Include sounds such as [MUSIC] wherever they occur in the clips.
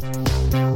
St.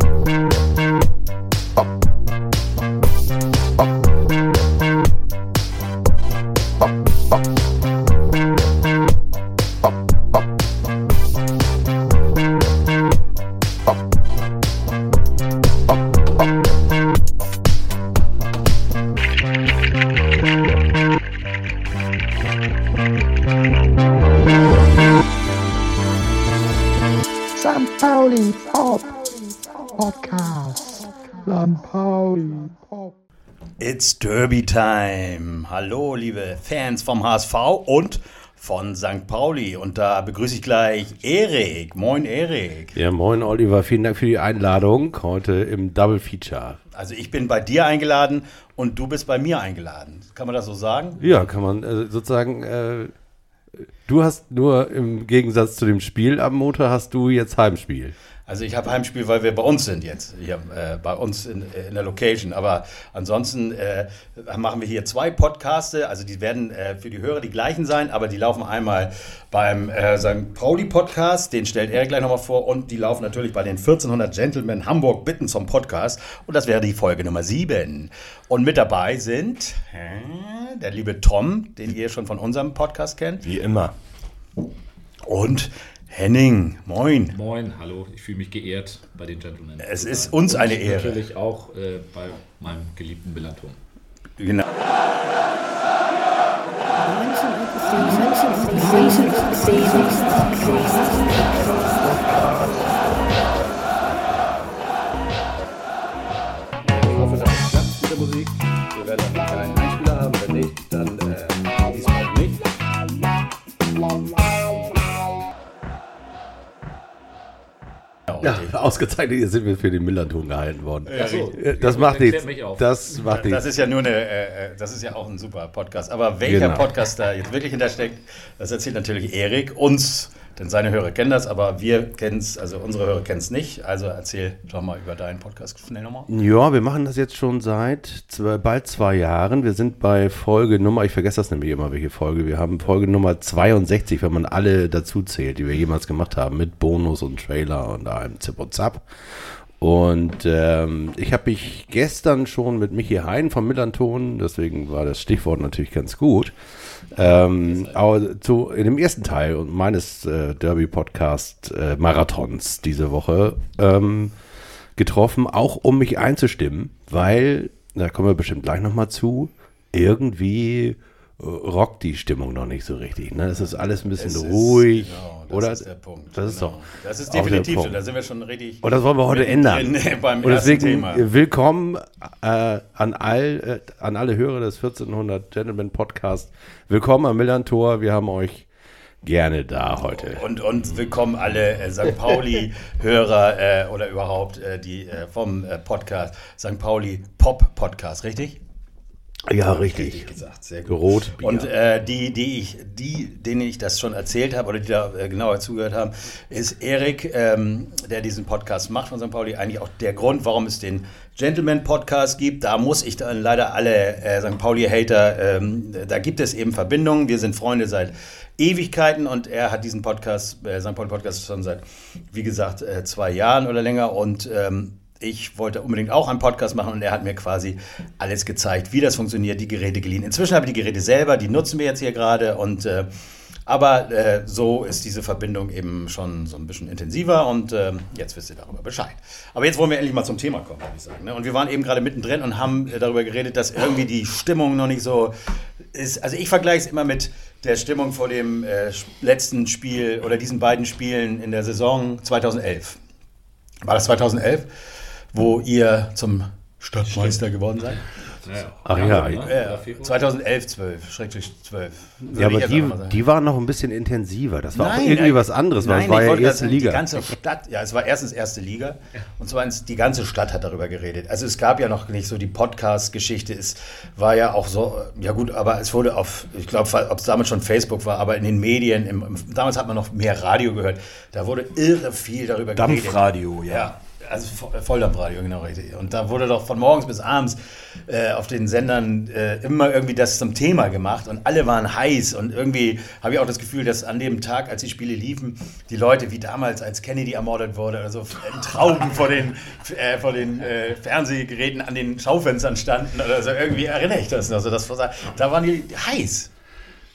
Derby Time. Hallo, liebe Fans vom HSV und von St. Pauli. Und da begrüße ich gleich Erik. Moin, Erik. Ja, moin Oliver, vielen Dank für die Einladung heute im Double Feature. Also ich bin bei dir eingeladen und du bist bei mir eingeladen. Kann man das so sagen? Ja, kann man äh, sozusagen, äh, du hast nur im Gegensatz zu dem Spiel am Montag hast du jetzt Heimspiel. Also ich habe Heimspiel, weil wir bei uns sind jetzt, hier äh, bei uns in, in der Location. Aber ansonsten äh, machen wir hier zwei Podcaste. Also die werden äh, für die Hörer die gleichen sein, aber die laufen einmal beim äh, St. Pauli Podcast, den stellt er gleich nochmal vor. Und die laufen natürlich bei den 1400 Gentlemen Hamburg Bitten zum Podcast. Und das wäre die Folge Nummer 7. Und mit dabei sind äh, der liebe Tom, den ihr schon von unserem Podcast kennt. Wie immer. Und Henning, moin. Moin, hallo, ich fühle mich geehrt bei den Gentlemen. Es ist uns eine Ehre. Natürlich auch äh, bei meinem geliebten Millanton. Genau. Ich Ja, ausgezeichnet, hier sind wir für den Millanton gehalten worden. Achso, Äh, Das macht nichts. Das macht Das nichts. ist ja nur eine, äh, äh, das ist ja auch ein super Podcast. Aber welcher Genau. Podcast da jetzt wirklich hintersteckt, das erzählt natürlich Erik uns, denn seine Hörer kennen das, aber wir kennen es, also unsere Hörer kennen es nicht. Also erzähl doch mal über deinen Podcast schnell nochmal. Ja, wir machen das jetzt schon seit zwei, bald zwei Jahren. Wir sind bei Folge Nummer, ich vergesse das nämlich immer, welche Folge. Wir haben Folge Nummer 62, wenn man alle dazu zählt, die wir jemals gemacht haben, mit Bonus und Trailer und einem Zip und Zap. Und ähm, ich habe mich gestern schon mit Michi Hein vom Millanton, deswegen war das Stichwort natürlich ganz gut, ähm, aber zu, in dem ersten Teil meines äh, Derby-Podcast-Marathons diese Woche ähm, getroffen, auch um mich einzustimmen, weil, da kommen wir bestimmt gleich nochmal zu, irgendwie äh, rockt die Stimmung noch nicht so richtig. Ne? Es ist alles ein bisschen Es ist- ruhig. genau, das oder? ist der Punkt. Das ist genau. doch. Das ist definitiv so. Da sind wir schon richtig. Und das wollen wir heute ändern. mittendrin [LAUGHS] beim Und deswegen Thema. willkommen äh, an, all, äh, an alle Hörer des 1400 Gentlemen Podcast. Willkommen am Millantor. Wir haben euch gerne da heute. Und, und willkommen alle äh, St. Pauli-Hörer äh, oder überhaupt äh, die äh, vom äh, Podcast St. Pauli Pop Podcast, richtig? Ja, richtig. gesagt, sehr gut. Rotbier. Und äh, die, die ich, die, denen ich das schon erzählt habe oder die da äh, genauer zugehört haben, ist Erik, ähm, der diesen Podcast macht von St. Pauli, eigentlich auch der Grund, warum es den Gentleman-Podcast gibt. Da muss ich dann leider alle äh, St. Pauli-Hater, ähm, da gibt es eben Verbindungen. Wir sind Freunde seit Ewigkeiten und er hat diesen Podcast, äh, St. Pauli-Podcast schon seit, wie gesagt, äh, zwei Jahren oder länger und ähm, ich wollte unbedingt auch einen Podcast machen und er hat mir quasi alles gezeigt, wie das funktioniert, die Geräte geliehen. Inzwischen habe ich die Geräte selber, die nutzen wir jetzt hier gerade und äh, aber äh, so ist diese Verbindung eben schon so ein bisschen intensiver und äh, jetzt wisst ihr darüber Bescheid. Aber jetzt wollen wir endlich mal zum Thema kommen, würde ich sagen. Ne? Und wir waren eben gerade mittendrin und haben äh, darüber geredet, dass irgendwie die Stimmung noch nicht so ist. Also ich vergleiche es immer mit der Stimmung vor dem äh, letzten Spiel oder diesen beiden Spielen in der Saison 2011. War das 2011, wo ihr zum Stadtmeister geworden seid? Ach ja, ne? Ja, Februar? 2011, 12, schrecklich 12. Würde Ja, aber die, die waren noch ein bisschen intensiver. Das war auch Nein, irgendwie nein, was anderes, weil nein, es war ja erste Liga. Die ganze Stadt, ja, es war erstens erste Liga und zweitens die ganze Stadt hat darüber geredet. Also es gab ja noch nicht so die Podcast-Geschichte, es war ja auch so, ja gut, aber es wurde auf, ich glaube, ob es damals schon Facebook war, aber in den Medien, im, damals hat man noch mehr Radio gehört, da wurde irre viel darüber geredet. Dampfradio, ja. Ja, Also Vo- Volldampfradio, genau richtig. Und da wurde doch von morgens bis abends äh, auf den Sendern äh, immer irgendwie das zum Thema gemacht und alle waren heiß und irgendwie habe ich auch das Gefühl, dass an dem Tag, als die Spiele liefen, die Leute wie damals, als Kennedy ermordet wurde oder so, in Trauben vor den, äh, vor den äh, Fernsehgeräten an den Schaufenstern standen oder so. Irgendwie erinnere ich das noch. So, das, da waren die heiß.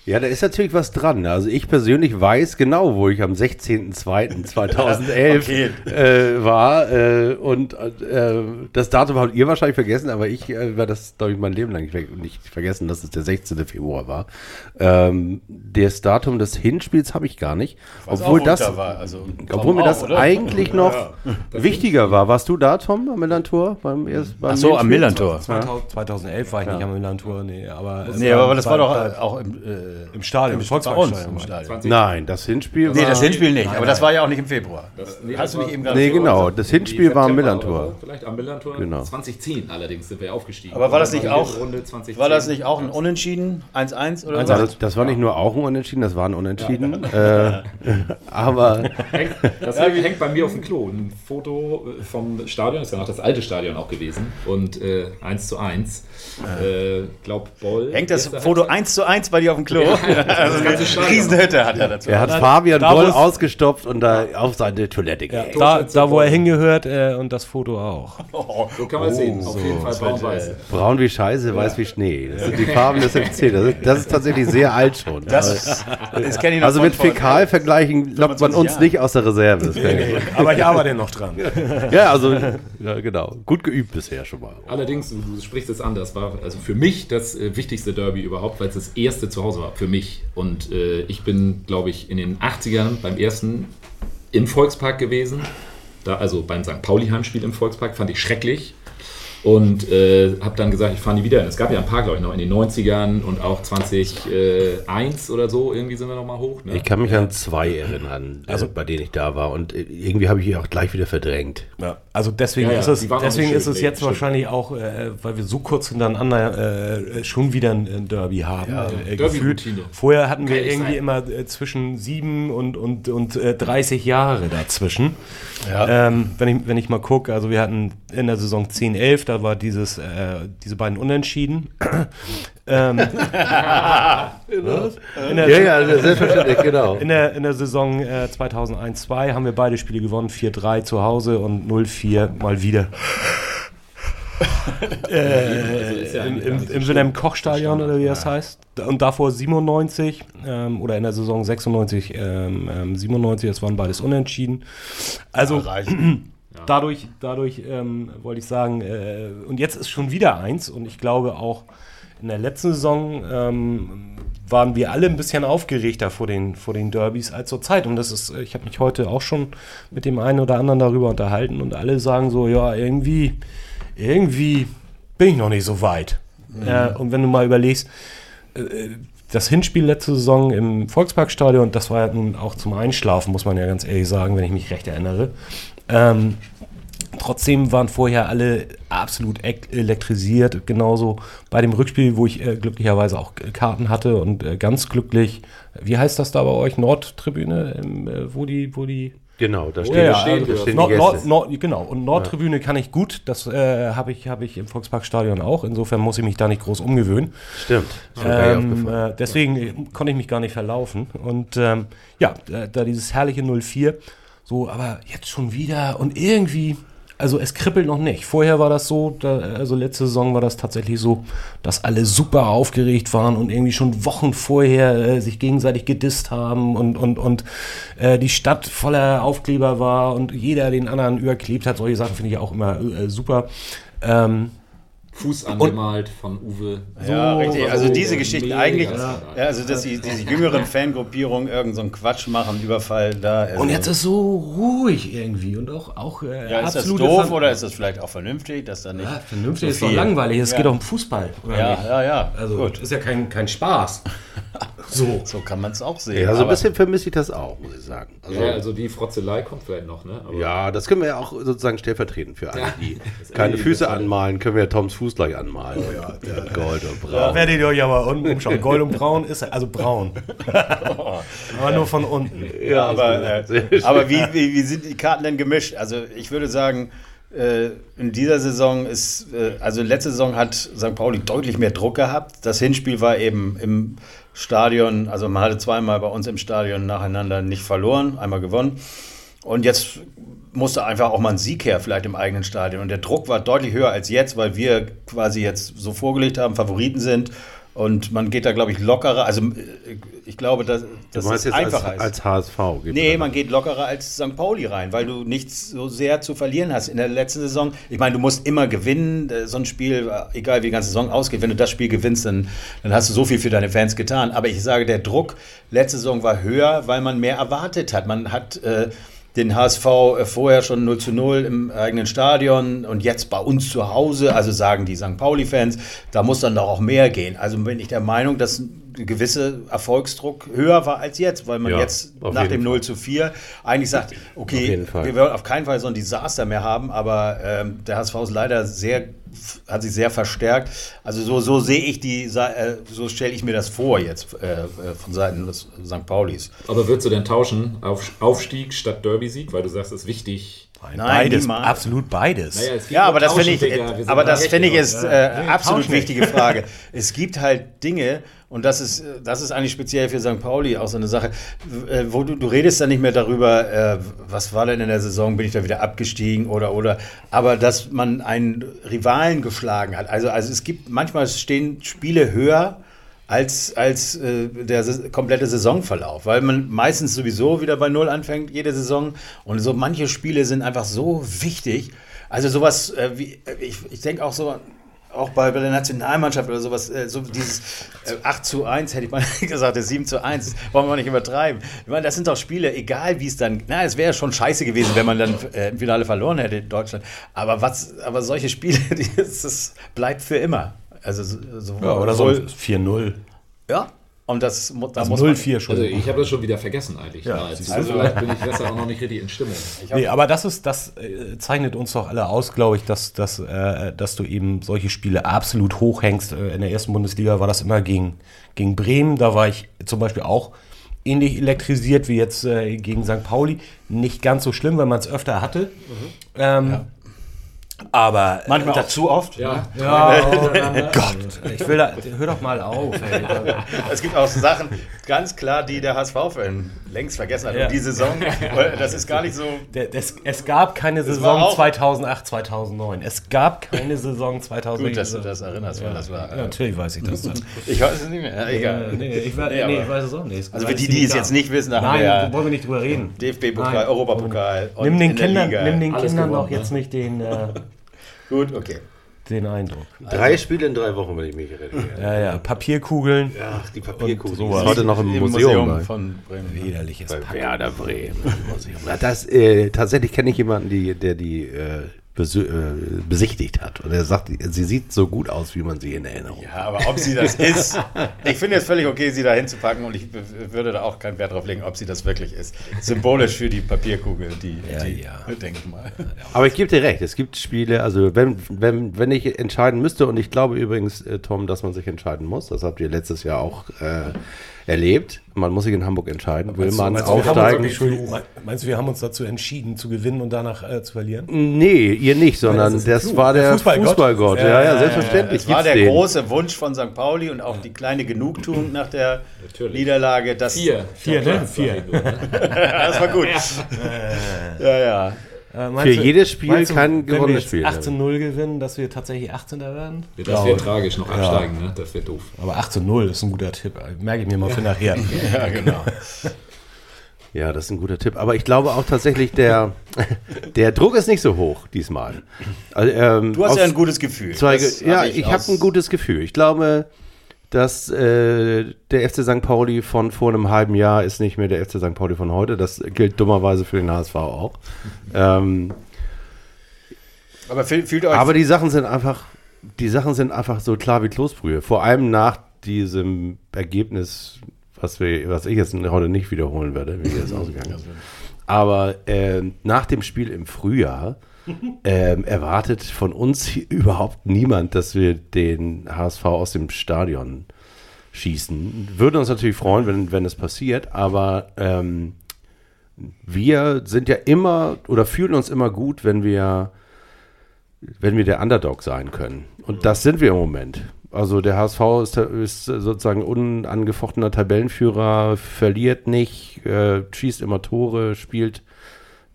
Ja, da ist natürlich was dran. Also ich persönlich weiß genau, wo ich am 16.02.2011 [LAUGHS] Okay. äh, war. Äh, und äh, das Datum habt ihr wahrscheinlich vergessen, aber ich äh, werde das, glaube ich, mein Leben lang nicht, ver nicht vergessen, dass es der 16. Februar war. Ähm, das Datum des Hinspiels habe ich gar nicht. Was obwohl auch das, unter war. Also, obwohl mir auch, das oder? eigentlich noch wichtiger war. Warst du da, Tom, am Millantor? Beim, erst, beim Ach so, am? Millantor. 2000, 2011 war ich nicht am Milan-Tour, nee, aber... Nee, aber das war doch auch im, äh, im Stadion, im Volksparkstadion. im Stadion. 20, Nein, das Hinspiel Nee, war... das Hinspiel nicht, aber das war ja auch nicht im Februar. nee, Hast du das nicht war- eben gerade Nee, so genau. gesagt? Das Hinspiel war am Millantor. so, Vielleicht am Millantor. Genau. 2010 allerdings sind wir aufgestiegen. Aber war das nicht die auch, Runde 2010. war das nicht auch ein Unentschieden? 1-1 oder so? Also das, das war nicht nur auch ein Unentschieden, das war ein Unentschieden. Äh, [LAUGHS] aber Hängt, das hängt, hängt bei mir auf dem Klo. Ein Foto äh, vom Stadion, ist ja noch das alte Stadion auch gewesen. Und äh, 1 zu 1. Äh, glaub Boll. Hängt das Foto Halbzeit- 1 zu 1 bei dir auf dem Klo? [LAUGHS] das also ganze eine. Riesenhütte hat er dazu. er hat Fabian da Boll wo's- ausgestopft und da auf seine Toilette gelegt. Da, da, wo er hingehört äh, und das Foto auch. [LAUGHS] So kann man es sehen. Auf jeden Fall braun-weiß. Braun wie Scheiße, weiß wie Schnee. Das sind die Farben des FC. Das ist, das ist tatsächlich sehr alt schon. Das, [LAUGHS] das kenne ich noch also mit Fäkalvergleichen lockt man 25 uns Jahren. nicht aus der Reserve. Aber ich arbeite noch dran. ja, also ja, genau. Gut geübt bisher schon mal. Allerdings, du, du sprichst es an, das war also für mich das äh, wichtigste Derby überhaupt, weil es das erste zu Hause war, für mich. Und äh, ich bin, glaube ich, in den 80ern beim ersten im Volkspark gewesen. Da, also beim St. Pauli-Heimspiel im Volkspark, fand ich schrecklich. Und äh, habe dann gesagt, ich fahre nie wieder hin. Es gab ja ein paar, glaube ich, noch in den 90ern und auch 2001 oder so, irgendwie sind wir noch mal hoch. Ne? Ich kann mich an zwei erinnern, also bei denen ich da war. Und äh, irgendwie habe ich die auch gleich wieder verdrängt. Ja, also deswegen Ja, ja, ist es, deswegen ist schön, es nee, jetzt stimmt. wahrscheinlich auch, äh, weil wir so kurz hintereinander äh, schon wieder ein, Derby haben. äh, gefühlt. Derby-Routine. Vorher hatten wir Kann irgendwie sein. immer äh, zwischen sieben und, und, und äh, 30 Jahre dazwischen. Ähm, wenn, ich, wenn ich mal gucke, also wir hatten in der Saison 10, 11, da war dieses, äh, diese beiden Unentschieden. Ähm, [LAUGHS] in der, Ja, ja, selbstverständlich, genau. in der, in der Saison äh, 2001-2 haben wir beide Spiele gewonnen, 4-3 zu Hause und 0-4 mal wieder. [LAUGHS] äh, ja im. Wilhelm Koch Stadion oder wie das heißt. Und davor 97 ähm, oder in der Saison 96, ähm, ähm, 97, das waren beides unentschieden. Also [CLEARS THROAT] dadurch, dadurch ähm, wollte ich sagen, äh, und jetzt ist schon wieder eins und ich glaube auch in der letzten Saison ähm, waren wir alle ein bisschen aufgeregter vor den, vor den Derbys als zur Zeit. Und das ist, ich habe mich heute auch schon mit dem einen oder anderen darüber unterhalten und alle sagen so, ja, irgendwie, irgendwie bin ich noch nicht so weit. Äh, und wenn du mal überlegst, äh, das Hinspiel letzte Saison im Volksparkstadion, das war ja nun auch zum Einschlafen, muss man ja ganz ehrlich sagen, wenn ich mich recht erinnere. Ähm, Trotzdem waren vorher alle absolut ek- elektrisiert. Genauso bei dem Rückspiel, wo ich äh, glücklicherweise auch Karten hatte und äh, ganz glücklich. Wie heißt das da bei euch? Nordtribüne, ähm, äh, wo die, wo die Genau, da ja, stehen, ja, da also stehen die Nord, Nord. Nord, genau. Und Nordtribüne kann ich gut. Das äh, habe ich, hab ich im Volksparkstadion auch. Insofern muss ich mich da nicht groß umgewöhnen. Stimmt. Ähm, äh, deswegen äh, konnte ich mich gar nicht verlaufen. Und ähm, ja, da, da dieses herrliche 04. So, aber jetzt schon wieder und irgendwie. Also es kribbelt noch nicht. Vorher war das so, da, also letzte Saison war das tatsächlich so, dass alle super aufgeregt waren und irgendwie schon Wochen vorher äh, sich gegenseitig gedisst haben und, und, und äh, die Stadt voller Aufkleber war und jeder den anderen überklebt hat. Solche Sachen finde ich auch immer äh, super. Ähm, Fuß angemalt von Uwe. Ja, So, richtig. Also diese Geschichten eigentlich, ja, also dass die, diese jüngeren Fangruppierungen irgend so einen Quatsch machen, Überfall da. Also. Und jetzt ist so ruhig irgendwie und auch, auch äh, ja, ist das doof Fan- oder ist das vielleicht auch vernünftig, dass da nicht Ja, vernünftig so ist doch langweilig. Es Ja. geht doch um Fußball. Oder Ja, nicht? ja, ja. Also gut. ist ja kein, kein Spaß. [LAUGHS] So. So kann man es auch sehen. Ja, so ein bisschen vermisse ich das auch, muss ich sagen. Also, Ja, also die Frotzelei kommt vielleicht noch, ne? Aber ja, das können wir ja auch sozusagen stellvertretend für alle, die [LAUGHS] keine Füße das- anmalen, können wir ja Toms Fuß gleich anmalen. Mit Gold und Da Braun. werdet ihr euch aber unten umschauen. Gold und braun ist also braun. [LAUGHS] aber nur von unten. Ja, aber, äh, Sehr schön. aber wie, wie, wie sind die Karten denn gemischt? Also ich würde sagen, äh, in dieser Saison ist, äh, also letzte Saison hat St. Pauli deutlich mehr Druck gehabt. Das Hinspiel war eben im Stadion, also man hatte zweimal bei uns im Stadion nacheinander nicht verloren, einmal gewonnen. Und jetzt musste einfach auch mal ein Sieg her, vielleicht im eigenen Stadion. Und der Druck war deutlich höher als jetzt, weil wir quasi jetzt so vorgelegt haben, Favoriten sind. Und man geht da, glaube ich, lockerer. Also äh, ich glaube, dass, Du dass meinst es jetzt als, einfacher ist. als HSV? geht Nee, man- man geht lockerer als St. Pauli rein, weil du nichts so sehr zu verlieren hast in der letzten Saison. Ich meine, du musst immer gewinnen, äh, so ein Spiel, äh, egal wie die ganze Saison ausgeht, wenn du das Spiel gewinnst, dann, dann hast du so viel für deine Fans getan. Aber ich sage, der Druck letzte Saison war höher, weil man mehr erwartet hat. Man hat äh, den HSV äh, vorher schon 0 zu 0 im eigenen Stadion und jetzt bei uns zu Hause, also sagen die St. Pauli-Fans, da muss dann doch auch mehr gehen. Also bin ich der Meinung, dass ein gewisser Erfolgsdruck höher war als jetzt, weil man Ja, jetzt nach dem Fall. 0 zu 4 eigentlich sagt, okay, wir wollen auf keinen Fall so ein Desaster mehr haben, aber ähm, der HSV ist leider sehr, hat sich sehr verstärkt. Also so, so sehe ich die, äh, so stelle ich mir das vor jetzt äh, äh, von Seiten des St. Paulis. Aber würdest du denn tauschen auf Aufstieg statt Derby-Sieg? Weil du sagst, es ist wichtig. Nein, beides, niemals. absolut beides. es geht Ja, aber das finde ich, sind aber da das finde ich ist äh, absolut wichtige Frage. [LAUGHS] es gibt halt Dinge und das ist, äh, das ist eigentlich speziell für St. Pauli auch so eine Sache, äh, wo du, du redest dann nicht mehr darüber, äh, was war denn in der Saison, bin ich da wieder abgestiegen oder oder, aber dass man einen Rivalen geschlagen hat. Also also es gibt manchmal stehen Spiele höher als, als äh, der komplette Saisonverlauf, weil man meistens sowieso wieder bei Null anfängt, jede Saison. Und so manche Spiele sind einfach so wichtig. Also sowas, äh, wie, äh, ich, ich denke auch so, auch bei, bei der Nationalmannschaft oder sowas, äh, so dieses äh, 8 zu 1, hätte ich mal [LAUGHS] gesagt, das 7 zu 1, wollen wir nicht übertreiben. Ich meine, das sind doch Spiele, egal wie es dann, na, es wäre schon scheiße gewesen, wenn man dann äh, im Finale verloren hätte in Deutschland. Aber was, aber solche Spiele, die, [LAUGHS] das bleibt für immer. Also so, Ja, oder so sowohl- ein 4-0. ja, und das da Also muss man. 0-4 schon. Also ich habe das schon wieder vergessen eigentlich. Ja, du. also vielleicht bin ich deshalb auch noch nicht richtig in Stimmung. [LAUGHS] Nee, aber das ist, das äh, zeichnet uns doch alle aus, glaube ich, dass, dass, äh, dass du eben solche Spiele absolut hochhängst. Äh, in der ersten Bundesliga war das immer gegen, gegen Bremen. Da war ich zum Beispiel auch ähnlich elektrisiert wie jetzt äh, gegen St. Pauli. Nicht ganz so schlimm, weil man es öfter hatte. Ähm, Aber Manchmal äh, auch zu oft. Ja, Ja, oh [LAUGHS] Gott, ich will da, hör doch mal auf. Ey. [LAUGHS] Es gibt auch Sachen, ganz klar, die der HSV-Fan längst vergessen hat. Ja. Und die Saison, das ist gar nicht so. Der, das, es gab keine war Saison auch- 2008, 2009. Es gab keine Saison 2009. Gut, dass du das erinnerst, weil das war. Ja, natürlich weiß ich das. dann. [LAUGHS] Ich weiß es nicht mehr. Ja, egal. Äh, nee, ich, weiß- Nee, nee, ich weiß es auch nicht. Also für die, die es jetzt nicht wissen, da haben Nein, wir ja wollen wir nicht drüber reden. DFB-Pokal. Europapokal Nimm den in der Kindern, Liga. nimm den Alles Kindern gewonnen, doch jetzt nicht den, äh, Gut, okay. den Eindruck. Drei Spiele in drei Wochen, wenn ich mich erinnere. Ja, ja, Papierkugeln. Ach, die Papierkugel. Und Die ist sowas. heute noch im, Im Museum. bei- von Bremen. Widerliches Bei. Werder Bremen. Museum. Ja, das, äh, tatsächlich kenne ich jemanden, die, der die äh, besichtigt hat. Und er sagt, sie sieht so gut aus, wie man sie in Erinnerung hat. Ja, aber ob sie das [LAUGHS] ist, ich finde es völlig okay, sie da hinzupacken und ich würde da auch keinen Wert drauf legen, ob sie das wirklich ist. Symbolisch für die Papierkugel, die, Ja, die ja. denke ich mal. Aber ich gebe dir recht, es gibt Spiele, also wenn, wenn, wenn ich entscheiden müsste, und ich glaube übrigens, äh, Tom, dass man sich entscheiden muss, das habt ihr letztes Jahr auch äh, erlebt, man muss sich in Hamburg entscheiden, will man Meinst du, wir haben uns- aufsteigen? Entschuldigung, meinst du, wir haben uns dazu entschieden, zu gewinnen und danach äh, zu verlieren? Nee, ihr nicht, sondern das ist das, Fluch. war der Fußballgott. Fußballgott. Ja, ja, Ja, ja, selbstverständlich. Es war der den. große Wunsch von St. Pauli und auch die kleine Genugtuung nach der Natürlich. Niederlage. Dass, Vier. Vier, ne? Vier. [LAUGHS] das war gut. Ja, ja. Äh, Für jedes Spiel du, kein wenn wir gewonnenes jetzt Spiel. 18-0 gewinnen, dass wir tatsächlich 18. werden? Das wäre tragisch, noch absteigen, ne? Das wäre doof. Aber 18-0 ist ein guter Tipp. Merke ich mir mal für nachher. [LAUGHS] Ja, genau. Ja, das ist ein guter Tipp. Aber ich glaube auch tatsächlich, der, [LAUGHS] der Druck ist nicht so hoch diesmal. Also, ähm, Du hast ja ein gutes Gefühl. zwei, ja, hab ich, habe aus- ein gutes Gefühl. Ich glaube, dass äh, der FC St. Pauli von vor einem halben Jahr ist nicht mehr der FC St. Pauli von heute. Das gilt dummerweise für den HSV auch. Ähm, Aber fühl- fühlt euch. aber die Sachen sind einfach, die Sachen sind einfach so klar wie Kloßbrühe. Vor allem nach diesem Ergebnis, was, wir, was ich jetzt heute nicht wiederholen werde, wie das [LAUGHS] ausgegangen ist. Aber ähm, nach dem Spiel im Frühjahr ähm, erwartet von uns überhaupt niemand, dass wir den HSV aus dem Stadion schießen. Würde uns natürlich freuen, wenn, wenn es passiert, aber ähm, wir sind ja immer oder fühlen uns immer gut, wenn wir, wenn wir der Underdog sein können. Und das sind wir im Moment. Also der HSV ist, ist sozusagen unangefochtener Tabellenführer, verliert nicht, äh, schießt immer Tore, spielt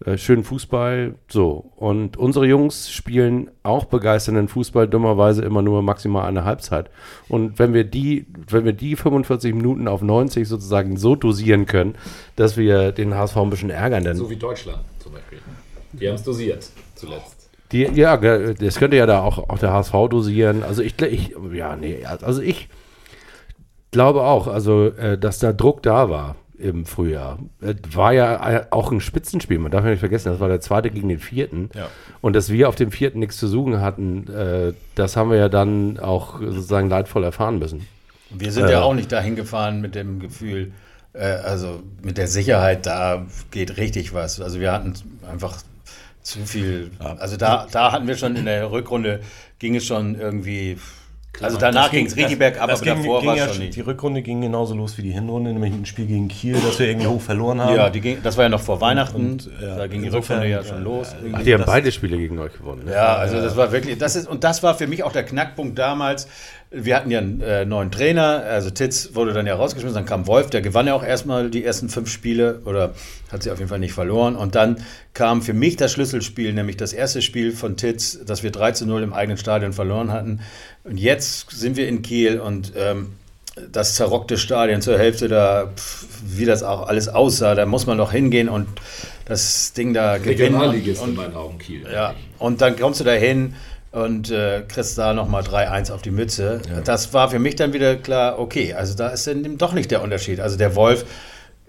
äh, schönen Fußball. So. Und unsere Jungs spielen auch begeisternden Fußball, dummerweise immer nur maximal eine Halbzeit. Und wenn wir die, wenn wir die 45 Minuten auf 90 sozusagen so dosieren können, dass wir den HSV ein bisschen ärgern, dann. So wie Deutschland zum Beispiel. Die haben es dosiert zuletzt. Die, ja, das könnte ja da auch, auch der HSV dosieren. Also ich, ich, ja, nee, also ich glaube auch, also äh, dass da Druck da war im Frühjahr. War ja auch ein Spitzenspiel, man darf ja nicht vergessen, das war der zweite gegen den vierten. Ja. Und dass wir auf dem vierten nichts zu suchen hatten, äh, das haben wir ja dann auch sozusagen leidvoll erfahren müssen. Wir sind ja auch nicht dahin gefahren mit dem Gefühl, äh, also mit der Sicherheit, da geht richtig was. Also wir hatten einfach zu viel. Also da, da hatten wir schon in der Rückrunde, ging es schon irgendwie. Also danach ging es richtig bergab, aber ging, davor war es ja, schon nicht. Die Rückrunde ging genauso los wie die Hinrunde, nämlich ein Spiel gegen Kiel, das wir irgendwie hoch verloren haben. Ja, die ging, das war ja noch vor Weihnachten. Und, ja, da ging die Rückrunde ja schon ja, los. Ach, die haben beide Spiele gegen euch gewonnen. Ne? Ja, also das war wirklich, das ist, und das war für mich auch der Knackpunkt damals. Wir hatten ja einen äh, neuen Trainer, also Titz wurde dann ja rausgeschmissen, dann kam Wolf, der gewann ja auch erstmal die ersten fünf Spiele oder hat sie auf jeden Fall nicht verloren. Und dann kam für mich das Schlüsselspiel, nämlich das erste Spiel von Titz, das wir 3 zu 0 im eigenen Stadion verloren hatten. Und jetzt sind wir in Kiel und ähm, das zerrockte Stadion zur Hälfte da, pf, wie das auch alles aussah, da muss man doch hingehen und das Ding da gewinnen. Regionalligist Und, in meinen Augen Kiel. ja, und dann kommst du da hin und äh, kriegst da nochmal 3-1 auf die Mütze. Das war für mich dann wieder klar, okay, also da ist dann doch nicht der Unterschied. Also der Wolf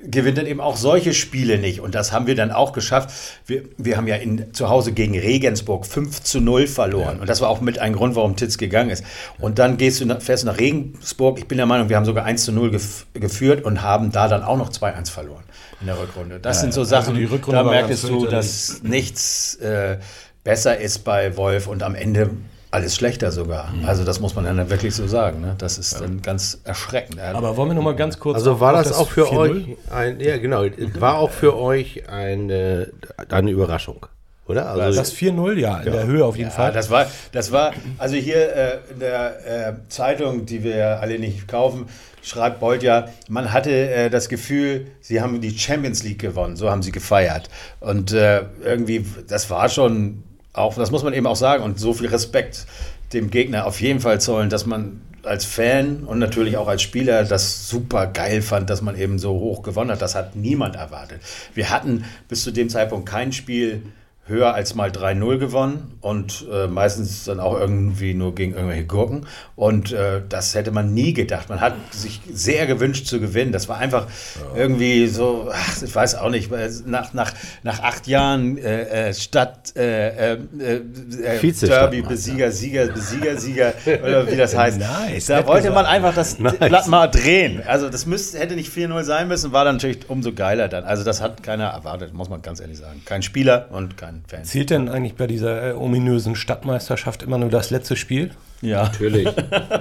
gewinnt dann eben auch solche Spiele nicht. Und das haben wir dann auch geschafft. Wir, wir haben ja in, zu Hause gegen Regensburg 5 zu 0 verloren. Und das war auch mit ein Grund, warum Titz gegangen ist. Und dann gehst du nach, fährst du nach Regensburg. Ich bin der Meinung, wir haben sogar 1 zu 0 gef geführt und haben da dann auch noch 2-1 verloren in der Rückrunde. Das sind so Sachen, die Rückrunde da merkst du, dass nichts äh, besser ist bei Wolf und am Ende alles schlechter sogar. Mhm. Also das muss man dann wirklich so sagen. Ne? Das ist dann ganz erschreckend. Er- Aber wollen wir noch mal ganz kurz. Also war auf das auch für 4-0? euch ein, ja genau, war auch für euch eine, eine Überraschung, oder? Also, Das 4-0, ja, in der Höhe auf jeden Ja, Fall. das war, das war, also hier äh, in der äh, Zeitung, die wir ja alle nicht kaufen, schreibt Bolt ja, man hatte äh, das Gefühl, sie haben die Champions League gewonnen, so haben sie gefeiert. Und äh, irgendwie, das war schon auch, das muss man eben auch sagen, und so viel Respekt dem Gegner auf jeden Fall zollen, dass man als Fan und natürlich auch als Spieler das super geil fand, dass man eben so hoch gewonnen hat. Das hat niemand erwartet. Wir hatten bis zu dem Zeitpunkt kein Spiel höher als mal 3-0 gewonnen und äh, meistens dann auch irgendwie nur gegen irgendwelche Gurken. Und äh, das hätte man nie gedacht. Man hat sich sehr gewünscht zu gewinnen. Das war einfach irgendwie so, ach, ich weiß auch nicht, nach, nach, nach acht Jahren äh, äh, Stadt äh, äh, äh, Derby, Besieger, Sieger, Besieger, Sieger, oder wie das [LAUGHS] heißt. Nice, da wollte man einfach das [LAUGHS] Blatt mal drehen. Also das müsste, hätte nicht 4-0 sein müssen, war dann natürlich umso geiler dann. Also das hat keiner erwartet, muss man ganz ehrlich sagen. Kein Spieler und kein Fan. Zählt denn eigentlich bei dieser äh, ominösen Stadtmeisterschaft immer nur das letzte Spiel? Ja, Natürlich.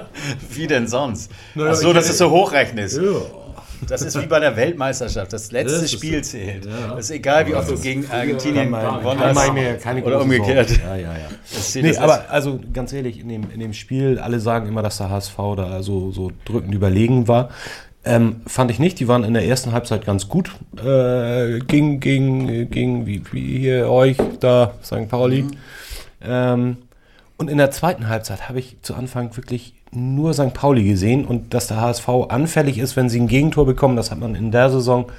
[LAUGHS] wie denn sonst? Naja, Ach so, dass es so hochrechnest. Das ist wie bei der Weltmeisterschaft. Das letzte Das Spiel so. zählt. Ja. Das ist egal, wie oft du gegen Argentinien gewonnen hast. Oder umgekehrt. Ja, ja, ja. Das zählt Nee, das aber also ganz ehrlich, in dem, in dem Spiel, alle sagen immer, dass der HSV da so, so drückend überlegen war. Ähm, fand ich nicht. Die waren in der ersten Halbzeit ganz gut äh, gegen, gegen, gegen wie, wie hier euch da, St. Pauli. Ähm, und in der zweiten Halbzeit habe ich zu Anfang wirklich nur St. Pauli gesehen und dass der HSV anfällig ist, wenn sie ein Gegentor bekommen, das hat man in der Saison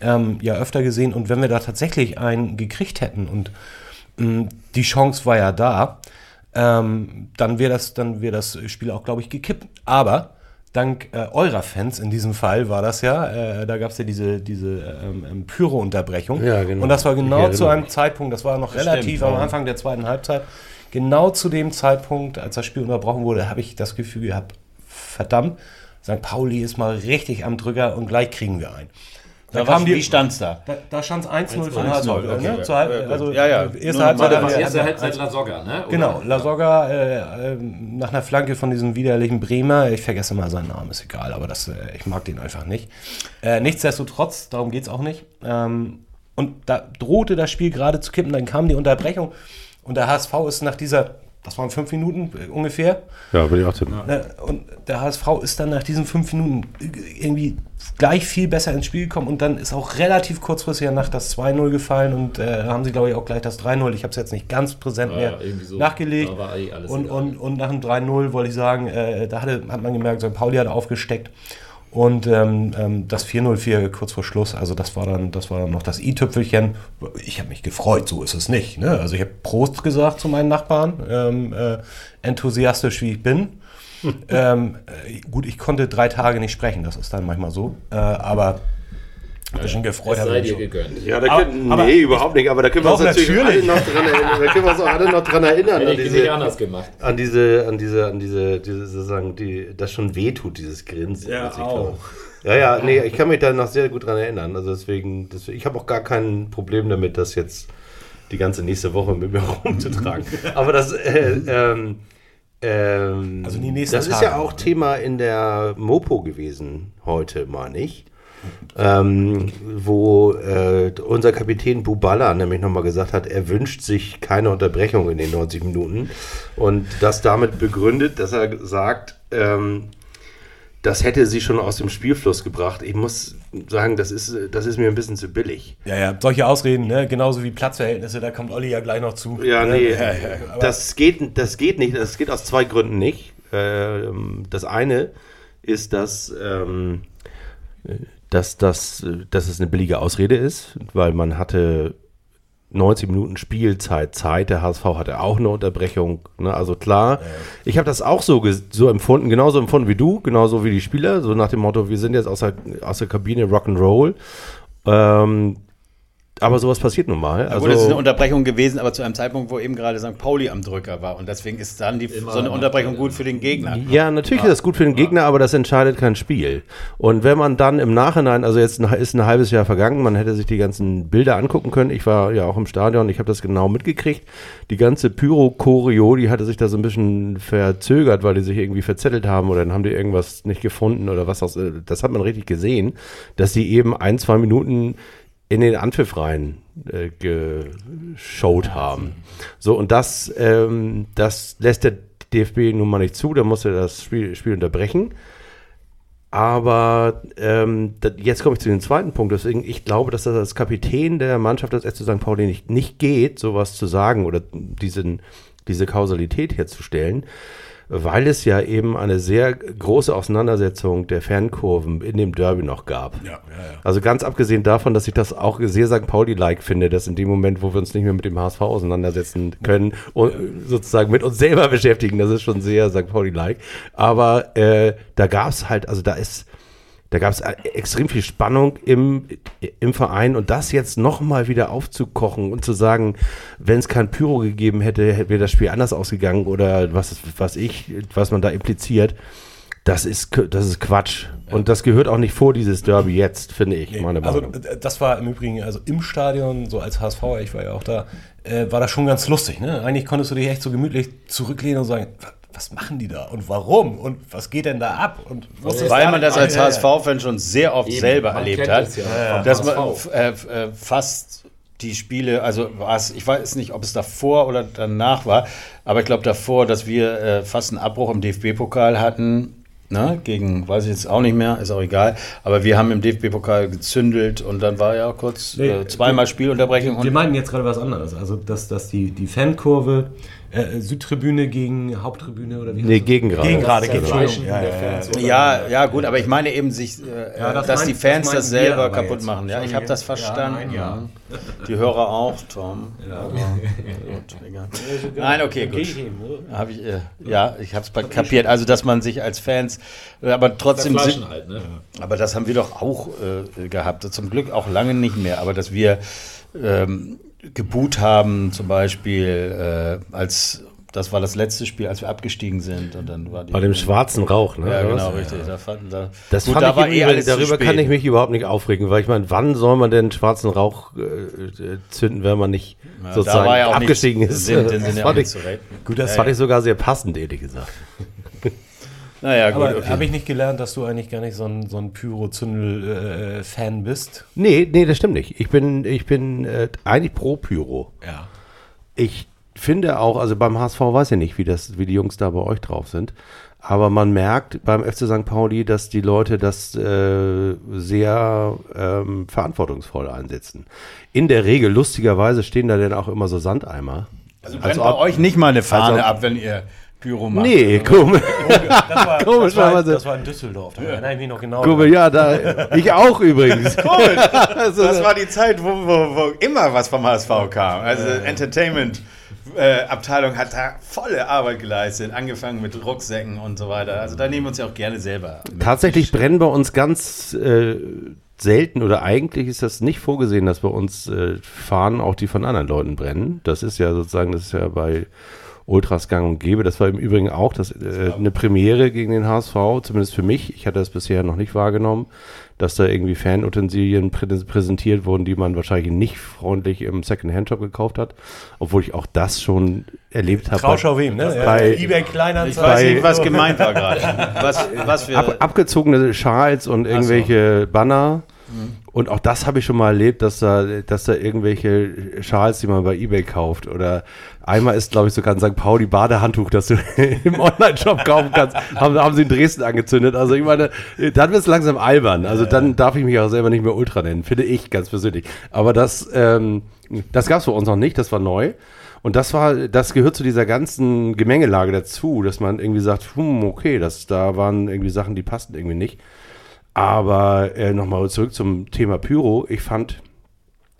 ähm, ja öfter gesehen. Und wenn wir da tatsächlich einen gekriegt hätten und mh, die Chance war ja da, ähm, dann wäre das, dann wäre das Spiel auch, glaube ich, gekippt. Aber dank äh, eurer Fans in diesem Fall war das ja, äh, da gab es ja diese, diese ähm, ähm, Pyro-Unterbrechung. Ja, genau. Und das war genau zu einem mich. Zeitpunkt, das war noch Das relativ stimmt, am ja. Anfang der zweiten Halbzeit. Genau zu dem Zeitpunkt, als das Spiel unterbrochen wurde, habe ich das Gefühl gehabt, verdammt, St. Pauli ist mal richtig am Drücker und gleich kriegen wir einen. Da, Da was, die, wie stand's da? da, da stand es 1-0 für 1-0, HSV. okay. Ne? Halb- Ja, ja, also, ja, ja. Erste Halbzeit das Erste Halbzeit La Soga, ne? Oder? Genau, La Soga äh, äh, nach einer Flanke von diesem widerlichen Bremer, ich vergesse mal seinen Namen, ist egal, aber das, äh, ich mag den einfach nicht. Äh, nichtsdestotrotz, darum geht es auch nicht. Ähm, und da drohte das Spiel gerade zu kippen, dann kam die Unterbrechung und der HSV ist nach dieser, das waren fünf Minuten äh, ungefähr, Ja, würde ich auch tippen. Ne, Und der HSV ist dann nach diesen fünf Minuten irgendwie gleich viel besser ins Spiel gekommen und dann ist auch relativ kurzfristig nach das 2-0 gefallen und äh, haben sie, glaube ich, auch gleich das 3-0. Ich habe es jetzt nicht ganz präsent Ja, mehr so. nachgelegt. Da war eh alles und, und, und nach dem 3-0 wollte ich sagen, äh, da hatte, hat man gemerkt, St. Pauli hat aufgesteckt. Und ähm, ähm, das 4-0-4 kurz vor Schluss, also das war dann, das war dann noch das i-Tüpfelchen. Ich habe mich gefreut, so ist es nicht. Ne? Also ich habe Prost gesagt zu meinen Nachbarn, ähm, äh, enthusiastisch wie ich bin. [LAUGHS] ähm, äh, gut, ich konnte drei Tage nicht sprechen, das ist dann manchmal so. Äh, aber ein bisschen gefreut Es sei dir schon. gegönnt. Ja, da können, aber- nee, überhaupt nicht. Aber da können wir uns natürlich, natürlich. Alle noch dran erinnern. Da können wir uns auch alle noch dran erinnern. Hätte an ich diese, nicht anders gemacht. an diese, an diese, an diese, diese sozusagen, die, das schon wehtut, dieses Grinsen. Ja, auch. glaube. Ja, ja, nee, ich kann mich da noch sehr gut dran erinnern. Also deswegen, deswegen ich habe auch gar kein Problem damit, das jetzt die ganze nächste Woche mit mir [LAUGHS] rumzutragen. Aber das, äh, ähm, ähm, Also die nächsten das ist Tage. ja auch Thema in der Mopo gewesen heute, meine ich. Ähm, wo äh, unser Kapitän Bubala nämlich nochmal gesagt hat, er wünscht sich keine Unterbrechung in den 90 Minuten und das damit begründet, dass er sagt, ähm, das hätte sie schon aus dem Spielfluss gebracht. Ich muss sagen, das ist, das ist mir ein bisschen zu billig. Ja, ja, solche Ausreden, ne? genauso wie Platzverhältnisse, da kommt Olli ja gleich noch zu. Ja, ne? nee, aber- das, geht, das geht nicht. Das geht aus zwei Gründen nicht. Ähm, das eine ist, dass, ähm, dass, dass, dass es eine billige Ausrede ist, weil man hatte 90 Minuten Spielzeit Zeit. Der HSV hatte auch eine Unterbrechung. Ne? Also klar, ich habe das auch so, so empfunden, genauso empfunden wie du, genauso wie die Spieler, so nach dem Motto, wir sind jetzt aus der, aus der Kabine Rock'n'Roll. Ähm, aber sowas passiert nun mal. Also, gut, es ist eine Unterbrechung gewesen, aber zu einem Zeitpunkt, wo eben gerade St. Pauli am Drücker war. Und deswegen ist dann die, so eine Unterbrechung gut für den Gegner. Ja, natürlich ist das gut für den Gegner, aber das entscheidet kein Spiel. Und wenn man dann im Nachhinein, also jetzt ist ein halbes Jahr vergangen, man hätte sich die ganzen Bilder angucken können. Ich war ja auch im Stadion, ich habe das genau mitgekriegt. Die ganze Pyro-Choreo, die hatte sich da so ein bisschen verzögert, weil die sich irgendwie verzettelt haben oder dann haben die irgendwas nicht gefunden oder was auch Das hat man richtig gesehen, dass sie eben ein, zwei Minuten in den Anpfiff rein äh, geschaut haben. So, und das, ähm, das lässt der DFB nun mal nicht zu, da muss er das Spiel, Spiel unterbrechen. Aber ähm, da, jetzt komme ich zu dem zweiten Punkt. Deswegen, ich glaube, dass das als Kapitän der Mannschaft des FC St. Pauli nicht, nicht geht, sowas zu sagen oder diesen, diese Kausalität herzustellen, weil es ja eben eine sehr große Auseinandersetzung der Fankurven in dem Derby noch gab. Ja, ja, ja. Also ganz abgesehen davon, dass ich das auch sehr St. Pauli-like finde, dass in dem Moment, wo wir uns nicht mehr mit dem HSV auseinandersetzen können und sozusagen mit uns selber beschäftigen, das ist schon sehr St. Pauli-like. Aber äh, da gab es halt, also da ist, da gab es extrem viel Spannung im, im Verein und das jetzt nochmal wieder aufzukochen und zu sagen, wenn es kein Pyro gegeben hätte, hätte wäre das Spiel anders ausgegangen oder was, was ich, was man da impliziert. Das ist, das ist Quatsch. Und das gehört auch nicht vor dieses Derby jetzt, finde ich, meine Also Meinung. äh, das war im Übrigen, also im Stadion, so als HSV, ich war ja auch da, äh, war das schon ganz lustig. Ne? Eigentlich konntest du dich echt so gemütlich zurücklehnen und sagen, "Wa- was machen die da und warum und was geht denn da ab? Und Weil gar man das als. HSV-Fan schon sehr oft Eben, selber erlebt hat. es ja dass man HSV. äh, äh, fast die Spiele, also was, ich weiß nicht, ob es davor oder danach war, aber ich glaube davor, dass wir äh, fast einen Abbruch im DFB-Pokal hatten. Ne, gegen, weiß ich jetzt auch nicht mehr, ist auch egal. Aber wir haben im DFB-Pokal gezündelt und dann war ja kurz Nee, äh, zweimal Spielunterbrechung. Wir Und meinten jetzt gerade was anderes. Also, dass, dass die, die Fankurve, äh, Südtribüne gegen Haupttribüne oder wie Nee, heißt das? gegen gerade. Gegen gerade, gegen Zerfleischen Entschuldigung. Ja, ja, ja. Ja, ja, gut, aber ich meine eben, sich, äh, Ja, das dass meint- die Fans das das, selber kaputt jetzt. machen. Ja, ich habe das ja, verstanden. nein, ja. Die Hörer auch, Tom. [LAUGHS] Gut. Nein, okay, gut. Hab ich, äh, ja, ich habe es kapiert. Also, dass man sich als Fans, äh, aber trotzdem, sind, halt, ne? aber das haben wir doch auch äh, gehabt. Zum Glück auch lange nicht mehr. Aber dass wir ähm, geboot haben, zum Beispiel, äh, als das war das letzte Spiel, als wir abgestiegen sind. Und dann war die, Bei dem schwarzen Rauch, ne? Ja, genau, was? richtig. Da fanden, da, Das Gut, fand da ich war eh alles darüber kann ich mich überhaupt nicht aufregen, weil ich meine, wann soll man denn schwarzen Rauch äh, äh, zünden, wenn man nicht Ja, sozusagen ja abgestiegen ist? Sind, den das ja auch fand, ich, retten. gut, das Ja, fand ich sogar sehr passend, ehrlich gesagt. Naja, gut. Okay. habe ich nicht gelernt, dass du eigentlich gar nicht so ein, so ein Pyro-Zündel-Fan bist? Nee, nee, das stimmt nicht. Ich bin, ich bin äh, eigentlich pro Pyro. Ja. Ich finde auch, also beim HSV weiß ich nicht, wie, das, wie die Jungs da bei euch drauf sind. Aber man merkt beim FC St. Pauli, dass die Leute das äh, sehr ähm, verantwortungsvoll einsetzen. In der Regel, lustigerweise, stehen da dann auch immer so Sandeimer. also brennt bei euch nicht mal eine Fahne ab, wenn ihr Pyro macht. Nee, komisch. Das war, [LAUGHS] Komisch, das war, aber so- das war in Düsseldorf. Da erinnere ich mich noch genau. Komisch, ja, da, ich auch übrigens. [LAUGHS] [LAUGHS] Also, Das war die Zeit, wo, wo, wo immer was vom HSV kam. Also Entertainment. Äh, Abteilung hat da volle Arbeit geleistet, angefangen mit Rucksäcken und so weiter. Also da nehmen wir uns ja auch gerne selber. Tatsächlich brennen bei uns ganz äh, selten oder eigentlich ist das nicht vorgesehen, dass bei uns äh, Fahnen auch die von anderen Leuten brennen. Das ist ja sozusagen, das ist ja bei Ultras gang und gäbe. Das war im Übrigen auch das, äh, eine Premiere gegen den HSV, zumindest für mich. Ich hatte das bisher noch nicht wahrgenommen, dass da irgendwie Fanutensilien prä präsentiert wurden, die man wahrscheinlich nicht freundlich im Second-Hand-Shop gekauft hat. Obwohl ich auch das schon erlebt habe. Trauschau wem, ne? Bei- Ja, eBay Ich Kleinanzeigen. weiß bei- nicht, was gemeint war gerade. Was, was wir. Ab, abgezogene Schals und irgendwelche Banner. Und auch das habe ich schon mal erlebt, dass da, dass da irgendwelche Schals, die man bei Ebay kauft. Oder einmal ist, glaube ich, sogar ein St. Pauli Badehandtuch, das du [LAUGHS] im Online-Shop kaufen kannst. Haben, haben sie in Dresden angezündet. Also ich meine, dann wird es langsam albern. Also dann darf ich mich auch selber nicht mehr Ultra nennen, finde ich ganz persönlich. Aber das, ähm, das gab es bei uns noch nicht, das war neu. Und das war, das gehört zu dieser ganzen Gemengelage dazu, dass man irgendwie sagt, hm, okay, das, da waren irgendwie Sachen, die passten irgendwie nicht. Aber äh, nochmal zurück zum Thema Pyro. Ich fand,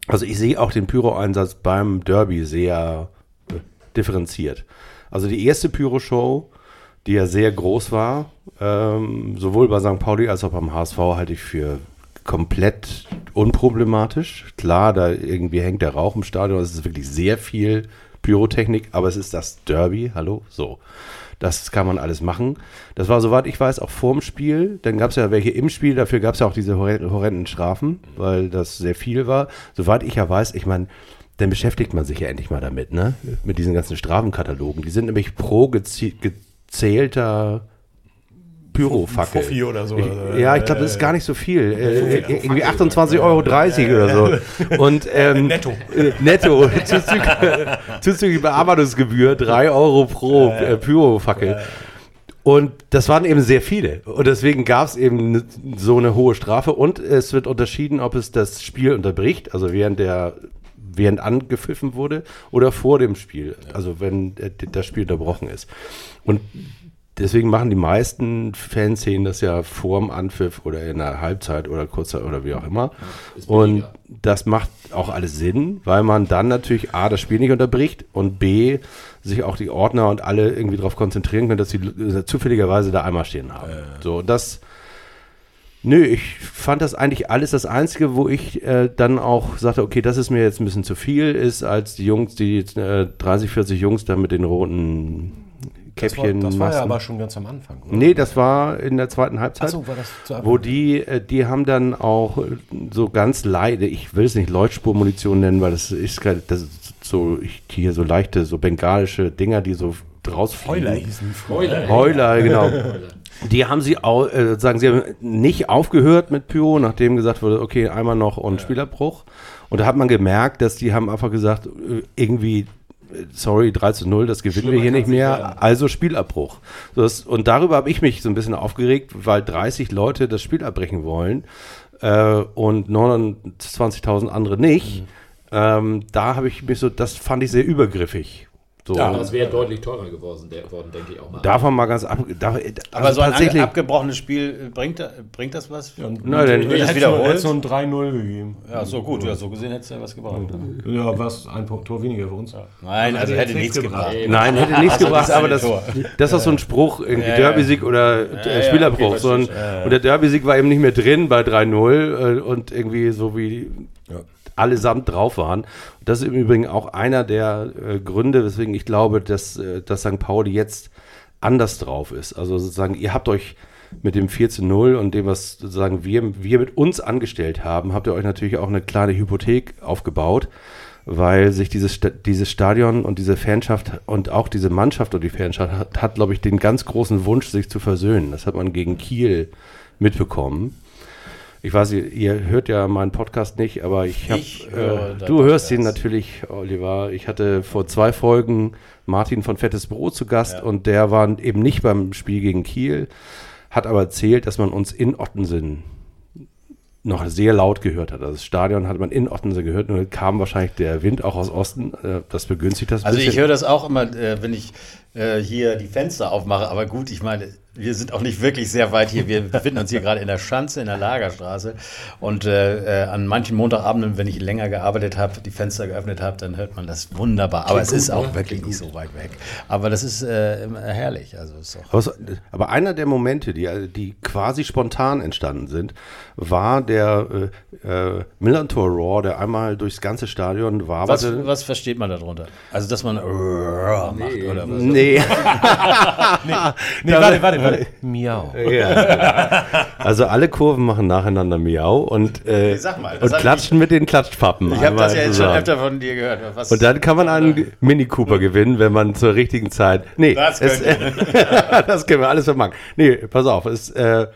also ich sehe auch den Pyro-Einsatz beim Derby sehr äh, differenziert. Also die erste Pyro-Show, die ja sehr groß war, ähm, sowohl bei St. Pauli als auch beim HSV, halte ich für komplett unproblematisch. Klar, da irgendwie hängt der Rauch im Stadion, es ist wirklich sehr viel Pyrotechnik, aber es ist das Derby, hallo, so. Das kann man alles machen. Das war, soweit ich weiß, auch vorm Spiel. Dann gab es ja welche im Spiel, dafür gab es ja auch diese horrenden Strafen, weil das sehr viel war. Soweit ich ja weiß, ich meine, dann beschäftigt man sich ja endlich mal damit, ne? Mit diesen ganzen Strafenkatalogen. Die sind nämlich pro gezählter Pyrofackel. Fuffi oder so. Ich, ja, ich glaube, das ist gar nicht so viel. Äh, irgendwie 28,30 Euro oder so. Und, ähm, [LAUGHS] Netto. Äh, netto. [LAUGHS] Zuzüglich, [LAUGHS] Bearbeitungsgebühr 3 Euro pro äh, Pyrofackel. Und das waren eben sehr viele. Und deswegen gab es eben so eine hohe Strafe. Und es wird unterschieden, ob es das Spiel unterbricht, also während der während angepfiffen wurde oder vor dem Spiel, also wenn äh, das Spiel unterbrochen ist. Und deswegen machen die meisten Fanszenen das ja vorm Anpfiff oder in der Halbzeit oder kurzer oder wie auch immer. und das macht auch alles Sinn, weil man dann natürlich A, das Spiel nicht unterbricht und B, sich auch die Ordner und alle irgendwie darauf konzentrieren können, dass sie äh, zufälligerweise da einmal stehen haben. So, und das, nö, ich fand das eigentlich alles das Einzige, wo ich äh, dann auch sagte, okay, das ist mir jetzt ein bisschen zu viel, ist als die Jungs, die äh, 30, 40 Jungs da mit den roten Das war, Käppchen. das war ja aber schon ganz am Anfang. Oder? Nee, das war in der zweiten Halbzeit. Achso, war das zu Anfang? Wo die, äh, die haben dann auch äh, so ganz leide, ich will es nicht Leuchtspurmunition nennen, weil das ist das ist so ich, hier so leichte, so bengalische Dinger, die so rausfliegen. Heuler hießen. Heuler. Heuler, [LAUGHS] genau. Die haben sie auch, äh, sagen sie haben nicht aufgehört mit Pyro, nachdem gesagt wurde, okay, einmal noch und Spielabbruch. Und da hat man gemerkt, dass die haben einfach gesagt, äh, irgendwie, sorry, 3 zu 0, das gewinnen wir Schlimmer hier nicht mehr, werden. also Spielabbruch. Das, und darüber habe ich mich so ein bisschen aufgeregt, weil 30 Leute das Spiel abbrechen wollen äh, und 29.000 andere nicht. Ähm, da habe ich mich so, das fand ich sehr übergriffig. So, Aber es wäre deutlich teurer geworden, der, worden, denke ich auch mal. davon mal ganz ab. Da, Aber also so ein abgebrochenes Spiel, äh, bringt, da- bringt das was? Ja, Na, dann- Wird das hätte wiederholt? so- hätte so ein 3-0 gegeben. Ja, so gut. Ja, so gesehen hättest du ja was gebraucht. Ja, was? Ein Tor weniger für uns. Nein, also hätte hätte nichts gebracht. gebracht. Nein, hätte nichts Also gebracht, das aber das, das ist so ein Spruch, irgendwie Ja, ja. Derby-Sieg oder äh, ja, Spielabbruch. okay, so ein. Und der Derby-Sieg war eben nicht mehr drin bei 3-0 äh, und irgendwie so wie allesamt drauf waren. Das ist im Übrigen auch einer der äh, Gründe, weswegen ich glaube, dass, äh, dass St. Pauli jetzt anders drauf ist. Also sozusagen, ihr habt euch mit dem 4 zu 0 und dem, was sozusagen wir, wir mit uns angestellt haben, habt ihr euch natürlich auch eine kleine Hypothek aufgebaut, weil sich dieses, dieses Stadion und diese Fanschaft und auch diese Mannschaft und die Fanschaft hat, hat glaube ich, den ganz großen Wunsch, sich zu versöhnen. Das hat man gegen Kiel mitbekommen. Ich weiß, ihr, ihr hört ja meinen Podcast nicht, aber ich habe. Ich höre Äh, du hörst ihn natürlich, Oliver. Ich hatte vor zwei Folgen Martin von Fettes Brot zu Gast Ja. und der war eben nicht beim Spiel gegen Kiel, hat aber erzählt, dass man uns in Ottensen noch sehr laut gehört hat. Also das Stadion hat man in Ottensen gehört und dann kam wahrscheinlich der Wind auch aus Osten. Äh, Das begünstigt das. Also ich bisschen. höre das auch immer, äh, wenn ich äh, hier die Fenster aufmache. Aber gut, ich meine, wir sind auch nicht wirklich sehr weit hier. Wir [LAUGHS] befinden uns hier gerade in der Schanze, in der Lagerstraße. Und äh, äh, an manchen Montagabenden, wenn ich länger gearbeitet habe, die Fenster geöffnet habe, dann hört man das wunderbar. Aber es ist auch wirklich nicht so weit weg. Aber das ist äh, herrlich. Also ist Aber, aber einer der Momente, die, die quasi spontan entstanden sind, war der äh, äh, Millantor Raw, der einmal durchs ganze Stadion was, waberte. was versteht man darunter? Also, dass man macht oder was? Nee. [LAUGHS] [LAUGHS] Nee, warte, warte, warte. Miau. ja. Also alle Kurven machen nacheinander Miau und, äh, Sag mal, und hab ich klatschen mit den Klatschpappen. Ich habe das ja jetzt schon zusammen. öfter von dir gehört. Was, Und dann kann man einen Mini Cooper gewinnen, wenn man zur richtigen Zeit. Nee, Das es, [LAUGHS] das können wir alles vermachen. Nee, pass auf, es äh,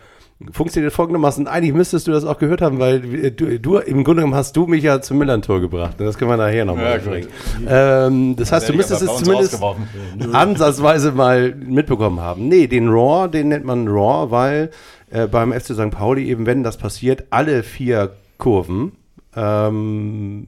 funktioniert folgendermaßen. Eigentlich müsstest du das auch gehört haben, weil du, du im Grunde genommen hast du mich ja zum Millantor gebracht. Das können wir nachher nochmal Ja, bringen. Ähm, das heißt, du müsstest es zumindest ansatzweise mal mitbekommen haben. Nee, den Raw, den nennt man Raw, weil äh, beim FC St. Pauli eben, wenn das passiert, alle vier Kurven ähm,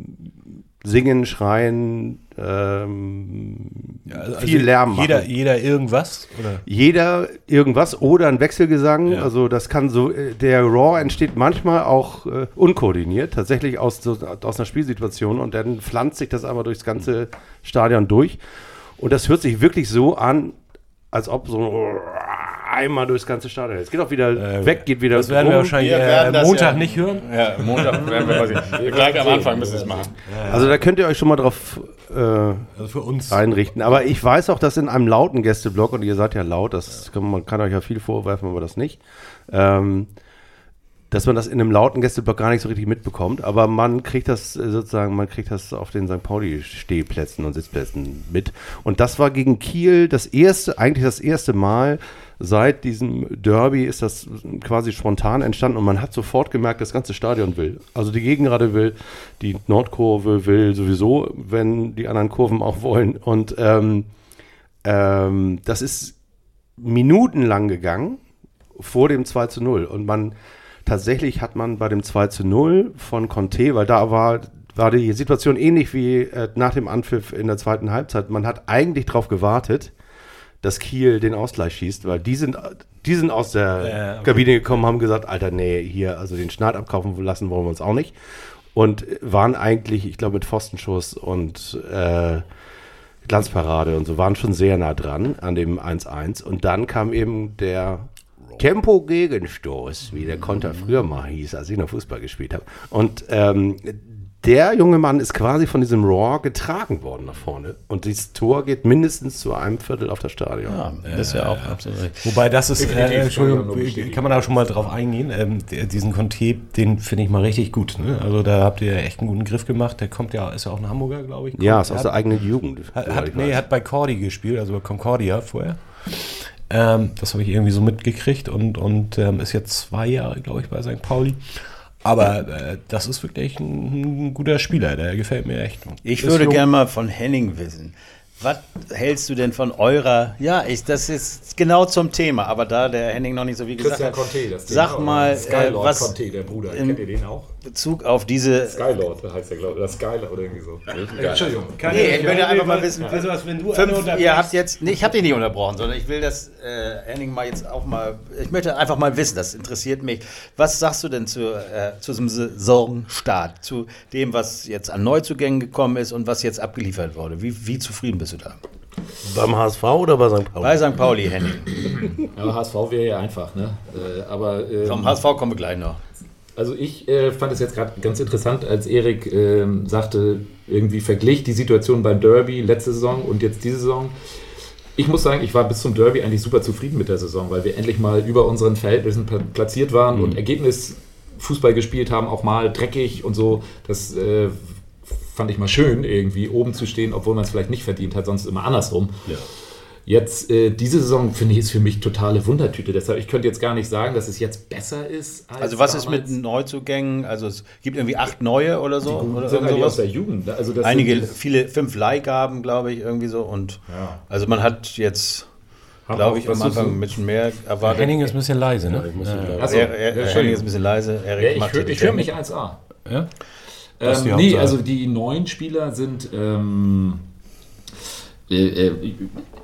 singen, schreien, ähm, viel Lärm machen. Jeder, jeder irgendwas? Oder? Jeder irgendwas oder ein Wechselgesang. Ja. Also das kann so, äh, der Raw entsteht manchmal auch äh, unkoordiniert, tatsächlich aus, so, aus einer Spielsituation und dann pflanzt sich das aber durchs ganze Stadion durch. Und das hört sich wirklich so an, als ob so einmal durchs ganze Stadion. Es geht auch wieder weg, geht wieder Das werden wir rum. wahrscheinlich Wir werden äh, Montag ja- nicht hören. Ja, Montag werden wir quasi. [LAUGHS] Gleich am Anfang müssen wir es machen. Also da könnt ihr euch schon mal drauf äh, Also für uns. einrichten. Aber ich weiß auch, dass in einem lauten Gästeblock, und ihr seid ja laut, das kann, man kann euch ja viel vorwerfen, aber das nicht, ähm, dass man das in einem lauten Gästeblock gar nicht so richtig mitbekommt, aber man kriegt das äh, sozusagen, man kriegt das auf den St. Pauli-Stehplätzen und Sitzplätzen mit. Und das war gegen Kiel das erste, eigentlich das erste Mal seit diesem Derby ist das quasi spontan entstanden und man hat sofort gemerkt, das ganze Stadion will. Also die Gegengrade will, die Nordkurve will sowieso, wenn die anderen Kurven auch wollen. Und ähm, ähm, das ist minutenlang gegangen vor dem 2 zu 0. Und man tatsächlich hat man bei dem 2 zu 0 von Conte, weil da war, war die Situation ähnlich wie äh, nach dem Anpfiff in der zweiten Halbzeit. Man hat eigentlich darauf gewartet, dass Kiel den Ausgleich schießt, weil die sind, die sind aus der Ja, okay. Kabine gekommen, haben gesagt, Alter, nee, hier, also den Schneid abkaufen lassen wollen wir uns auch nicht. Und waren eigentlich, ich glaube, mit Pfostenschuss und äh, Glanzparade und so, waren schon sehr nah dran an dem 1-1. Und dann kam eben der Tempo-Gegenstoß, wie der Konter früher mal hieß, als ich noch Fußball gespielt habe. Und ähm, der junge Mann ist quasi von diesem Raw getragen worden nach vorne. Und dieses Tor geht mindestens zu einem Viertel auf das Stadion. Ja, das ist ja auch absolut richtig. Wobei das ist, äh, kann Entschuldigung, kann man da schon mal drauf eingehen. Ähm, der, diesen Conte, den finde ich mal richtig gut. Ne? Also da habt ihr echt einen guten Griff gemacht. Der kommt ja, ist ja auch ein Hamburger, glaube ich. Ja, Kommt- ist aus hat- der eigenen Jugend. Hat, hat, nee, weiß. hat bei Cordy gespielt, also bei Concordia vorher. Ähm, das habe ich irgendwie so mitgekriegt und, und ähm, ist jetzt zwei Jahre, glaube ich, bei St. Pauli. Aber äh, das ist wirklich ein, ein guter Spieler, der gefällt mir echt. Ich Ist würde gerne mal von Henning wissen. Was hältst du denn von eurer, ja, ich, das ist genau zum Thema, aber da der Henning noch nicht so viel gesagt Christian hat, Conte, das sag Thema, mal, oder? äh, was Conte, der Bruder. Kennt ihr den auch? Bezug auf diese, Skylord heißt der, glaube ich. Oder Skyler oder irgendwie so. Entschuldigung. nee, ich würde einfach mal wissen, Also, was, wenn du fünf, ihr habt jetzt, nee, ich habe dich nicht unterbrochen, sondern ich will das äh, Henning mal jetzt auch mal, ich möchte einfach mal wissen, das interessiert mich. Was sagst du denn zu, äh, zu diesem Saisonstart, zu dem, was jetzt an Neuzugängen gekommen ist und was jetzt abgeliefert wurde? Wie, wie zufrieden bist du da? Beim HSV oder bei St. Pauli? Bei St. Pauli, Henning. Ja, HSV wäre ja einfach, ne? Äh, aber ähm, Vom HSV kommen wir gleich noch. Also ich äh, fand es jetzt gerade ganz interessant, als Erik ähm, sagte, irgendwie verglich die Situation beim Derby letzte Saison und jetzt diese Saison. Ich muss sagen, ich war bis zum Derby eigentlich super zufrieden mit der Saison, weil wir endlich mal über unseren Verhältnissen pla- platziert waren und Ergebnisfußball gespielt haben, auch mal dreckig und so. Das äh, fand ich mal schön, irgendwie oben zu stehen, obwohl man es vielleicht nicht verdient hat, sonst immer andersrum. Jetzt, äh, diese Saison, finde ich, ist für mich totale Wundertüte. Deshalb, ich könnte jetzt gar nicht sagen, dass es jetzt besser ist. Als Also was ist damals. mit Neuzugängen? Also es gibt irgendwie acht neue oder so? Oder sind eigentlich aus sowas? der Jugend. ne? Also das Einige, sind, viele, fünf Leihgaben, glaube ich, irgendwie so. Und also man hat jetzt, glaube ich, am ist Anfang so? ein bisschen mehr erwartet. Henning ist ein bisschen leise, ne? Achso, er, er, ja, Henning ist ein bisschen leise. Erik Ja, ich höre hör mich 1A. Ja? Ist Ähm, nee, also die neuen Spieler sind, ähm, äh, äh,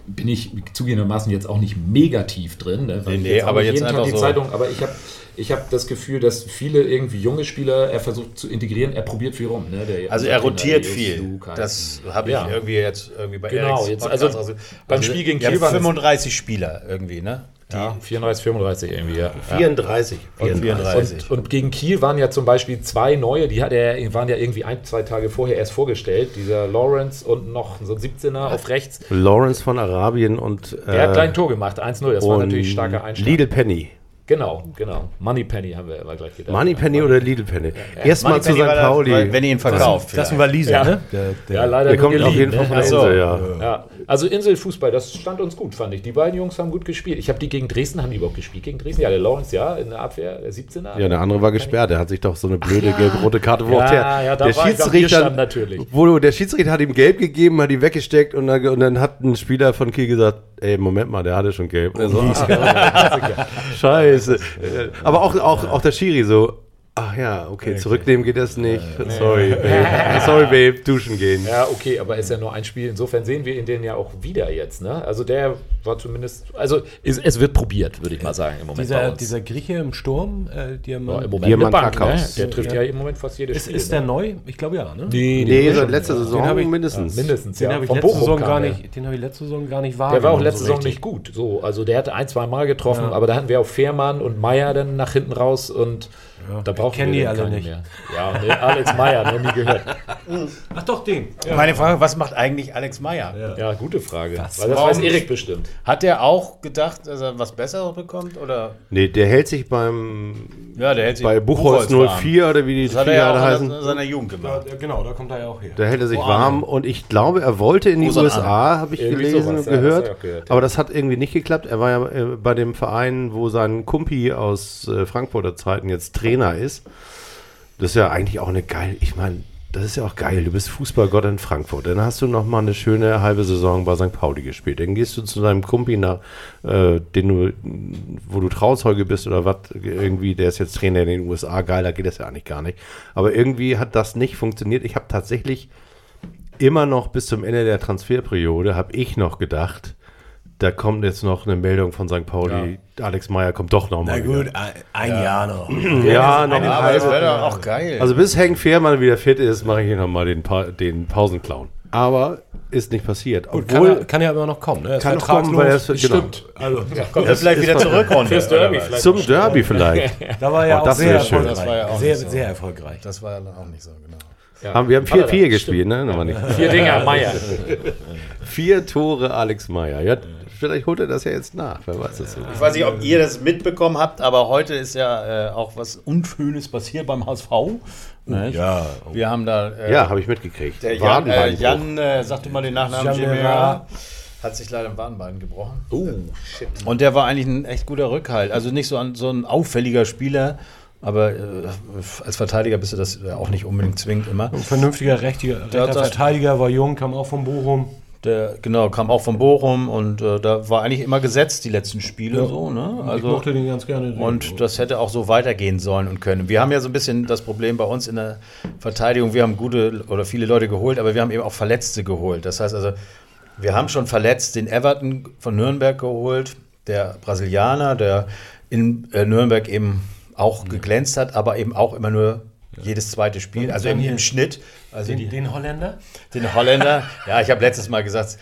bin ich zugegebenermaßen jetzt auch nicht mega tief drin. Ne, weil Nee, ich nee, jetzt aber jetzt jeden Tag einfach die so- Zeitung, aber ich habe ich hab das Gefühl, dass viele irgendwie junge Spieler er versucht zu integrieren, er probiert viel rum. Ne? Der, Also er rotiert viel. Das habe ich Ja. irgendwie jetzt irgendwie bei Genau, Eriks jetzt Podcast also beim Spiel gegen Kiel waren es- 35 Spieler irgendwie, ne? Ja, 34, 35 irgendwie, ja. 34. Und 34. Und, und gegen Kiel waren ja zum Beispiel zwei neue, die hat er, waren ja irgendwie ein, zwei Tage vorher erst vorgestellt. Dieser Lawrence und noch so ein 17er auf rechts. Lawrence von Arabien und, Der hat äh, gleich ein Tor gemacht, 1-0. Das war natürlich starker Einstand. Lidl Penny. Genau, genau. Money Penny haben wir immer gleich gedacht. Money Penny oder Lidl Penny? Erstmal zu St. Pauli. Wenn ihr ihn verkauft. Das ist ein. Waliser, Ja. ne? Der, der, Ja, leider Der kommt auf jeden Fall ne? von der Also, Insel, ja. Ja, also Inselfußball, das stand uns gut, fand ich. Die beiden Jungs haben gut gespielt. Ich habe die gegen Dresden, haben die überhaupt gespielt gegen Dresden? Ja, der Lawrence, ja, in der Abwehr, der 17er. Ja, der andere war gesperrt. Der hat sich doch so eine blöde gelb-rote Karte wo Ja, auch der, ja, der Schiedsrichter natürlich. Wo, der Schiedsrichter hat ihm gelb gegeben, hat ihn weggesteckt und dann, und dann hat ein Spieler von Kiel gesagt, ey, Moment mal, der hatte schon gelb. Und er so, [LAUGHS] ah, Scheiße. Aber auch, auch, auch der Schiri so, ach ja, okay, zurücknehmen geht das nicht. Sorry, [LAUGHS] Babe. Sorry, Babe, duschen gehen. Ja, okay, aber ist ja nur ein Spiel. Insofern sehen wir ihn den ja auch wieder jetzt. Ne? Also der war zumindest, also es, es wird probiert, würde ich mal sagen im Moment. bei dieser, uns. dieser Grieche im Sturm, äh, Diamant, ja, im Moment Diamant Bank, ne? Der trifft ja. im Moment fast jedes ist, Spiel. ist ne? der neu? Ich glaube ja, ne? Nee, Nee, den- seit letzter Saison hab ich- mindestens. mindestens. Den ja. habe ich Von letzte Saison gar der. nicht, den habe ich letzte Saison gar nicht Der war auch letzte so Saison nicht gut. So, also der hatte ein, zwei Mal getroffen, aber da hatten wir auch Fehrmann und Meier dann nach hinten raus und da brauchen kennen wir die alle nicht. Mehr. Ja, nee, Alex Meier, noch nie gehört. Ach doch, den. Meine Frage, was macht eigentlich Alex Meyer? Ja, gute Frage. Weil das weiß Erik bestimmt. Hat er auch gedacht, dass er was Besseres bekommt? Oder? Nee, der hält sich beim Ja, der hält sich bei Buchholz warm. 04 oder wie die Das hat er ja auch heißen. in seiner Jugend gemacht. Ja, genau, da kommt er ja auch her. Da hält er sich Wo warm und ich glaube, er wollte in die er USA, habe ich Irgendwie gelesen sowas, und ja, das gehört. gehört, ja. Aber das hat irgendwie nicht geklappt. Er war ja äh, bei dem Verein, wo sein Kumpi aus äh, Frankfurter Zeiten jetzt Trainer ist. Das ist ja eigentlich auch eine geil. Ich meine, das ist ja auch geil. Du bist Fußballgott in Frankfurt. Dann hast du noch mal eine schöne halbe Saison bei St. Pauli gespielt. Dann gehst du zu deinem Kumpi nach, äh, den du, wo du Trauzeuge bist oder was, irgendwie, der ist jetzt Trainer in den USA. Geiler geht das ja eigentlich gar nicht. Aber irgendwie hat das nicht funktioniert. Ich habe tatsächlich immer noch bis zum Ende der Transferperiode habe ich noch gedacht, da kommt jetzt noch eine Meldung von St. Pauli, Alex Meyer kommt doch noch mal. Na gut, wieder. ein, ein Jahr noch. [CLEARS THROAT] Ja, noch ein Aber das wäre doch auch geil. Also bis Hank Fehrmann wieder fit ist, mache ich hier noch mal den, pa den Pausenclown. Aber ist nicht passiert. Kann, Obwohl, ja, kann ja immer noch kommen. Ne? Ist kann noch kommen, weil er ist, genau, Stimmt. Also, er vielleicht wieder zurückrunde. Fürs Derby vielleicht. zum Derby vielleicht. [LAUGHS] da war er Oh, auch das sehr erfolgreich. Das war ja auch sehr, nicht so. sehr erfolgreich. Das war ja auch nicht so, genau. Haben, wir haben 4-4 gespielt, ne? Nochmal nicht. Vier Dinger, Meier. [LAUGHS] Vier Tore Alex Meyer. Ja, vielleicht holt er das ja jetzt nach. Wer weiß das so. Ich weiß nicht, ob ihr das mitbekommen habt, aber heute ist ja äh, auch was Unschönes passiert beim HSV. Ne? Ja. Wir haben da. Äh, Ja, habe ich mitgekriegt. Der Jan, äh. Jan äh, sagte mal den Nachnamen Gerard. hat sich leider im Wadenbein gebrochen. Oh, shit. Und der war eigentlich ein echt guter Rückhalt. Also nicht so ein, so ein auffälliger Spieler, aber äh, als Verteidiger bist du das ja auch nicht unbedingt zwingend immer. Ein vernünftiger hat rechter Verteidiger, war jung, kam auch von Bochum. Der, genau, kam auch von Bochum und äh, da war eigentlich immer gesetzt die letzten Spiele so, ne? ich Also mochte den ganz gerne. und das hätte auch so weitergehen sollen und können. Wir haben ja so ein bisschen das Problem bei uns in der Verteidigung, wir haben gute oder viele Leute geholt, aber wir haben eben auch Verletzte geholt. Das heißt also, wir haben schon verletzt den Everton von Nürnberg geholt, der Brasilianer, der in äh, Nürnberg eben auch geglänzt hat, aber eben auch immer nur jedes zweite Spiel, also im, im Schnitt. Also den, die, den Holländer? den Holländer, ja, ich habe letztes Mal gesagt,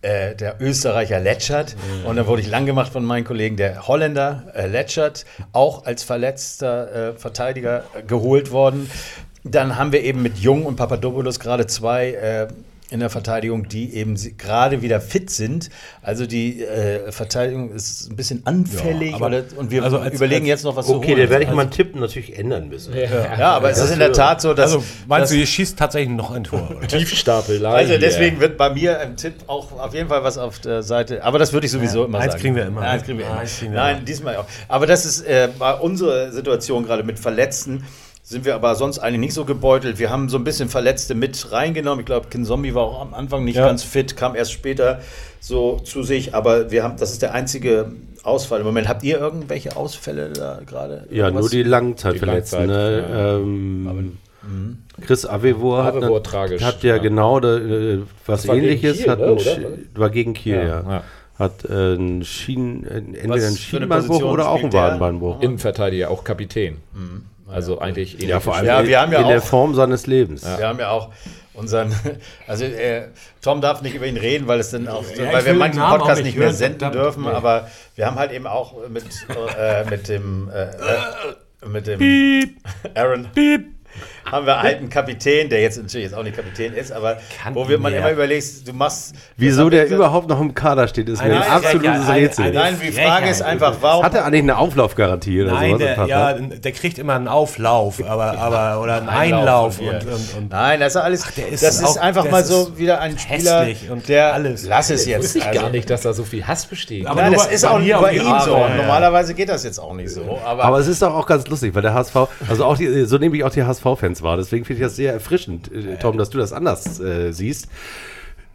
äh, der Österreicher Letschert. Und dann wurde ich lang gemacht von meinen Kollegen, der Holländer äh, Letschert, auch als verletzter äh, Verteidiger äh, geholt worden. Dann haben wir eben mit Jung und Papadopoulos gerade zwei äh, in der Verteidigung, die eben gerade wieder fit sind. Also die äh, Verteidigung ist ein bisschen anfällig. Ja, aber- oder, und wir also als- überlegen als- jetzt noch was zu Okay, da werde ich also, meinen Tipp natürlich ändern müssen. ja, aber es ist in der Tat so, dass. Also meinst dass, du, ihr schießt tatsächlich noch ein Tor? oder? Tiefstapelei. also deswegen wird bei mir im Tipp auch auf jeden Fall was auf der Seite. Aber das würde ich sowieso immer eins sagen. kriegen wir immer, Ja, eins ne? kriegen wir Ja, immer. eins kriegen wir Nein, immer. diesmal auch. Aber das ist äh, bei unserer Situation gerade mit Verletzten. Sind wir aber sonst eigentlich nicht so gebeutelt. Wir haben so ein bisschen Verletzte mit reingenommen. Ich glaube, Kin Zombie war auch am Anfang nicht Ja. ganz fit, kam erst später so zu sich. Aber wir haben, das ist der einzige Ausfall. Im Moment habt ihr irgendwelche Ausfälle da gerade? Ja, nur die Langzeitverletzten. Die ne? Langzeit, ja. ähm, Chris Avevor hat, Avevor tragisch, hat ja, ja. genau da, äh, was gegen ähnliches. Kiel, hat ne, ein war gegen Kiel, ja. Ja, ja. Hat äh, einen Schienen, äh, entweder einen Schienenbeinbruch oder auch der? Wadenbeinbruch. Innenverteidiger, auch Kapitän. Also eigentlich Ja, vor allem Ja, wir haben ja in der auch- Form seines Lebens. Wir haben ja auch unseren, [LAUGHS] also äh, Tom darf nicht über ihn reden, weil es dann auch, Ja, weil wir manchen Podcast nicht nicht mehr senden verdammt. dürfen, Nee. aber wir haben halt eben auch mit, äh, mit dem äh, äh, mit dem Aaron haben wir einen Kapitän, der jetzt natürlich jetzt auch nicht Kapitän ist, aber Kann wo wir man immer überlegst, du machst Wieso der gesagt- überhaupt noch im Kader steht, ist mir ein Nein, absolutes eine- Rätsel. eine- Nein, die Frage ist einfach, warum Hat er eigentlich eine Auflaufgarantie oder Nein, sowas? der, ja, der kriegt immer einen Auflauf, aber, aber oder einen Einlauf und, und, und Nein, das ist alles. der ist das ist auch- einfach das mal ist so wieder ein Spieler, und der alles. Lass es jetzt. Wusste ich also- gar nicht, dass da so viel Hass besteht. Aber Nein, das ist auch nicht bei ihm so. Normalerweise geht das jetzt auch nicht so. Aber, es ist doch auch ganz lustig, weil der HSV, also auch die, so nehme ich auch die HSV-Fans wahr. Deswegen finde ich das sehr erfrischend, äh, Tom, dass du das anders äh, siehst.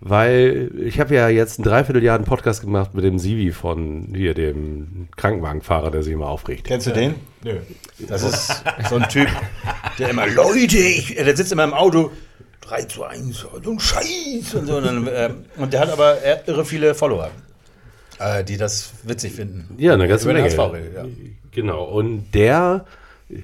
Weil ich habe ja jetzt ein Dreivierteljahr einen Podcast gemacht mit dem Sivi von hier, dem Krankenwagenfahrer, der sich immer aufregt. Kennst du den? Nö. Das ist so ein Typ, der immer, Leute, ich, der sitzt immer im Auto, 3 zu 1, so ein Scheiß und so. Und, dann, äh, und der hat aber er irre viele Follower, äh, die das witzig finden. Ja, eine ganze Menge. HSV ja. Genau. Und der,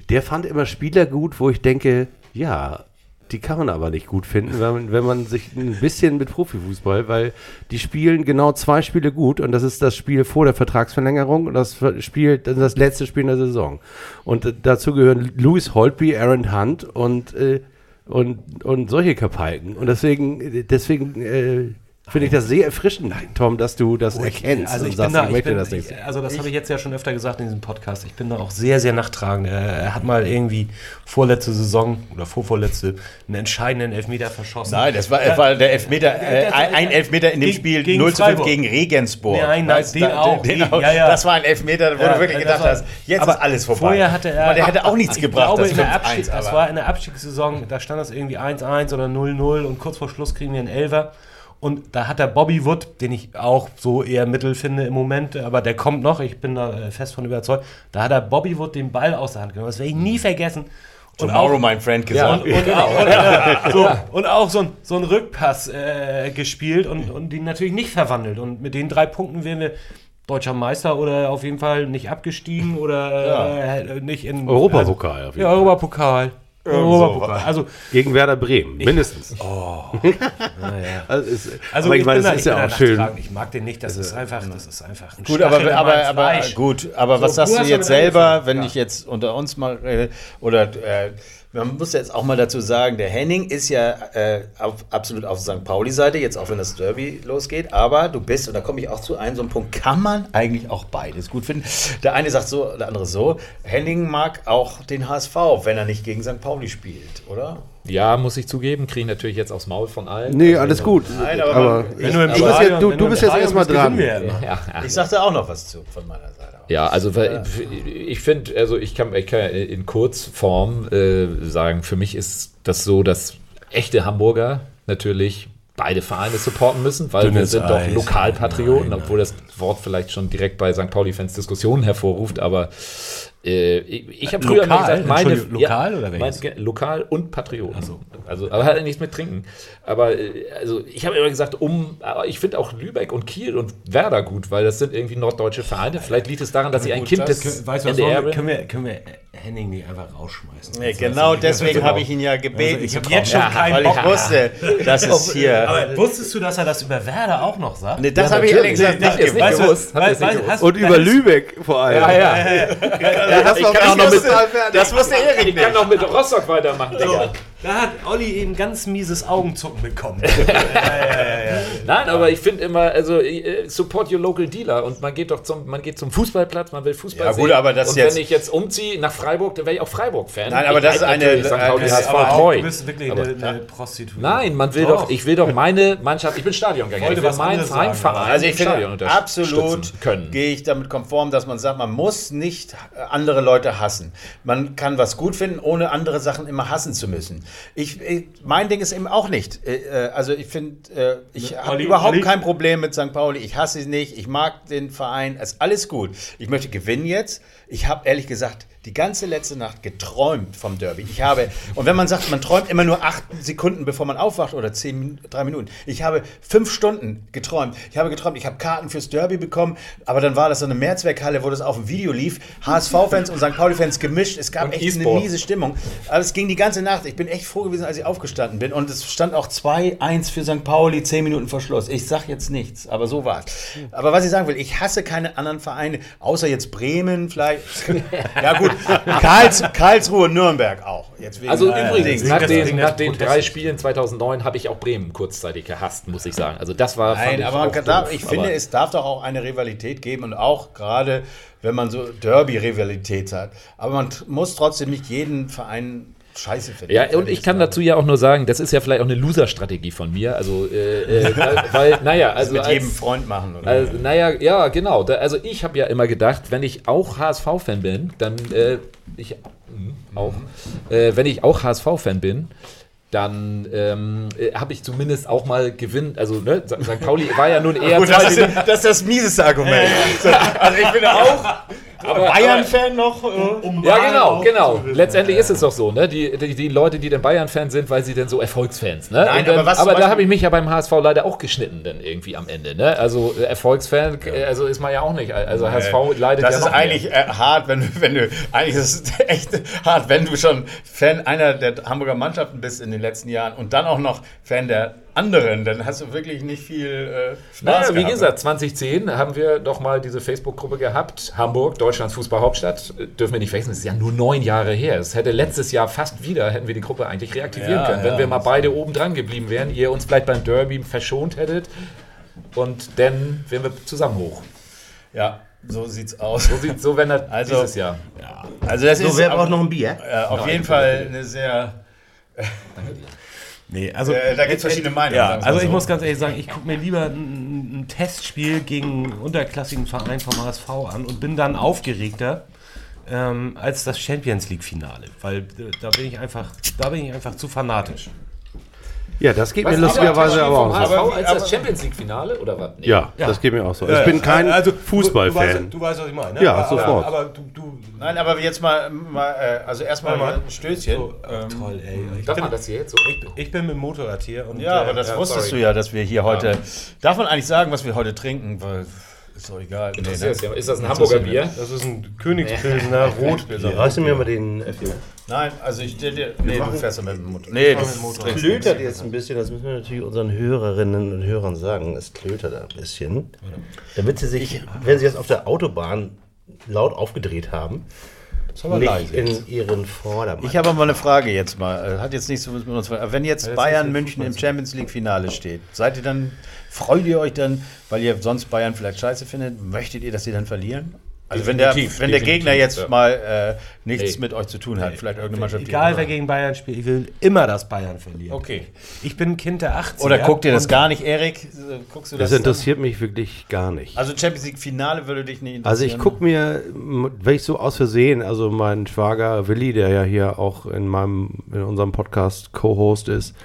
der fand immer Spieler gut, wo ich denke, ja, die kann man aber nicht gut finden, wenn man, wenn man sich ein bisschen mit Profifußball, weil die spielen genau zwei Spiele gut und das ist das Spiel vor der Vertragsverlängerung und das Spiel, das letzte Spiel in der Saison. Und dazu gehören Louis Holtby, Aaron Hunt und, äh, und, und solche Kapalken. Und deswegen, deswegen äh, finde ich das sehr erfrischend, Tom, dass du das erkennst Also und ich sagst, bin da, ich ich möchte bin, das nicht. ich, also das habe ich jetzt ja schon öfter gesagt in diesem Podcast. Ich bin da auch sehr, sehr nachtragend. Er, er hat mal irgendwie vorletzte Saison oder vorvorletzte einen entscheidenden Elfmeter verschossen. Nein, das war, war der Elfmeter, äh, ein Elfmeter in dem gegen- Spiel gegen 0 zu 5 Freiburg. gegen Regensburg. Nein, nein, Weißt den du, auch, Den den- auch. ja, ja. Das war ein Elfmeter, wo Ja, du wirklich gedacht war- hast, jetzt aber ist alles vorbei. Vorher hatte er. Aber der hätte auch nichts ich gebracht, Glaube, das in, der 5-1, Abstieg, das aber- war in der Abstiegssaison, da stand das irgendwie 1-1 oder 0-0 und kurz vor Schluss kriegen wir einen Elfer. Und da hat der Bobby Wood, den ich auch so eher mittel finde im Moment, aber der kommt noch, ich bin da äh, fest von überzeugt, da hat der Bobby Wood den Ball aus der Hand genommen. Das werde ich nie vergessen. Und Tomorrow, mein Friend, gesagt. und, und, auch, und, ja, [LAUGHS] so, und auch so ein, so ein Rückpass äh, gespielt und, und den natürlich nicht verwandelt. Und mit den drei Punkten wären wir deutscher Meister oder auf jeden Fall nicht abgestiegen oder äh, nicht in Europapokal auf jeden Ja, Fall. Europapokal. Europapokal. Also, Gegen Werder Bremen, mindestens. oh, [LAUGHS] Also, es, also aber ich meine, bin es da- ist ja auch schön. Ich mag den nicht, das ist einfach, das ist einfach ein Gut, aber, aber, aber gut, aber So, was sagst du jetzt selber, angefangen, wenn ja. ich jetzt unter uns mal rede, oder äh, man muss jetzt auch mal dazu sagen, der Henning ist ja äh, auf, absolut auf St. Pauli-Seite, jetzt auch wenn das Derby losgeht, aber du bist, und da komme ich auch zu einem, so einem Punkt kann man eigentlich auch beides gut finden. Der eine sagt so, der andere so. Henning mag auch den HSV, wenn er nicht gegen St. Pauli spielt, oder? Ja, muss ich zugeben, kriege ich natürlich jetzt aufs Maul von allen. Nee, Also, alles gut. Nein, aber aber Wenn du im Stadion- jetzt- du- du bist jetzt erstmal dran. immer. Ja, Ich sagte auch noch was zu von meiner Seite. Ja, also weil, ich finde, also ich kann, ich kann in Kurzform äh, sagen, für mich ist das so, dass echte Hamburger natürlich beide Vereine supporten müssen, weil wir Dünnes sind doch Eis. Lokalpatrioten, obwohl das Wort vielleicht schon direkt bei St. Pauli-Fans Diskussionen hervorruft, aber äh, ich, ich habe früher Lokal? gesagt, meine, lokal oder welches? mein, lokal und Patrioten. Also, aber halt nichts mit trinken. Aber äh, also ich habe immer gesagt, um, aber ich finde auch Lübeck und Kiel und Werder gut, weil das sind irgendwie norddeutsche Vereine. Vielleicht liegt es daran, dass sie ein Kind das des können- weißt du, was NDR wir, können wir, können wir Henning nicht einfach rausschmeißen? Nee, genau ich- deswegen habe ich ihn ja gebeten. Also ich zu hab jetzt schon keinen Weil ich Bock. wusste, dass es hier. Aber wusstest du, dass er das über Werder auch noch sagt? Nee, das habe ich ehrlich gesagt nicht nicht gewusst. gewusst? Nicht Weißt- gewusst? hast- Und über Lübeck vor allem. Ja, ja. Ja, das ich kann auch noch mit, das wusste Erik Ich kann nicht. noch mit Rostock weitermachen, Digga. Da hat Olli eben ganz mieses Augenzucken bekommen. [LAUGHS] Nein, aber ich finde immer, also äh, support your local dealer und man geht doch zum, man geht zum Fußballplatz, man will Fußball Ja, sehen. gut, aber das und jetzt- wenn ich jetzt umziehe nach Freiburg, dann wäre ich auch Freiburg-Fan. Nein, aber ich das ist eine- eine- treu. du bist wirklich Aber- eine, eine Prostituierte. Nein, man will Doch. doch, ich will doch meine Mannschaft, ich bin Stadiongänger, Wollte ich will meinen Verein, Verein Also ich finde absolut können. gehe ich damit konform, dass man sagt, man muss nicht andere Leute hassen. Man kann was gut finden, ohne andere Sachen immer hassen zu müssen. Ich, ich mein Ding ist eben auch nicht. Äh, äh, also ich finde, äh, ich habe Olli, überhaupt Olli? kein Problem mit St. Pauli. Ich hasse sie nicht. Ich mag den Verein. Es ist alles gut. Ich möchte gewinnen jetzt. Ich habe ehrlich gesagt die ganze letzte Nacht geträumt vom Derby. Ich habe, und wenn man sagt, man träumt immer nur acht Sekunden, bevor man aufwacht oder zehn, drei Minuten. Ich habe fünf Stunden geträumt. Ich habe geträumt, ich habe Karten fürs Derby bekommen, aber dann war das so eine Mehrzweckhalle, wo das auf dem Video lief. HSV-Fans und St. Pauli-Fans gemischt. Es gab Und echt eine E-Sport. miese Stimmung. Aber es ging die ganze Nacht. Ich bin echt froh gewesen, als ich aufgestanden bin. Und es stand auch 2-1 für St. Pauli, 10 Minuten vor Schluss. Ich sag jetzt nichts, aber so war's. Aber was ich sagen will, ich hasse keine anderen Vereine, außer jetzt Bremen, vielleicht. [LAUGHS] ja, gut. Karls, Karlsruhe, Nürnberg auch. Also äh, übrigens, nach den, nach den drei Spielen 2009 habe ich auch Bremen kurzzeitig gehasst, muss ich sagen. Also das war Nein, ich aber kann, darf, ich finde, Aber- es darf doch auch eine Rivalität geben und auch gerade, wenn man so Derby-Rivalität hat. Aber man muss trotzdem nicht jeden Verein scheiße finden. Ja, und ich kann dazu ja auch nur sagen, das ist ja vielleicht auch eine Loser-Strategie von mir. Also, äh, äh, [LAUGHS] weil, naja, also. mit als- jedem Freund machen, oder? Also, naja, ja, genau. Da, also ich habe ja immer gedacht, wenn ich auch HSV-Fan bin, dann äh, ich mhm, auch, äh, wenn ich auch HSV-Fan bin, dann ähm, äh, habe ich zumindest auch mal Gewinn. Also ne, St. Pauli war ja nun [LAUGHS] eher Gut, das ist, das ist das mieseste Argument. [LAUGHS] So, also ich bin auch Bayern-Fan noch. äh, Ja, genau, genau. Letztendlich ist es doch so, ne? Die, die, die Leute, die dann Bayern-Fan sind, weil sie dann so Erfolgsfans, ne? Nein, dann, aber aber da habe ich mich ja beim HSV leider auch geschnitten dann irgendwie am Ende, ne? Also äh, Erfolgsfan, äh, also ist man ja auch nicht. Also HSV leidet Das ja ist noch mehr. eigentlich äh, hart, wenn du, wenn du, eigentlich ist es [LAUGHS] echt hart, wenn du schon Fan einer der Hamburger Mannschaften bist in den letzten Jahren und dann auch noch Fan der anderen, dann hast du wirklich nicht viel äh, Spaß Naja, wie gehabt. gesagt, 2010 haben wir doch mal diese Facebook-Gruppe gehabt. Hamburg, Deutschlands Fußballhauptstadt. Äh, Dürfen wir nicht vergessen, das ist ja nur neun Jahre her. Es hätte letztes Jahr fast wieder, hätten wir die Gruppe eigentlich reaktivieren Ja, können, wenn ja. wir mal beide oben dran geblieben wären, ihr uns vielleicht beim Derby verschont hättet und dann wären wir zusammen hoch. Ja, so sieht's aus. So, sieht, so wenn das [LAUGHS] Also- dieses Jahr. Also das So, ist wer braucht noch ein Bier? äh, auf jeden Fall eine sehr, Nee, also, äh, da gibt es verschiedene Meinungen. ja, also ich so. muss ganz ehrlich sagen, ich gucke mir lieber ein, ein Testspiel gegen einen unterklassigen Verein vom HSV an und bin dann aufgeregter ähm, als das Champions League Finale, weil äh, da bin ich einfach, da bin ich einfach zu fanatisch. Ja, das geht mir Was, lustigerweise lieber aber auch so. HSV als das Champions League-Finale oder was? Nee. Ja, das geht mir auch so. Ich bin kein Also, Fußballfan. Du, du, weißt, was ich meine. ne? Ja, aber, sofort. Aber, aber du, du Nein, aber jetzt mal, mal äh, also erstmal Mal, mal. ein Stößchen. so, Ähm, toll, ey. Ich Darf bin, man das hier jetzt so? ich, ich bin mit dem Motorrad hier und Ja, äh, aber das ja, wusstest sorry. du ja, dass wir hier heute. Darf man eigentlich sagen, was wir heute trinken? Weil ist doch egal. Nee, Ist ne? das, ist das ein Hamburger Bier? das ist ein Königspilsener Rotbier. Reißt du mir mal den Öffner? Nein, also ich dir. dir nee, du fährst ja mit dem Motor. Nee, du trinkst Klötert jetzt ein bisschen, das müssen wir natürlich unseren Hörerinnen und Hörern sagen. Es klötert ein bisschen. Damit sie sich, wenn sie jetzt auf der Autobahn laut aufgedreht haben, nicht in ihren Vordermann. Ich habe aber mal eine Frage jetzt mal. Äh, Hat jetzt nichts mit uns. Wenn jetzt Bayern München im Champions League Finale steht, seid ihr dann, freut ihr euch dann, weil ihr sonst Bayern vielleicht scheiße findet, möchtet ihr, dass sie dann verlieren? Also wenn der, wenn der Gegner jetzt ja. mal äh, nichts Nee. mit euch zu tun hat, vielleicht irgendeine Mannschaft. Egal wer gegen Bayern spielt, ich will immer, dass Bayern verliert. Okay. Ich bin ein Kind der 80er. Oder guckt ihr das gar nicht, Erik? Guckst du das? Das interessiert mich wirklich gar nicht. also Champions League Finale würde dich nicht Also interessieren. ich gucke mir, wenn ich so aus Versehen, also mein Schwager Willi, der ja hier auch in meinem, in unserem Podcast Co-Host ist,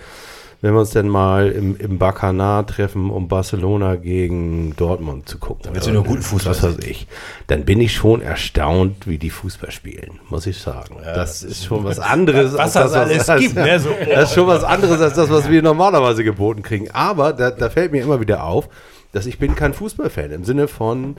wenn wir uns denn mal im, im Bacanar treffen, um Barcelona gegen Dortmund zu gucken. willst du nur guten Fußball Was weiß ich. Dann bin ich schon erstaunt, wie die Fußball spielen, muss ich sagen. das, ist schon was anderes. Was als das alles [LAUGHS] als- gibt, ne? So, das ist schon was anderes als das, was wir normalerweise geboten kriegen. Aber da, da fällt mir immer wieder auf, dass ich bin kein Fußballfan im Sinne von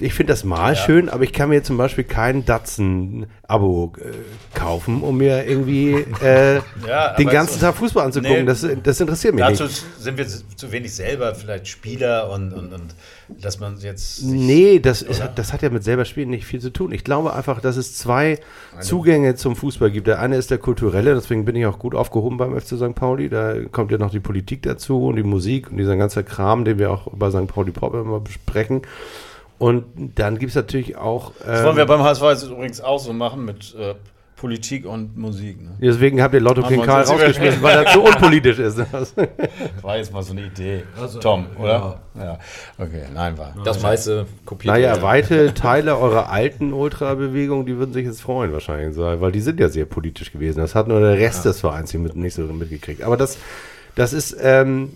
ich finde das mal schön, aber ich kann mir zum Beispiel kein Datsen-Abo äh, kaufen, um mir irgendwie äh, [LAUGHS] Ja, den ganzen Tag Fußball anzugucken. Nee. das, das interessiert mich Dazu nicht. sind wir zu wenig selber vielleicht Spieler und, und, und dass man jetzt. Nee, das, ist, das hat ja mit selber Spielen nicht viel zu tun. Ich glaube einfach, dass es zwei Zugänge zum Fußball gibt. Der eine ist der kulturelle, deswegen bin ich auch gut aufgehoben beim FC St. Pauli. Da kommt ja noch die Politik dazu und die Musik und dieser ganze Kram, den wir auch bei St. Pauli Pop immer besprechen. Und dann gibt es natürlich auch. Das ähm, wollen wir beim HSV jetzt übrigens auch so machen mit äh, Politik und Musik. Ne? Deswegen habt ihr Lotto King wir Karl rausgeschmissen, weil er zu [LAUGHS] unpolitisch ist. War jetzt mal so eine Idee. Tom, oder? Ja. Okay, nein, war. Das meiste kopiert. naja, ihr. weite [LAUGHS] Teile eurer alten Ultrabewegung, die würden sich jetzt freuen wahrscheinlich, so, weil die sind ja sehr politisch gewesen. Das hat nur der Rest des Vereins hier mit, nicht so mitgekriegt. Aber das, das, ist, ähm,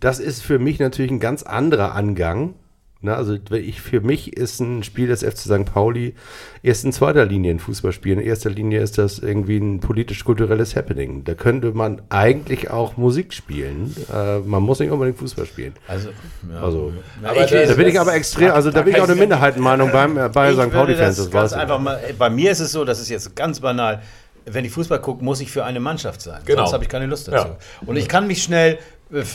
das ist für mich natürlich ein ganz anderer Angang. Na, also ich, für mich ist ein Spiel des FC St. Pauli erst in zweiter Linie ein Fußballspiel. In erster Linie ist das irgendwie ein politisch-kulturelles Happening. Da könnte man eigentlich auch Musik spielen. Äh, man muss nicht unbedingt Fußball spielen. Also, ja. Also, aber das- da bin ich aber extrem, also da bin ich auch eine Minderheitenmeinung beim, äh, bei ich St. Pauli-Fans. das Das ich. einfach mal. Bei mir ist es so, das ist jetzt ganz banal. Wenn ich Fußball gucke, muss ich für eine Mannschaft sein. Genau. Sonst habe ich keine Lust dazu. Ja. Und ich kann mich schnell äh,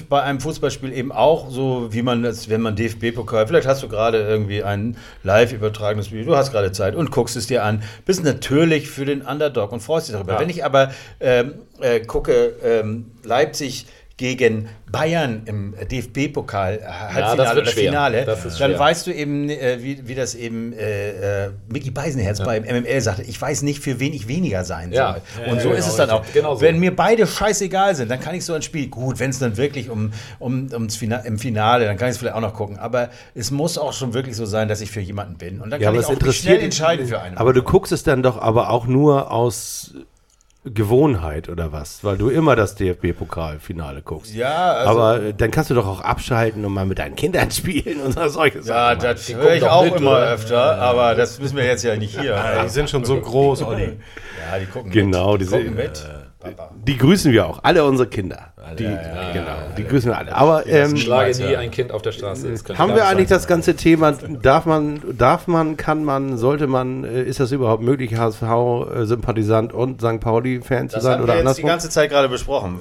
bei einem Fußballspiel eben auch, so wie man das, wenn man DFB-Pokal, vielleicht hast du gerade irgendwie ein live übertragenes Spiel, du hast gerade Zeit und guckst es dir an, bist natürlich für den Underdog und freust dich darüber. Ja. Wenn ich aber ähm, äh, gucke, ähm, Leipzig gegen Bayern im DFB-Pokal, äh, Halbfinale das wird oder. Finale, dann schwer. weißt du eben, äh, wie, wie das eben äh, äh, Mickey Beisenherz beim MML sagte, ich weiß nicht, für wen ich weniger sein Ja. soll. Ja, und ja, so genau, ist es dann auch. Genau so. Wenn mir beide scheißegal sind, dann kann ich so ein Spiel, gut, wenn es dann wirklich um, um, ums Fina im Finale, dann kann ich es vielleicht auch noch gucken. Aber es muss auch schon wirklich so sein, dass ich für jemanden bin. Und dann Ja, kann ich es auch schnell entscheiden für einen. Aber du guckst es dann doch aber auch nur aus Gewohnheit oder was? Weil du immer das DFB-Pokalfinale guckst. ja, also, aber äh, dann kannst du doch auch abschalten und mal mit deinen Kindern [LAUGHS] spielen und solche ja, Sachen. machen. das höre ich auch mit, immer oder? öfter, aber das müssen wir jetzt ja nicht hier. Ja, die sind schon so groß, Olli. Ja, die gucken Genau, mit. diese- gucken mit. Papa. Die grüßen wir auch, alle unsere Kinder. Die, genau, die grüßen wir alle. Aber ähm, Schlage nie ein Kind auf der Straße. Das haben wir eigentlich sein. das ganze Thema, darf man, darf man, kann man, sollte man, äh, ist das überhaupt möglich, HSV-Sympathisant und St. Pauli-Fan zu Das sein haben oder wir jetzt die ganze Zeit gerade besprochen.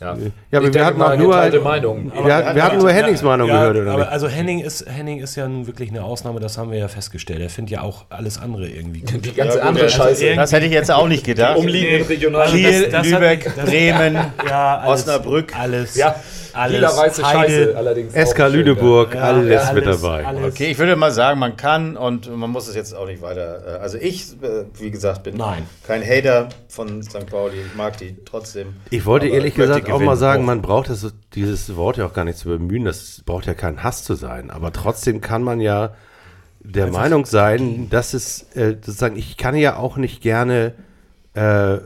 Ja, Ja, aber wir hatten mal, auch nur, wir, Meinung. hatten- wir hatten nur Hennings Meinung Ja, gehört, oder aber nicht? also Henning ist, Henning ist ja nun wirklich eine Ausnahme, das haben wir ja festgestellt. Er findet ja auch alles andere irgendwie gut. Die ganze gut, andere das- Scheiße. Das hätte ich jetzt auch nicht gedacht. Umliegenden Regionalen. Kiel, das hat Lübeck, das- Bremen, Ja, alles, Osnabrück. Alles. Ja, alles. lila weiße Heide. Scheiße allerdings. SK Lüneburg, Ja, alles, mit alles, dabei. alles. Okay, ich würde mal sagen, man kann und man muss es jetzt auch nicht weiter. äh, Also ich, äh, wie gesagt, bin Nein. kein Hater von St. Pauli. Ich mag die trotzdem. Ich wollte Aber ehrlich ich gesagt auch mal sagen, man braucht das, dieses Wort ja auch gar nicht zu bemühen, das braucht ja kein Hass zu sein, aber trotzdem kann man ja der Meinung sein, dass es äh, sozusagen, ich kann ja auch nicht gerne äh,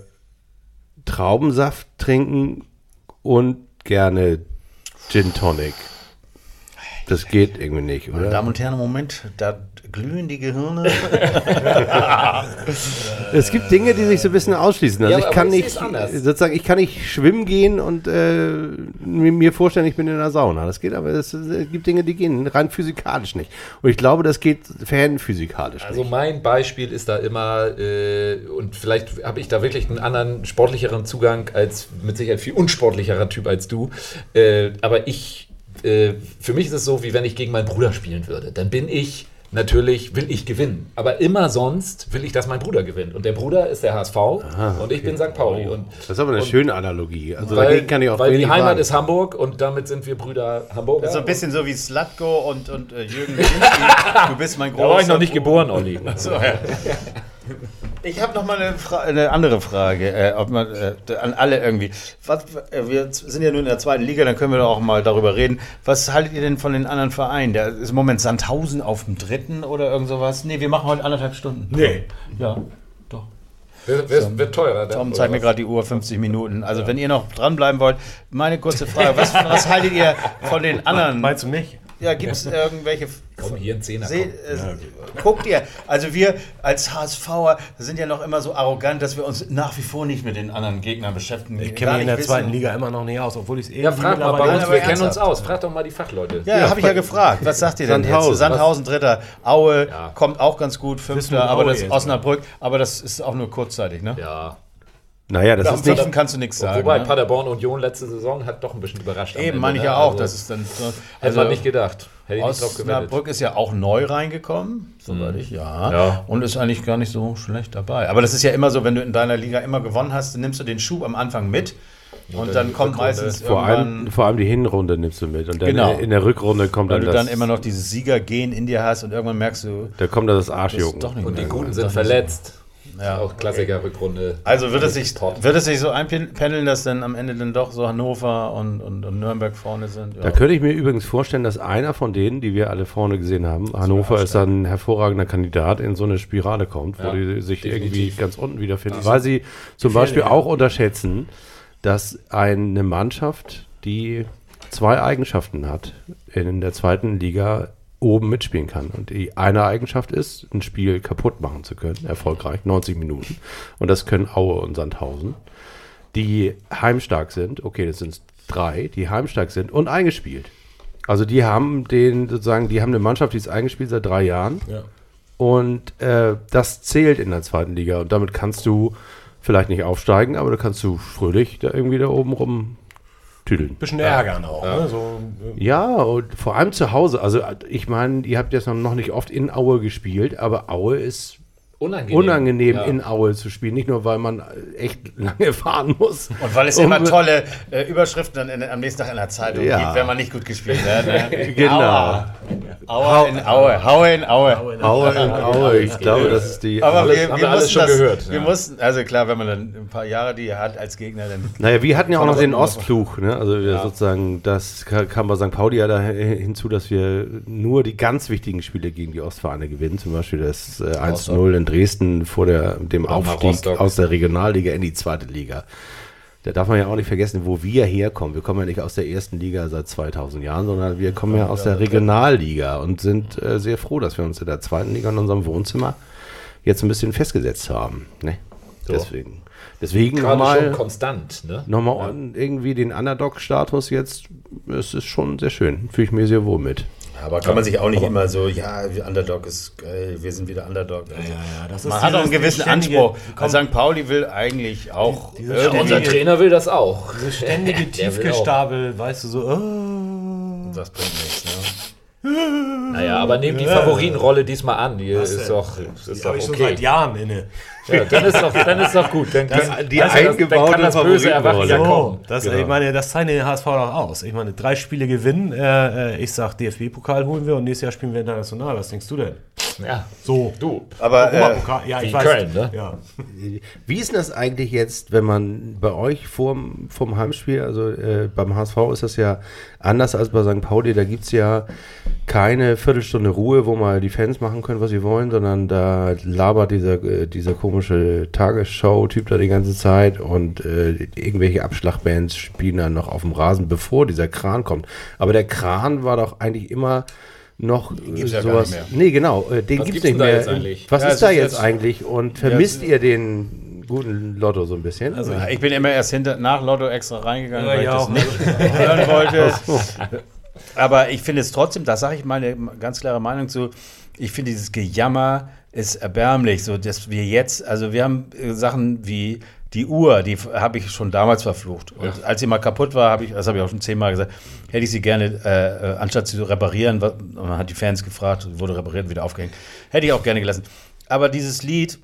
Traubensaft trinken und gerne Gin Tonic. Das geht irgendwie nicht, Meine oder? Damen und Herren, Moment, da glühen die Gehirne. [LAUGHS] Es gibt Dinge, die sich so ein bisschen ausschließen. Also Ja, ich kann ich nicht, sozusagen, ich kann nicht schwimmen gehen und äh, mir vorstellen, ich bin in der Sauna. Das geht, aber es äh, gibt Dinge, die gehen rein physikalisch nicht. Und ich glaube, das geht physikalisch Also nicht. mein Beispiel ist da immer, äh, und vielleicht habe ich da wirklich einen anderen sportlicheren Zugang als mit Sicherheit viel unsportlicherer Typ als du. Äh, aber ich, äh, für mich ist es so, wie wenn ich gegen meinen Bruder spielen würde. Dann bin ich natürlich, will ich gewinnen. Aber immer sonst will ich, dass mein Bruder gewinnt. Und der Bruder ist der HSV und ich bin St. Pauli. Und Das ist aber eine und- schöne Analogie. Also weil, dagegen kann ich auch weil die Heimat sagen. ist Hamburg und damit sind wir Brüder Hamburger. so ein bisschen so wie Slatko und, und äh, Jürgen [LAUGHS] Kaminski. Du bist mein großer da war ich noch nicht geboren, Olli. So, ja. [LAUGHS] Ich habe noch mal eine, Fra eine andere Frage äh, ob man, äh, an alle irgendwie. Was, äh, wir sind ja nun in der zweiten Liga, dann können wir doch auch mal darüber reden. Was haltet ihr denn von den anderen Vereinen? Da ist im Moment Sandhausen auf dem dritten oder irgend sowas? Nee, wir machen heute anderthalb Stunden. Nee. Ja, doch. Wird, wird, wird teurer. dann, Tom oder zeigt mir gerade die Uhr, 50 Minuten. Also wenn ihr noch dranbleiben wollt, meine kurze Frage. Was, [LAUGHS] was haltet ihr von den anderen? Meinst du mich? Ja, gibt es irgendwelche. Komm, hier ein Zehner. Seh, komm. äh, Guckt ihr, also wir als HSVer sind ja noch immer so arrogant, dass wir uns nach wie vor nicht mit den anderen Gegnern beschäftigen. Ich kenne mich in der zweiten Liga immer noch nicht aus, obwohl ich es Ja, frag mal bei uns, wir kennen uns aus. Frag doch mal die Fachleute. Ja, habe ich ja gefragt. Was sagt ihr denn Sandhausen. jetzt? Sandhausen, Dritter. Aue Ja. kommt auch ganz gut, Wissen Fünfter, aber das jetzt, Osnabrück, aber das ist auch nur kurzzeitig, ne? Ja. Naja, das ist nicht. Kannst du nichts sagen. Wobei ne? Paderborn Union letzte Saison hat doch ein bisschen überrascht. Eben, meine ich ne? ja auch. Also, das ist dann so. Hätte man nicht gedacht. Hätte. Osnabrück ist ja auch neu reingekommen, soweit ich, ja. Ja. Und ist eigentlich gar nicht so schlecht dabei. Aber das ist ja immer so, wenn du in deiner Liga immer gewonnen hast, dann nimmst du den Schub am Anfang mit. Und, dann kommt Rückrunde. meistens Vor allem, irgendwann, vor allem die Hinrunde nimmst du mit. Und dann Genau. in der Rückrunde kommt weil dann du das. dann immer noch dieses Siegergehen in dir hast und irgendwann merkst du, da kommt dann das Arschjucken. Und die Guten gut. sind verletzt. Ja. Auch Klassiker-Rückrunde. Also wird es, sich, wird es sich so einpendeln, dass dann am Ende dann doch so Hannover und, und, und Nürnberg vorne sind? Ja. Da könnte ich mir übrigens vorstellen, dass einer von denen, die wir alle vorne gesehen haben, Hannover ist dann ein hervorragender Kandidat, in so eine Spirale kommt, wo Ja, die sich definitiv. irgendwie ganz unten wiederfinden. Weil sie zum Beispiel auch unterschätzen, dass eine Mannschaft, die zwei Eigenschaften hat, in der zweiten Liga oben mitspielen kann. Und die eine Eigenschaft ist, ein Spiel kaputt machen zu können, erfolgreich, 90 Minuten. Und das können Aue und Sandhausen die heimstark sind, okay, das sind drei, die heimstark sind und eingespielt. Also die haben den sozusagen, die haben eine Mannschaft, die ist eingespielt seit drei Jahren. Ja. Und äh, das zählt in der zweiten Liga. Und damit kannst du vielleicht nicht aufsteigen, aber da kannst du fröhlich da irgendwie da oben rum tüdeln. Bisschen ärgern auch. Ne? So, äh, Ja, und vor allem zu Hause. Also ich meine, ihr habt jetzt noch nicht oft in Aue gespielt, aber Aue ist Unangenehm. unangenehm Ja. in Aue zu spielen. Nicht nur, weil man echt lange [LAUGHS] fahren muss. Und weil es Um- immer tolle äh, Überschriften dann in, am nächsten Tag in der Zeitung Ja. gibt, wenn man nicht gut gespielt hat. Ne? [LAUGHS] Genau. Aua. Aua in Aue. Haue in Aue. Aue in Aue. Ich glaube, das ist die. Aber Alles- wir, haben wir wir alles schon das, gehört, Wir ja. mussten, also klar, wenn man dann ein paar Jahre die hat als Gegner, dann Naja, wir hatten ja auch noch den Ostflug, ne? Also wir sozusagen, das ka- kam bei St. Pauli ja da hinzu, dass wir nur die ganz wichtigen Spiele gegen die Ostvereine gewinnen. Zum Beispiel das äh, 1-0 in Dresden vor der, dem Oder Aufstieg aus der Regionalliga in die zweite Liga. Da darf man ja auch nicht vergessen, wo wir herkommen. Wir kommen ja nicht aus der ersten Liga seit 2000 Jahren, sondern wir kommen ja aus der Regionalliga und sind äh, sehr froh, dass wir uns in der zweiten Liga in unserem Wohnzimmer jetzt ein bisschen festgesetzt haben. Ne? Deswegen. Deswegen schon nochmal konstant. Ne? nochmal irgendwie den Underdog-Status jetzt. Es ist schon sehr schön. Fühle ich mir sehr wohl mit. Aber kann man sich auch nicht immer so, ja, wir Underdog ist geil, wir sind wieder Underdog. Also, das man hat auch einen gewissen ständige- Anspruch. komm, Also St. Pauli will eigentlich auch. Ja, irgendwie- unser Trainer will das auch. Diese [LAUGHS] ständige. Tiefgestapel, weißt du, so. Oh. das bringt nichts. Ne? [LAUGHS] Naja, aber nehmt die Favoritenrolle diesmal an. Die ist doch, ist Die doch ich schon okay. seit Jahren inne. Ja, dann ist doch, dann ist doch gut. Dann, die weißt du, das- dann eingebaute kann das böse Erwachen ja kommen. Das, Genau. ich meine, das zeichnet den HSV doch aus. Ich meine, drei Spiele gewinnen. Äh, äh, ich sag, DFB-Pokal holen wir und nächstes Jahr spielen wir international. Was denkst du denn? Ja, So. du. Aber äh. Ja, wie ich weiß. Köln, ne? Ja. Wie ist denn das eigentlich jetzt, wenn man bei euch vorm, vorm Heimspiel, also äh, beim HSV ist das ja anders als bei St. Pauli, da gibt es ja keine Viertelstunde Ruhe, wo mal die Fans machen können, was sie wollen, sondern da labert dieser, äh, dieser komische Tagesschau-Typ da die ganze Zeit und äh, irgendwelche Abschlagbands spielen dann noch auf dem Rasen, bevor dieser Kran kommt. Aber der Kran war doch eigentlich immer noch gibt's ja gar sowas. Nee, genau, äh, den gibt es gibt's nicht mehr. jetzt eigentlich? Was Ja, ist da ist jetzt jetzt- eigentlich und vermisst ihr den guten Lotto so ein bisschen? Also, Ja, ich bin immer erst hinter, nach Lotto extra reingegangen, Ja, weil ich ja, das auch. nicht [LAUGHS] hören wollte. Aber ich finde es trotzdem, da sage ich meine ganz klare Meinung zu, ich finde dieses Gejammer ist erbärmlich, so dass wir jetzt, also wir haben äh, Sachen wie die Uhr, die habe ich schon damals verflucht. Und als sie mal kaputt war, habe ich, das habe ich auch schon zehnmal gesagt, hätte ich sie gerne, äh, äh, anstatt sie zu reparieren, man hat die Fans gefragt, wurde repariert, und wieder aufgehängt, hätte ich auch gerne gelassen. Aber dieses Lied,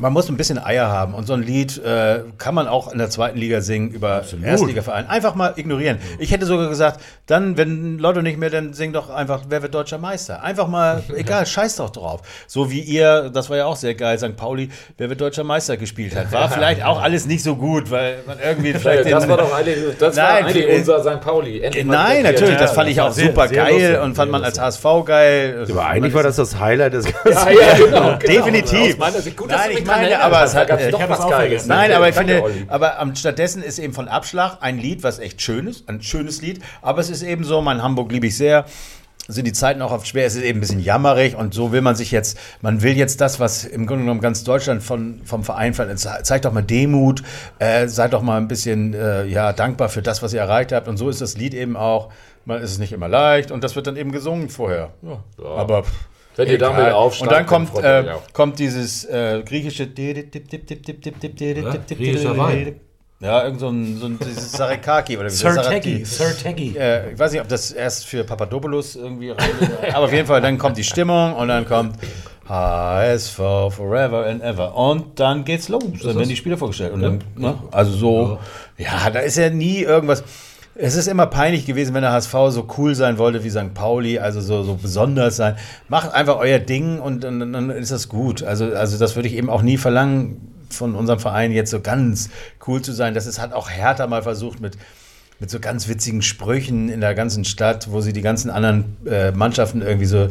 man muss ein bisschen Eier haben und so ein Lied äh, kann man auch in der zweiten Liga singen über Erstligaverein. Einfach mal ignorieren. Ich hätte sogar gesagt, dann, wenn Lotto nicht mehr, dann sing doch einfach, wer wird deutscher Meister? Einfach mal, [LAUGHS] egal, scheiß doch drauf. So wie ihr, das war ja auch sehr geil, St. Pauli, wer wird deutscher Meister gespielt hat. War [LAUGHS] vielleicht auch alles nicht so gut, weil man irgendwie [LAUGHS] vielleicht das war doch eigentlich, das Nein, war eigentlich äh, unser St. Pauli. Endlich mal Nein, natürlich, das fand ich auch sehr- super sehr geil lustig, und fand man als HSV geil. aber eigentlich war das das Highlight des ganzen. Ja, ja, genau. genau. Definitiv. Aus meiner Sicht gut, dass Nein, du ich dran meine, erinnert aber es hat- ich doch was Geiles. vergessen. Nein, aber ich finde, aber am, stattdessen ist eben von Abschlag ein Lied, was echt schön ist, ein schönes Lied, aber es ist eben so, mein Hamburg liebe ich sehr. sind die Zeiten auch oft schwer. Es ist eben ein bisschen jammerig und so will man sich jetzt, man will jetzt das, was im Grunde genommen ganz Deutschland von, vom Verein verlangt. Zeigt doch mal Demut, äh, seid doch mal ein bisschen äh, ja, dankbar für das, was ihr erreicht habt. Und so ist das Lied eben auch. Man ist es nicht immer leicht und das wird dann eben gesungen vorher. Ja, aber pff, Wenn ihr damit aufsteigt, Und dann kommt, äh, kommt dieses äh, griechische Griechischer Wein. ja, irgend so ein, so ein dieses Sarekaki oder wie Sir Sarati- Taggy, Sir Taggy. äh, ich weiß nicht, ob das erst für Papadopoulos irgendwie rein, [LAUGHS] aber auf jeden Fall, dann kommt die Stimmung und dann kommt HSV Forever and Ever und dann geht's los. Dann werden die Spieler vorgestellt. Und dann, ne, also so, ja, da ist ja nie irgendwas. Es ist immer peinlich gewesen, wenn der HSV so cool sein wollte wie St. Pauli, also so, so besonders sein. Macht einfach euer Ding und dann, ist das gut. Also, also das würde ich eben auch nie verlangen von unserem Verein, jetzt so ganz cool zu sein. Das ist, hat auch Hertha mal versucht mit, mit so ganz witzigen Sprüchen in der ganzen Stadt, wo sie die ganzen anderen äh, Mannschaften irgendwie so,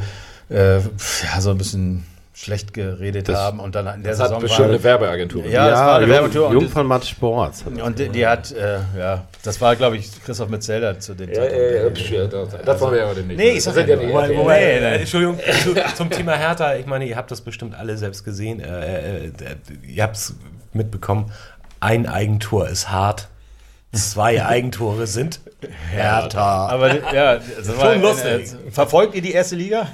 äh, ja, so ein bisschen schlecht geredet haben und dann in der Das hat Saison bestimmt war, eine Werbeagentur. Ja, das war eine Jung, Werbetour und Jung das- von Matt Sports. hat das und die, die hat, äh, ja, das war, glaube ich, Christoph Metzelder zu dem Ja, ja, ja, ja, das, das wollen wir ja heute nicht. Nee, ich sag Das ja die- wobei- wobei- nee. Entschuldigung, [LAUGHS] zu, zum Thema Hertha, ich meine, ihr habt das bestimmt alle selbst gesehen. Äh, äh, äh, ihr habt es mitbekommen. Ein Eigentor ist hart. Zwei Eigentore sind Hertha. Aber ja, das war, lustig. Äh, verfolgt ihr die erste Liga?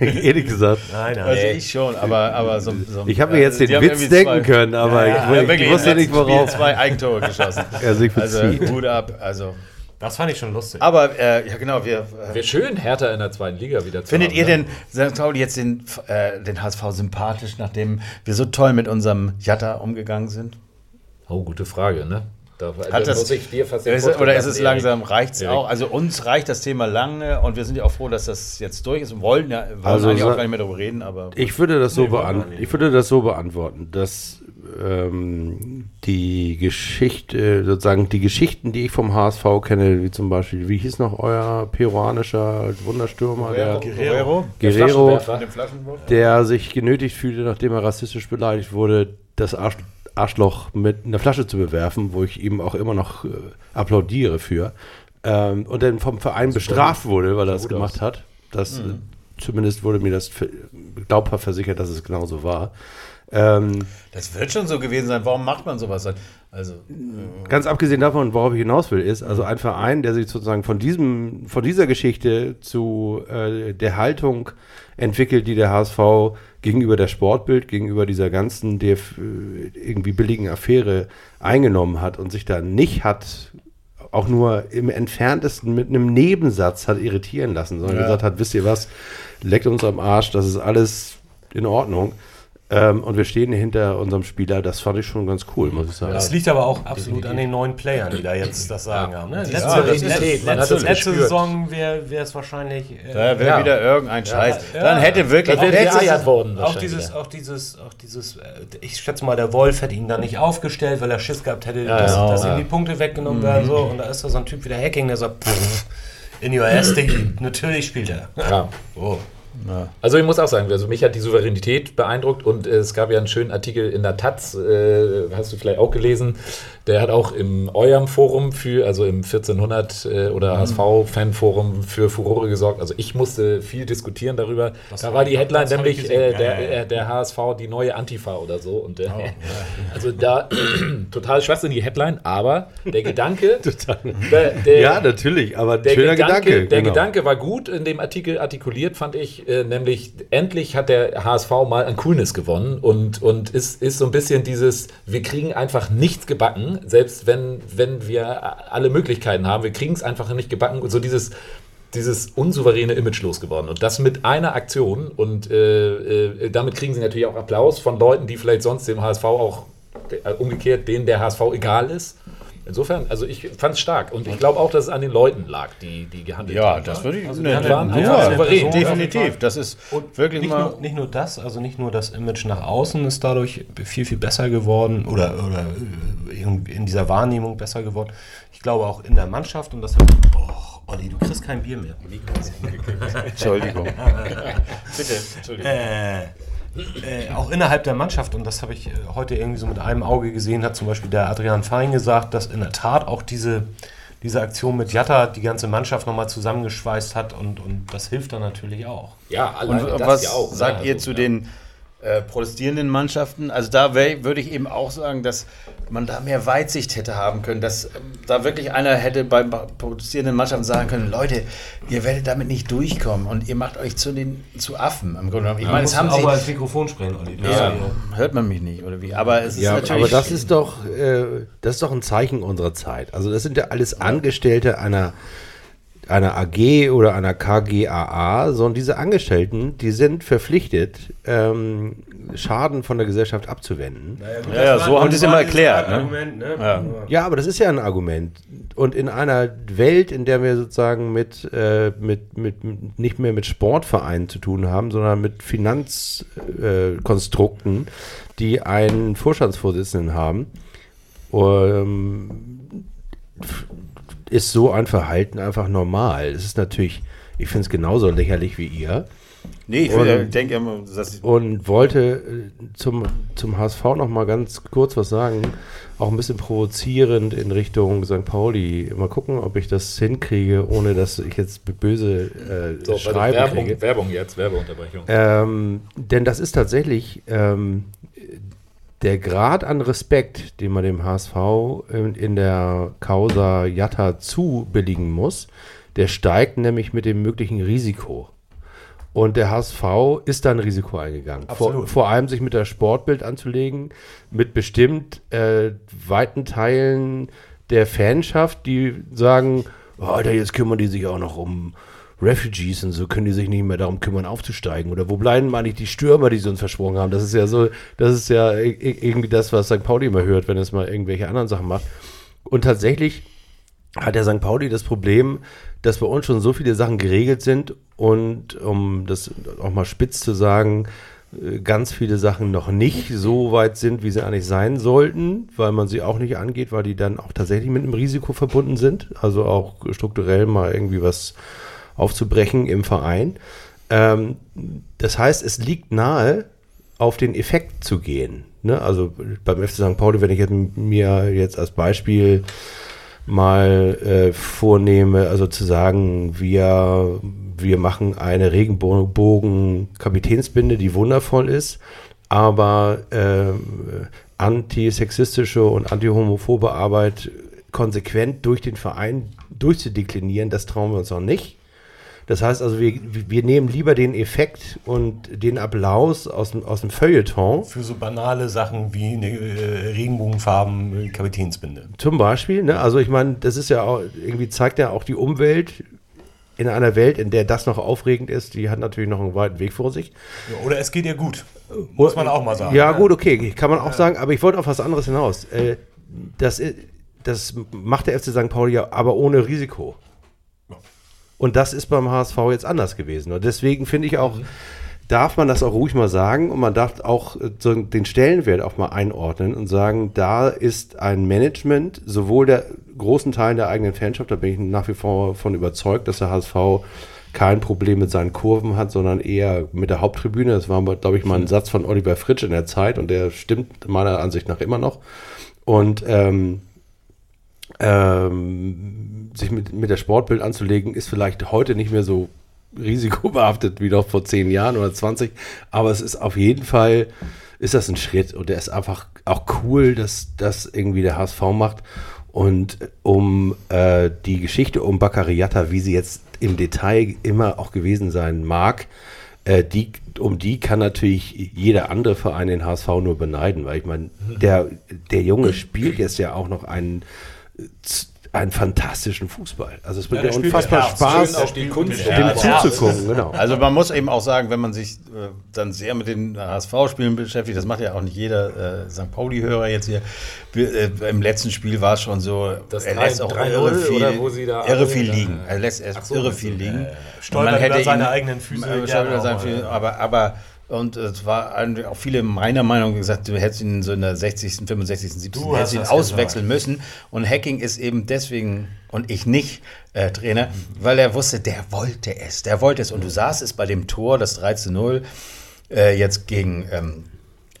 Ehrlich gesagt. Nein, nein. Also ich schon, aber, aber so, so Ich habe mir jetzt die den Witz denken zwei- können, aber Ja, ich, ja, ich, wirklich, wusste nicht, letzten Spiel worauf zwei Eigentore geschossen. [LAUGHS] er sich Also. Hut ab. Also, das fand ich schon lustig. aber äh, ja genau, wir. Äh, Wäre schön, Hertha in der zweiten Liga wieder zu Findet haben, ihr ne? denn St. Pauli jetzt den, äh, den HSV sympathisch, nachdem wir so toll mit unserem Jatta umgegangen sind? Oh, gute Frage, ne? Da, Hat da das, muss ich dir fast den ist, oder ist es Erik. langsam, reicht es auch? Also uns reicht das Thema lange und wir sind ja auch froh, dass das jetzt durch ist und wollen ja wollen Also eigentlich auch gar nicht mehr darüber reden, aber Ich würde das so, Nee, beant ich würde das so beantworten, dass ähm, die Geschichte, sozusagen die Geschichten, die ich vom HSV kenne, wie zum Beispiel, wie hieß noch euer peruanischer Wunderstürmer, der Guerrero, Guerrero, Flaschenwerfer. der sich genötigt fühlte, nachdem er rassistisch beleidigt wurde, das Arsch, Arschloch mit einer Flasche zu bewerfen, wo ich ihm auch immer noch äh, applaudiere für. Ähm, und dann vom Verein bestraft wurde, weil er das gemacht hat. Das, äh, Zumindest wurde mir das glaubhaft versichert, dass es genauso war. Ähm, Das wird schon so gewesen sein. Warum macht man sowas? Also, Ganz abgesehen davon, worauf ich hinaus will, ist also ein Verein, der sich sozusagen von diesem, von dieser Geschichte zu äh, der Haltung entwickelt, die der HSV gegenüber der Sportbild, gegenüber dieser ganzen DF, äh, irgendwie billigen Affäre eingenommen hat und sich da nicht hat auch nur im entferntesten mit einem Nebensatz hat irritieren lassen, sondern Ja. gesagt hat, wisst ihr was, leckt uns am Arsch, das ist alles in Ordnung. Ähm, und wir stehen hinter unserem Spieler, das fand ich schon ganz cool, muss ich sagen. Das liegt aber auch absolut an den neuen Playern, die da jetzt das Sagen haben. Ne? Letzte, Ja, letzte, letzte, letzte. Saison wäre es wahrscheinlich. Äh, da wäre Ja. wieder irgendein Scheiß. ja. Dann hätte wirklich. Dann letztes- worden. auch dieses, auch dieses, auch dieses, äh, ich schätze mal, der Wolf hätte ihn da nicht aufgestellt, weil er Schiss gehabt hätte, dass, ja. dass ihm die Punkte weggenommen werden. So. Und da ist da so ein Typ wie der Hacking, der sagt, pff, in your ass. Natürlich spielt er. Ja. [LAUGHS] Oh. Also ich muss auch sagen, also mich hat die Souveränität beeindruckt und äh, es gab ja einen schönen Artikel in der Taz, äh, hast du vielleicht auch gelesen, der hat auch im eurem Forum für, also im 1400 äh, oder HSV-Fan-Forum für Furore gesorgt. Also ich musste viel diskutieren darüber. da war die Headline das nämlich äh, Ja, der, ja, ja. äh, der HSV, die neue Antifa oder so. Und äh, [LAUGHS] also da [CLEARS THROAT] total schwachsinnige Headline, aber der Gedanke, [LAUGHS] der, der, ja, natürlich, aber der schöner Gedanke, Gedanke. der genau. Gedanke war gut in dem Artikel artikuliert, fand ich, äh, nämlich endlich hat der HSV mal an Coolness gewonnen und, und ist, ist so ein bisschen dieses, wir kriegen einfach nichts gebacken, selbst wenn, wenn wir alle Möglichkeiten haben, wir kriegen es einfach nicht gebacken, so dieses dieses unsouveräne Image losgeworden. Und das mit einer Aktion. Und äh, äh, damit kriegen sie natürlich auch Applaus von Leuten, die vielleicht sonst dem HSV auch äh, umgekehrt, denen der HSV egal ist. Insofern, also ich fand es stark. Und ich glaube auch, dass es an den Leuten lag, die, die gehandelt Ja, haben. das würde ich. Also ne, haben waren ja- ja, ja, souverän, ja, definitiv. Das ist wirklich Nicht mal. nur, nicht nur das, also nicht nur das Image nach außen ist dadurch viel, viel besser geworden oder, oder äh, in, in dieser Wahrnehmung besser geworden. Ich glaube auch in der Mannschaft und das hat. Oh, Olli, du kriegst kein Bier mehr. [LAUGHS] Entschuldigung. Bitte, Entschuldigung. Äh, äh, auch innerhalb der Mannschaft, und das habe ich äh, heute irgendwie so mit einem Auge gesehen, hat zum Beispiel der Adrian Fein gesagt, dass in der Tat auch diese, diese Aktion mit Jatta die ganze Mannschaft nochmal zusammengeschweißt hat und, und das hilft dann natürlich auch. Ja, Und alleine das was ja auch. ne? sagt ihr Also, zu ja. den äh, protestierenden Mannschaften? Also da würde ich eben auch sagen, dass man da mehr Weitsicht hätte haben können, dass ähm, da wirklich einer hätte beim protestierenden Mannschaften sagen können, Leute, ihr werdet damit nicht durchkommen und ihr macht euch zu den zu Affen im Grunde genommen. Ich meine, es haben auch sie mal ins Mikrofon sprechen, Olli. Ja, ja- hört man mich nicht oder wie? Aber es ist Ja, natürlich aber das ist doch, äh, das ist doch ein Zeichen unserer Zeit. Also das sind ja alles Angestellte einer, einer AG oder einer KGAA, sondern diese Angestellten, die sind verpflichtet, ähm, Schaden von der Gesellschaft abzuwenden. ja, ja, so haben die es immer erklärt. Ne? Argument, ne? Ja. Ja, aber das ist ja ein Argument. Und in einer Welt, in der wir sozusagen mit, äh, mit, mit, mit nicht mehr mit Sportvereinen zu tun haben, sondern mit Finanzkonstrukten, äh, die einen Vorstandsvorsitzenden haben, ähm, ist so ein Verhalten einfach normal. Es ist natürlich, ich finde es genauso lächerlich wie ihr. Nee, ich Und- will- denke immer, dass und wollte äh, zum, zum HSV noch mal ganz kurz was sagen, auch ein bisschen provozierend in Richtung St. Pauli. Mal gucken, ob ich das hinkriege, ohne dass ich jetzt böse äh, So, Schreiben Werbung, kriege. Werbung jetzt, Werbeunterbrechung. Ähm, denn das ist tatsächlich ähm, der Grad an Respekt, den man dem HSV in, in der Causa Jatta zubilligen muss, der steigt nämlich mit dem möglichen Risiko. Und der HSV ist da ein Risiko eingegangen. Vor, vor allem sich mit der Sportbild anzulegen, mit bestimmt äh, weiten Teilen der Fanschaft, die sagen, oh, Alter, jetzt kümmern die sich auch noch um Refugees und so, können die sich nicht mehr darum kümmern, aufzusteigen. Oder wo bleiben nicht die Stürmer, die sie uns versprochen haben? Das ist ja so, das ist ja irgendwie das, was St. Pauli immer hört, wenn es mal irgendwelche anderen Sachen macht. Und tatsächlich hat der St. Pauli das Problem, dass bei uns schon so viele Sachen geregelt sind und um das auch mal spitz zu sagen, äh, ganz viele Sachen noch nicht so weit sind, wie sie eigentlich sein sollten, weil man sie auch nicht angeht, weil die dann auch tatsächlich mit einem Risiko verbunden sind, also auch strukturell mal irgendwie was aufzubrechen im Verein. Ähm, das heißt, es liegt nahe, auf den Effekt zu gehen. Ne? Also beim FC St. Pauli, wenn ich jetzt mir jetzt als Beispiel mal äh, vornehme, also zu sagen, wir, wir machen eine Regenbogen-Kapitänsbinde, die wundervoll ist, aber ähm, antisexistische und antihomophobe Arbeit konsequent durch den Verein durchzudeklinieren, das trauen wir uns auch nicht. Das heißt also, wir, wir nehmen lieber den Effekt und den Applaus aus dem, aus dem Feuilleton, Für so banale Sachen wie eine äh, Regenbogenfarben äh, Kapitänsbinde. Zum Beispiel, ne? Also ich meine, das ist ja auch, irgendwie zeigt ja auch die Umwelt in einer Welt, in der das noch aufregend ist, die hat natürlich noch einen weiten Weg vor sich. Oder es geht ihr gut. Muss man auch mal sagen. Ja, gut, okay, kann man auch sagen, aber ich wollte auf was anderes hinaus. Äh, das, das macht der FC St. Pauli ja aber ohne Risiko. Und das ist beim HSV jetzt anders gewesen. Und deswegen finde ich auch, darf man das auch ruhig mal sagen und man darf auch äh, so den Stellenwert auch mal einordnen und sagen, da ist ein Management, sowohl der großen Teilen der eigenen Fanschaft, da bin ich nach wie vor von überzeugt, dass der HSV kein Problem mit seinen Kurven hat, sondern eher mit der Haupttribüne. Das war, glaube ich, mal ein Satz von Oliver Fritsch in der Zeit und der stimmt meiner Ansicht nach immer noch. Und ähm, ähm, sich mit, mit der Sportbild anzulegen, ist vielleicht heute nicht mehr so risikobehaftet wie noch vor zehn Jahren oder 20, aber es ist auf jeden Fall, ist das ein Schritt. Und der ist einfach auch cool, dass das irgendwie der HSV macht. Und um äh, die Geschichte um Baccariata, wie sie jetzt im Detail immer auch gewesen sein mag, äh, die, um die kann natürlich jeder andere Verein den HSV nur beneiden, weil ich meine, der, der Junge spielt jetzt ja auch noch einen, einen fantastischen Fußball. Also es bringt der ja, spielt unfassbar. Spaß, Schön auch die Kunst. dem Ja, zuzugucken. Genau. Also man muss eben auch sagen, wenn man sich äh, dann sehr mit den HSV-Spielen beschäftigt, das macht ja auch nicht jeder äh, St. Pauli-Hörer jetzt hier. Wir, äh, Im letzten Spiel war es schon so, Das er lässt 3-0 auch irre viel, oder wo sie da irre viel liegen. Er lässt erst so, irre viel liegen. Stolpert Und man über seine ihn- eigenen Füße äh, gerne stolpert über auch seine mal, Füße, ja. aber, aber und es war auch viele meiner Meinung gesagt, du hättest ihn so in der 60., 65., 70. Du hättest ihn auswechseln müssen. Und Hacking ist eben deswegen und ich nicht äh, Trainer, weil er wusste, der wollte es, der wollte es. Und du sahst es bei dem Tor, das 3 zu 0, äh, jetzt gegen ähm,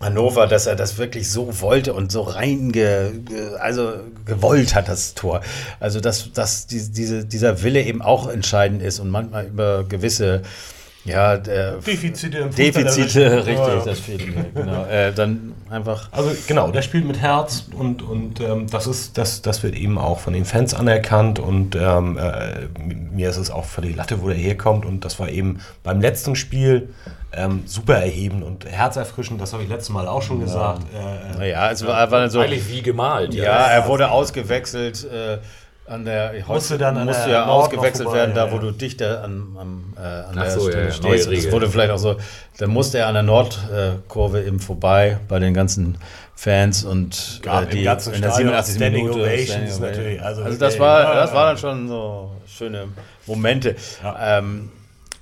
Hannover, dass er das wirklich so wollte und so rein ge, ge, also gewollt hat, das Tor. Also dass, dass die, diese, dieser Wille eben auch entscheidend ist und manchmal über gewisse ja, der Defizite im Defizite, Fußballerischen. richtig, Ja, ja. das fehlt mir. Genau. Äh, dann einfach. Also genau, der spielt mit Herz und, und ähm, das ist, das, das wird eben auch von den Fans anerkannt und ähm, äh, mir ist es auch völlig Latte, wo der herkommt und das war eben beim letzten Spiel ähm, super erhebend und herzerfrischend, das habe ich letztes Mal auch schon gesagt. Äh, äh, Naja, es war, war dann so. Eigentlich wie gemalt. Ja, er wurde ausgewechselt. Äh, an der, Musste dann an musste der ja Nord ausgewechselt noch werden, vorbei, da ja, wo ja. du dichter an, am, äh, an der so, ja, Stelle ja, stehst. Das wurde vielleicht auch so, dann musste er an der Nordkurve eben vorbei bei den ganzen Fans und Gab äh, im die ganzen in der Stadion 87. Standing Minute Ovations Standing natürlich, also Also, das war, ja, das war ja. dann schon so schöne Momente. Ja. Ähm,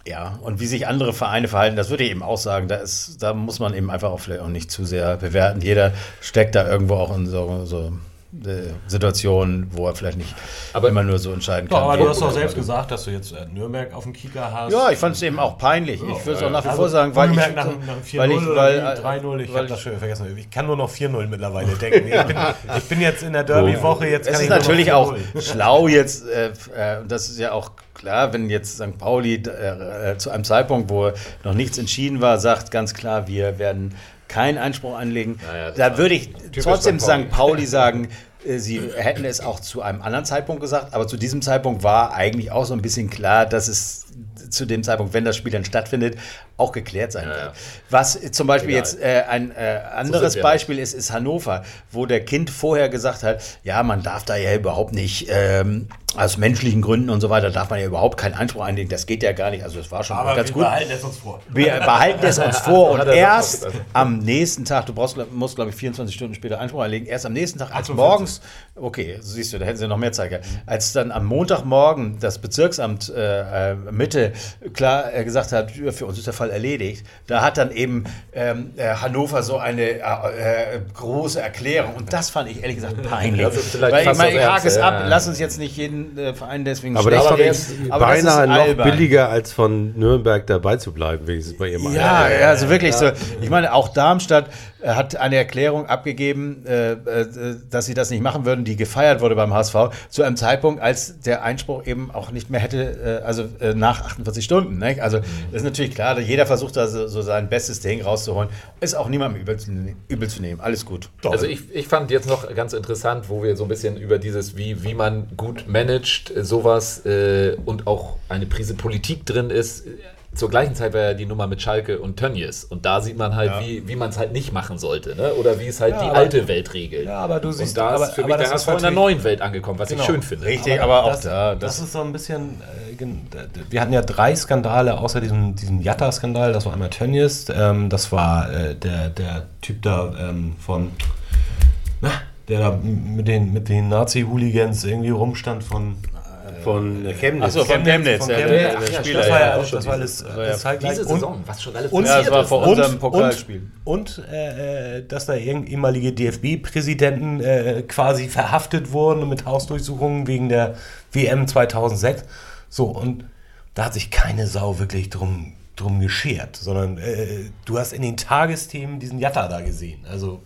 ja, und wie sich andere Vereine verhalten, das würde ich eben auch sagen. Da, ist, da muss man eben einfach auch vielleicht auch nicht zu sehr bewerten. Jeder steckt da irgendwo auch in so, so äh, Situationen, wo er vielleicht nicht Aber- immer nur so entscheiden Doch, kann. aber du hast doch selbst gesagt, dass du jetzt äh, Nürnberg auf dem Kicker hast. ja, ich fand es eben auch peinlich. Ich würde es auch nach wie Also, vor sagen, weil ich, Nürnberg nach, nach dem 4-0 weil ich, weil, wie? 3-0, ich weil habe das schon vergessen. Ich kann nur noch 4-0 mittlerweile denken. Ich bin, [LAUGHS] ich bin jetzt in der Derby-Woche, jetzt Es kann ist ich natürlich auch 4-0. schlau jetzt, äh, äh, das ist ja auch klar, wenn jetzt St. Pauli äh, äh, zu einem Zeitpunkt, wo noch nichts entschieden war, sagt ganz klar, wir werden keinen Einspruch anlegen. Naja, da würde ich trotzdem St. Pauli. Sagen, [LAUGHS] Sie hätten es auch zu einem anderen Zeitpunkt gesagt, aber zu diesem Zeitpunkt war eigentlich auch so ein bisschen klar, dass es zu dem Zeitpunkt, wenn das Spiel dann stattfindet, auch geklärt sein Ja, wird. Was zum Beispiel Egal. jetzt äh, ein äh, anderes wir Beispiel ist, ist Hannover, wo der Kind vorher gesagt hat, ja, man darf da ja überhaupt nicht, ähm, aus menschlichen Gründen und so weiter, darf man ja überhaupt keinen Einspruch einlegen. Das geht ja gar nicht. Also das war schon Aber ganz wir gut. behalten es uns vor. Wir [LAUGHS] behalten es uns vor und er erst am nächsten Tag, du brauchst, musst, glaube ich, 24 Stunden später Einspruch einlegen, erst am nächsten Tag, als 48. morgens, okay, so siehst du, da hätten sie noch mehr Zeit gehabt, als dann am Montagmorgen das Bezirksamt äh, äh, Mitte klar äh, gesagt hat, ja, für uns ist der Fall erledigt, da hat dann eben ähm, äh, Hannover so eine äh, äh, große Erklärung und das fand ich ehrlich gesagt peinlich. Weil ich meine, ich hake es ab, ja. lass uns jetzt nicht jeden Verein deswegen Aber das das ist beinahe noch albern. billiger, als von Nürnberg dabei zu bleiben, wenigstens bei ihrem Ja, ja, also wirklich so. Ich meine, auch Darmstadt hat eine Erklärung abgegeben, dass sie das nicht machen würden, die gefeiert wurde beim HSV, zu einem Zeitpunkt, als der Einspruch eben auch nicht mehr hätte, äh, also äh, nach 48 Stunden. Ne? Also das ist natürlich klar, jeder versucht da so, sein bestes Ding rauszuholen. Ist auch niemandem übel zu, ne- übel zu nehmen. Alles gut. Also ich, ich fand jetzt noch ganz interessant, wo wir so ein bisschen über dieses, wie, wie man gut managt, sowas äh, und auch eine Prise Politik drin ist. Zur gleichen Zeit war ja die Nummer mit Schalke und Tönnies. Und da sieht man halt, wie, wie man es halt nicht machen sollte. Ne? Oder wie es halt Ja, die aber- alte Welt regelt. Ja, aber du siehst- Und da aber- ist für aber mich das der HSV in der neuen Welt angekommen, was Genau. ich schön finde. Richtig, aber, auch das, da. Das, Das, ist so ein bisschen. Äh, wir hatten ja drei Skandale außer diesem, diesem Jatta-Skandal. Das war einmal Tönnies, ähm, das war äh, der, der Typ da ähm, von. Na, der da mit den, mit den Nazi-Hooligans irgendwie rumstand von. Von Chemnitz. Achso, von Chemnitz, von ja, Chemnitz. der, Ach der ja, Spieler. das war ja, alles, das war alles, zeitgleich. Diese Und- Saison, was schon alles und- Ja, das war vor unserem Pokalspiel. Und, und äh, äh, dass da ehemalige DFB-Präsidenten äh, quasi verhaftet wurden mit Hausdurchsuchungen wegen der WM 2006. So, und da hat sich keine Sau wirklich drum, drum geschert, sondern äh, du hast in den Tagesthemen diesen Jatta da gesehen. Also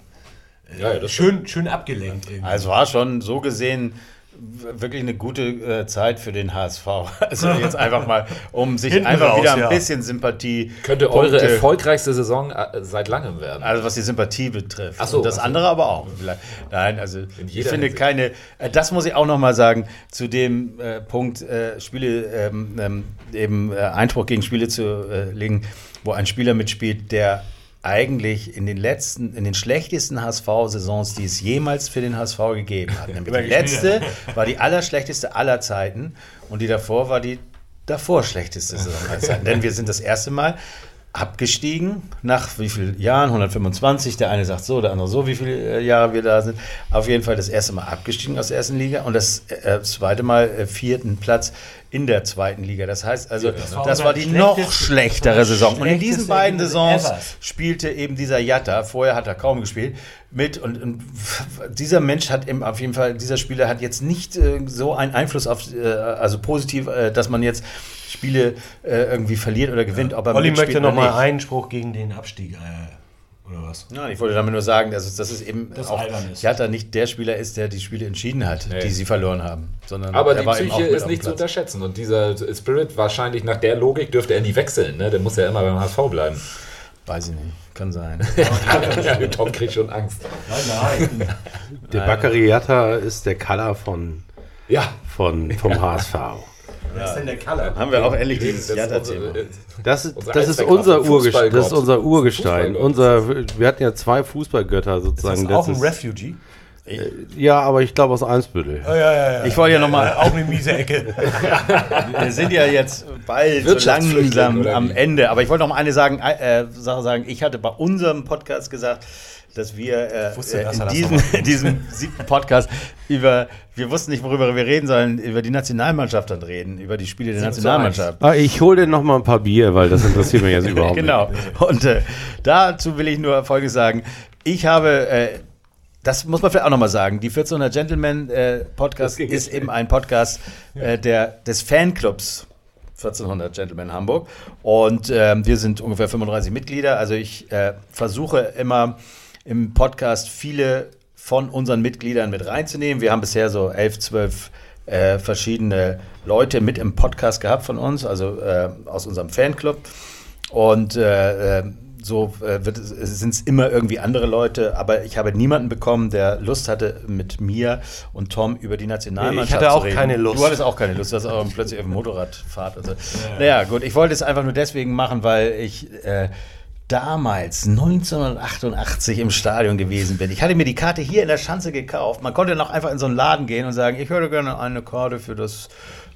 Ja, ja, das schön, schön abgelenkt. Irgendwie. Also war schon so gesehen wirklich eine gute äh, Zeit für den HSV. [LAUGHS] Also jetzt einfach mal, um sich Hinten einfach raus, wieder ein ja. bisschen Sympathie. Könnte eure Punkte- erfolgreichste Saison äh, seit langem werden. Also was die Sympathie betrifft. Ach so, Und das ach so. andere aber auch. Vielleicht- Nein, also ich finde Hinsicht. keine. Äh, das muss ich auch noch mal sagen zu dem äh, Punkt äh, Spiele ähm, ähm, eben äh, Einspruch gegen Spiele zu äh, legen, wo ein Spieler mitspielt, der eigentlich in den letzten, in den schlechtesten HSV-Saisons, die es jemals für den HSV gegeben hat. [LAUGHS] Nämlich die letzte war die allerschlechteste aller Zeiten und die davor war die davor schlechteste Saison aller Zeiten. Denn wir sind das erste Mal abgestiegen nach wie vielen Jahren? 125. Der eine sagt so, der andere so, wie viele äh, Jahre wir da sind. Auf jeden Fall das erste Mal abgestiegen aus der ersten Liga und das äh, zweite Mal äh, vierten Platz in der zweiten Liga. Das heißt also, das war war, unser die noch schlechtere Saison. Und in diesen beiden Saisons spielte eben dieser Jatta, vorher hat er kaum gespielt, mit und, und dieser Mensch hat eben auf jeden Fall, dieser Spieler hat jetzt nicht äh, so einen Einfluss auf, äh, also positiv, äh, dass man jetzt Spiele äh, irgendwie verliert oder gewinnt, ob er Olli möchte noch oder mal nicht. Einspruch gegen den Abstieg äh, Oder was? Nein, ich wollte damit nur sagen, dass es, dass es eben Das auch. Jatta nicht der Spieler ist, der die Spiele entschieden hat, Nee. die sie verloren haben. Sondern Aber er die Psyche ist nicht zu unterschätzen. Und dieser Spirit, wahrscheinlich nach der Logik, dürfte er nie wechseln. Ne? Der muss ja immer beim HSV bleiben. Weiß ich nicht, kann sein. [LAUGHS] ja, Tom kriegt schon Angst. Nein, nein. Der Baccariata ist der Color von, Ja, von, vom HSV. Was ist denn der Color? haben wir auch endlich dieses das ist Jatta-Thema. äh, Das ist, Unser das ist unser, Urgestein, das ist unser Urgestein. Unser, wir hatten ja zwei Fußballgötter Das sozusagen. ist auch ein Refugee. Ja, aber ich glaube aus Einsbüttel. Ja, ja, ja. Ich wollte ja nochmal, Auch eine miese Ecke. [LAUGHS] wir sind ja jetzt bald so langsam am? Ende, aber ich wollte noch mal eine sagen, äh, Sache sagen. Ich hatte bei unserem Podcast gesagt, dass wir äh, wusste, äh, dass in, das diesem, noch [LAUGHS] macht. in diesem siebten Podcast über, wir wussten nicht, worüber wir reden sollen, über die Nationalmannschaft dann reden, über die Spiele der Nationalmannschaft. Ah, ich hole dir noch mal ein paar Bier, weil das interessiert mich jetzt [LAUGHS] überhaupt genau. Und äh, dazu will ich nur Folgendes sagen. Ich habe, äh, das muss man vielleicht auch nochmal sagen, die 1400 Gentlemen äh, Podcast ist eben ein Podcast äh, der, des Fanclubs 1400 Gentlemen Hamburg. Und ähm, wir sind ungefähr 35 Mitglieder. Also ich äh, versuche immer im Podcast viele von unseren Mitgliedern mit reinzunehmen. Wir haben bisher so 11, 12 äh, verschiedene Leute mit im Podcast gehabt von uns, also äh, aus unserem Fanclub. Und äh, äh, so äh, sind es immer irgendwie andere Leute, aber ich habe niemanden bekommen, der Lust hatte, mit mir und Tom über die Nationalmannschaft Ich hatte auch zu reden. keine Lust. Du hattest auch keine Lust, du hast auch plötzlich auf dem Motorradfahrt. Also. Naja, gut, ich wollte es einfach nur deswegen machen, weil ich äh, damals 1988 im Stadion gewesen bin. Ich hatte mir die Karte hier in der Schanze gekauft. Man konnte noch einfach in so einen Laden gehen und sagen, ich würde gerne eine Karte für das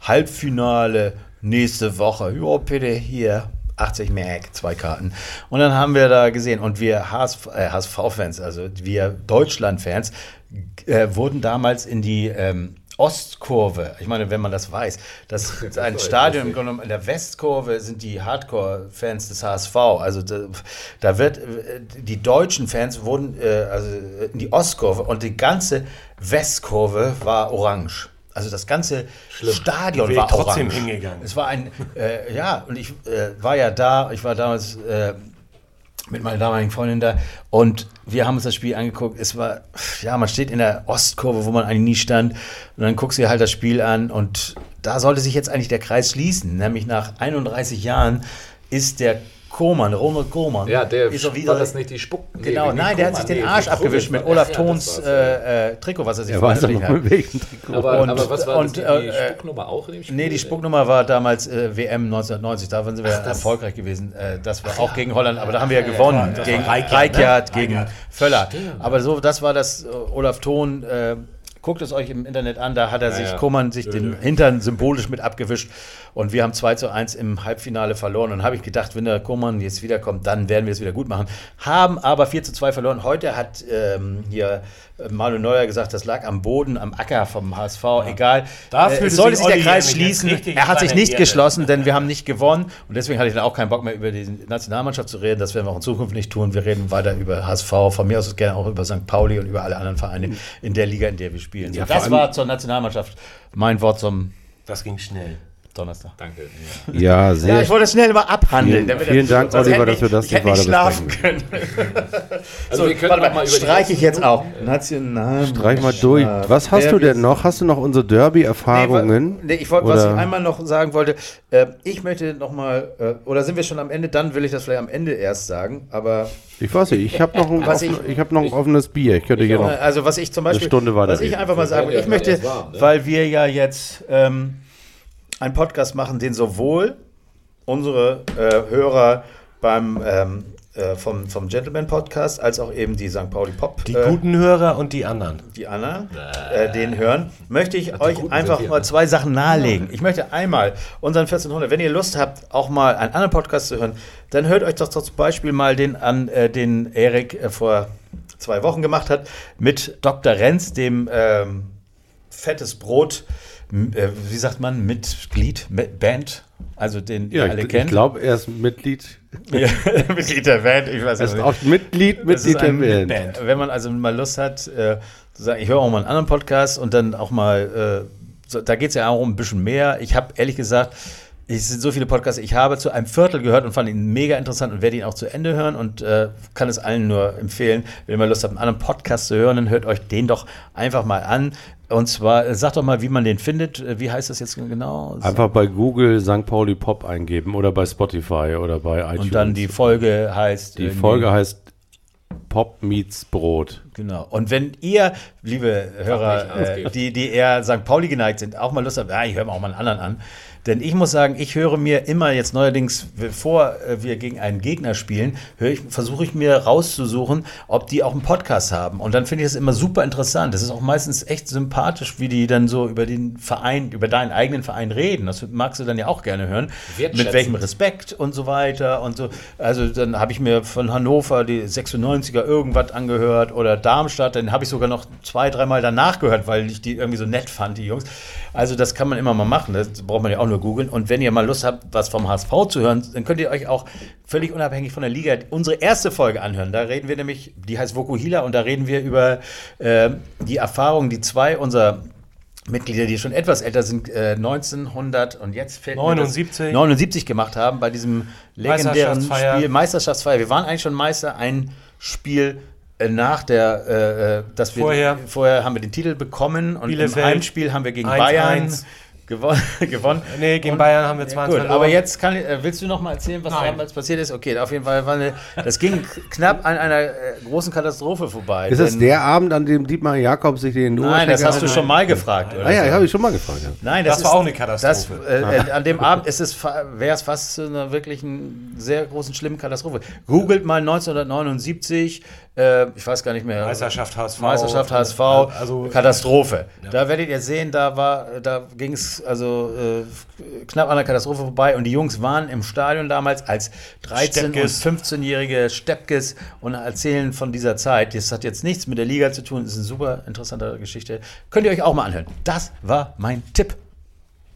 Halbfinale nächste Woche. Ja, bitte hier. 80 Mark, zwei Karten. Und dann haben wir da gesehen, und wir HSV, äh, HSV-Fans, also wir Deutschland-Fans, äh, wurden damals in die ähm, Ostkurve, ich meine, wenn man das weiß, das [LAUGHS] ist ein Stadion im Grunde genommen, in der Westkurve sind die Hardcore-Fans des HSV. Also da, da wird, äh, die deutschen Fans wurden äh, also in die Ostkurve und die ganze Westkurve war orange. Also das ganze Stadion Wäre war trotzdem orange. hingegangen. Es war ein, äh, ja, und ich äh, war ja da, ich war damals äh, mit meiner damaligen Freundin da und wir haben uns das Spiel angeguckt. Es war, ja, man steht in der Ostkurve, wo man eigentlich nie stand und dann guckst du dir halt das Spiel an und da sollte sich jetzt eigentlich der Kreis schließen. Nämlich nach 31 Jahren ist der Kohlmann, Ronald Kohlmann, ja, der ist so wieder, war das nicht die Spuck. nee, Genau, nein, der hat sich den nee, Arsch die abgewischt mit. Olaf Ach ja, Thons äh, äh, Trikot, was er sich Er veröffentlicht hat. Aber, Und- aber was war und, das, die äh, Spucknummer auch in dem Spiel? Nee, die Spucknummer war damals äh, WM 1990, da sind wir erfolgreich gewesen. Äh, das war auch gegen Holland, aber da haben wir ja gewonnen. gegen Reichardt, gegen Völler. Aber so, das war das äh, Olaf Thon. Guckt es euch im Internet an, da hat er sich, ja. Kummern sich den Hintern symbolisch mit abgewischt. Und wir haben 2 zu 1 im Halbfinale verloren. Und habe ich gedacht, wenn der Kummern jetzt wiederkommt, dann werden wir es wieder gut machen. Haben aber 4 zu 2 verloren. Heute hat ähm, hier Manuel Neuer gesagt, das lag am Boden, am Acker vom HSV. Egal. Da Äh, sollte sich der Olli Kreis schließen. Er hat sich nicht Ehre. geschlossen, denn wir haben nicht gewonnen. Und deswegen hatte ich dann auch keinen Bock mehr über die Nationalmannschaft zu reden. Das werden wir auch in Zukunft nicht tun. Wir reden weiter über HSV, von mir aus gerne auch über St. Pauli und über alle anderen Vereine in der Liga, in der wir spielen. Ja, das war zur Nationalmannschaft mein Wort zum Das ging schnell. Donnerstag. Danke. Ja, sehr. Ja, ich wollte das schnell mal abhandeln. Vielen- damit vielen er- Dank, Oliver, dass wir das ich, ich hätte nicht schlafen können. Also So, wir können warte mal mal, streiche ich jetzt auch. Nationalmannschaft. Streich mal durch. Was hast Wer du denn noch? Hast du noch unsere Derby-Erfahrungen? Nee, ich wollte, was ich einmal noch sagen wollte, äh, ich möchte noch mal, äh, oder sind wir schon am Ende? Dann will ich das vielleicht am Ende erst sagen, aber Ich weiß nicht, ich habe noch, ein [LAUGHS] offen, ich- ich hab noch ein offenes Bier. Ich könnte hier äh, noch. also was ich zum Beispiel, Stunde weiter was ich einfach mal sagen Ja, ich möchte, ne? weil wir ja jetzt ähm, einen Podcast machen, den sowohl unsere äh, Hörer beim ähm, äh, vom, vom Gentleman Podcast als auch eben die St. Pauli Pop Die äh, guten Hörer und die anderen. die Anna, äh, den hören, möchte ich euch Guten einfach mal ne? zwei Sachen nahelegen. Ich möchte einmal unseren 1400, wenn ihr Lust habt, auch mal einen anderen Podcast zu hören, dann hört euch doch, doch zum Beispiel mal den an, äh, den Erik äh, vor zwei Wochen gemacht hat, mit Dr. Renz, dem ähm, Fettes Brot, äh, wie sagt man, Mitglied, mit Band, also den Ja, ihr alle ich, ich kennt. glaube, er ist Mitglied. Ja, [LAUGHS] Mitglied der Band, ich weiß Er es ist nicht. auch Mitglied, Mitglied der eine Band. Wenn man also mal Lust hat, äh, zu sagen, ich höre auch mal einen anderen Podcast und dann auch mal, äh, so, da geht es ja auch um ein bisschen mehr. Ich habe ehrlich gesagt es sind so viele Podcasts. Ich habe zu einem Viertel gehört und fand ihn mega interessant und werde ihn auch zu Ende hören und äh, kann es allen nur empfehlen. Wenn ihr mal Lust habt, einen anderen Podcast zu hören, dann hört euch den doch einfach mal an. Und zwar, äh, sagt doch mal, wie man den findet. Äh, Wie heißt das jetzt genau? Einfach bei Google St. Pauli Pop eingeben oder bei Spotify oder bei iTunes. und dann die Folge heißt. Die Folge heißt Pop meets Brot. Genau. Und wenn ihr, liebe Hörer, äh, die, die eher St. Pauli geneigt sind, auch mal Lust habt, ja, ich höre mir auch mal einen anderen an. Denn ich muss sagen, ich höre mir immer jetzt neuerdings, bevor äh, wir gegen einen Gegner spielen, versuche ich mir rauszusuchen, ob die auch einen Podcast haben. Und dann finde ich das immer super interessant. Das ist auch meistens echt sympathisch, wie die dann so über den Verein, über deinen eigenen Verein reden. Das magst du dann ja auch gerne hören. Mit welchem Respekt und so weiter und so. Also dann habe ich mir von Hannover die 96er irgendwas angehört oder Darmstadt, dann habe ich sogar noch zwei, dreimal danach gehört, weil ich die irgendwie so nett fand, die Jungs. Also das kann man immer mal machen, das braucht man ja auch nur googeln. Und wenn ihr mal Lust habt, was vom HSV zu hören, dann könnt ihr euch auch völlig unabhängig von der Liga unsere erste Folge anhören. Da reden wir nämlich, die heißt Vokuhila und da reden wir über äh, die Erfahrungen, die zwei unserer Mitglieder, die schon etwas älter sind, äh, 1900 und jetzt fällt mir das- 79. 79 gemacht haben bei diesem legendären Meisterschaftsfeier. Spiel Meisterschaftsfeier. Wir waren eigentlich schon Meister, ein Spiel nach der, äh, äh, dass wir Vorher. vorher haben wir den Titel bekommen und Bielefeld. im Heimspiel haben wir gegen 1-1. Bayern gewonnen. [LAUGHS] gewonnen. Nee, gegen Und- Bayern haben wir ja, 2 gut, verloren. aber jetzt kann, äh, willst du noch mal erzählen, was Nein. damals passiert ist? Okay, auf jeden Fall war eine, das ging knapp an einer äh, großen Katastrophe vorbei. Ist das der Abend, an dem Dietmar Jakob sich den Nein, das hast du schon mal gefragt. Oder Ah ja, so. habe ich schon mal gefragt. Ja. Nein, Das das, war ist, auch eine Katastrophe. Das, äh, an dem Abend ist es, fa- wäre es fast zu einer wirklichen sehr großen, schlimmen Katastrophe. Googelt mal 1979, äh, ich weiß gar nicht mehr. Meisterschaft HSV. Meisterschaft HSV, Also- Katastrophe. Da werdet ihr sehen, da war, da ging es also äh, knapp an der Katastrophe vorbei und die Jungs waren im Stadion damals als 13- Steppkes. und 15-jährige Steppkes und erzählen von dieser Zeit. Das hat jetzt nichts mit der Liga zu tun, das ist eine super interessante Geschichte. Könnt ihr euch auch mal anhören. Das war mein Tipp.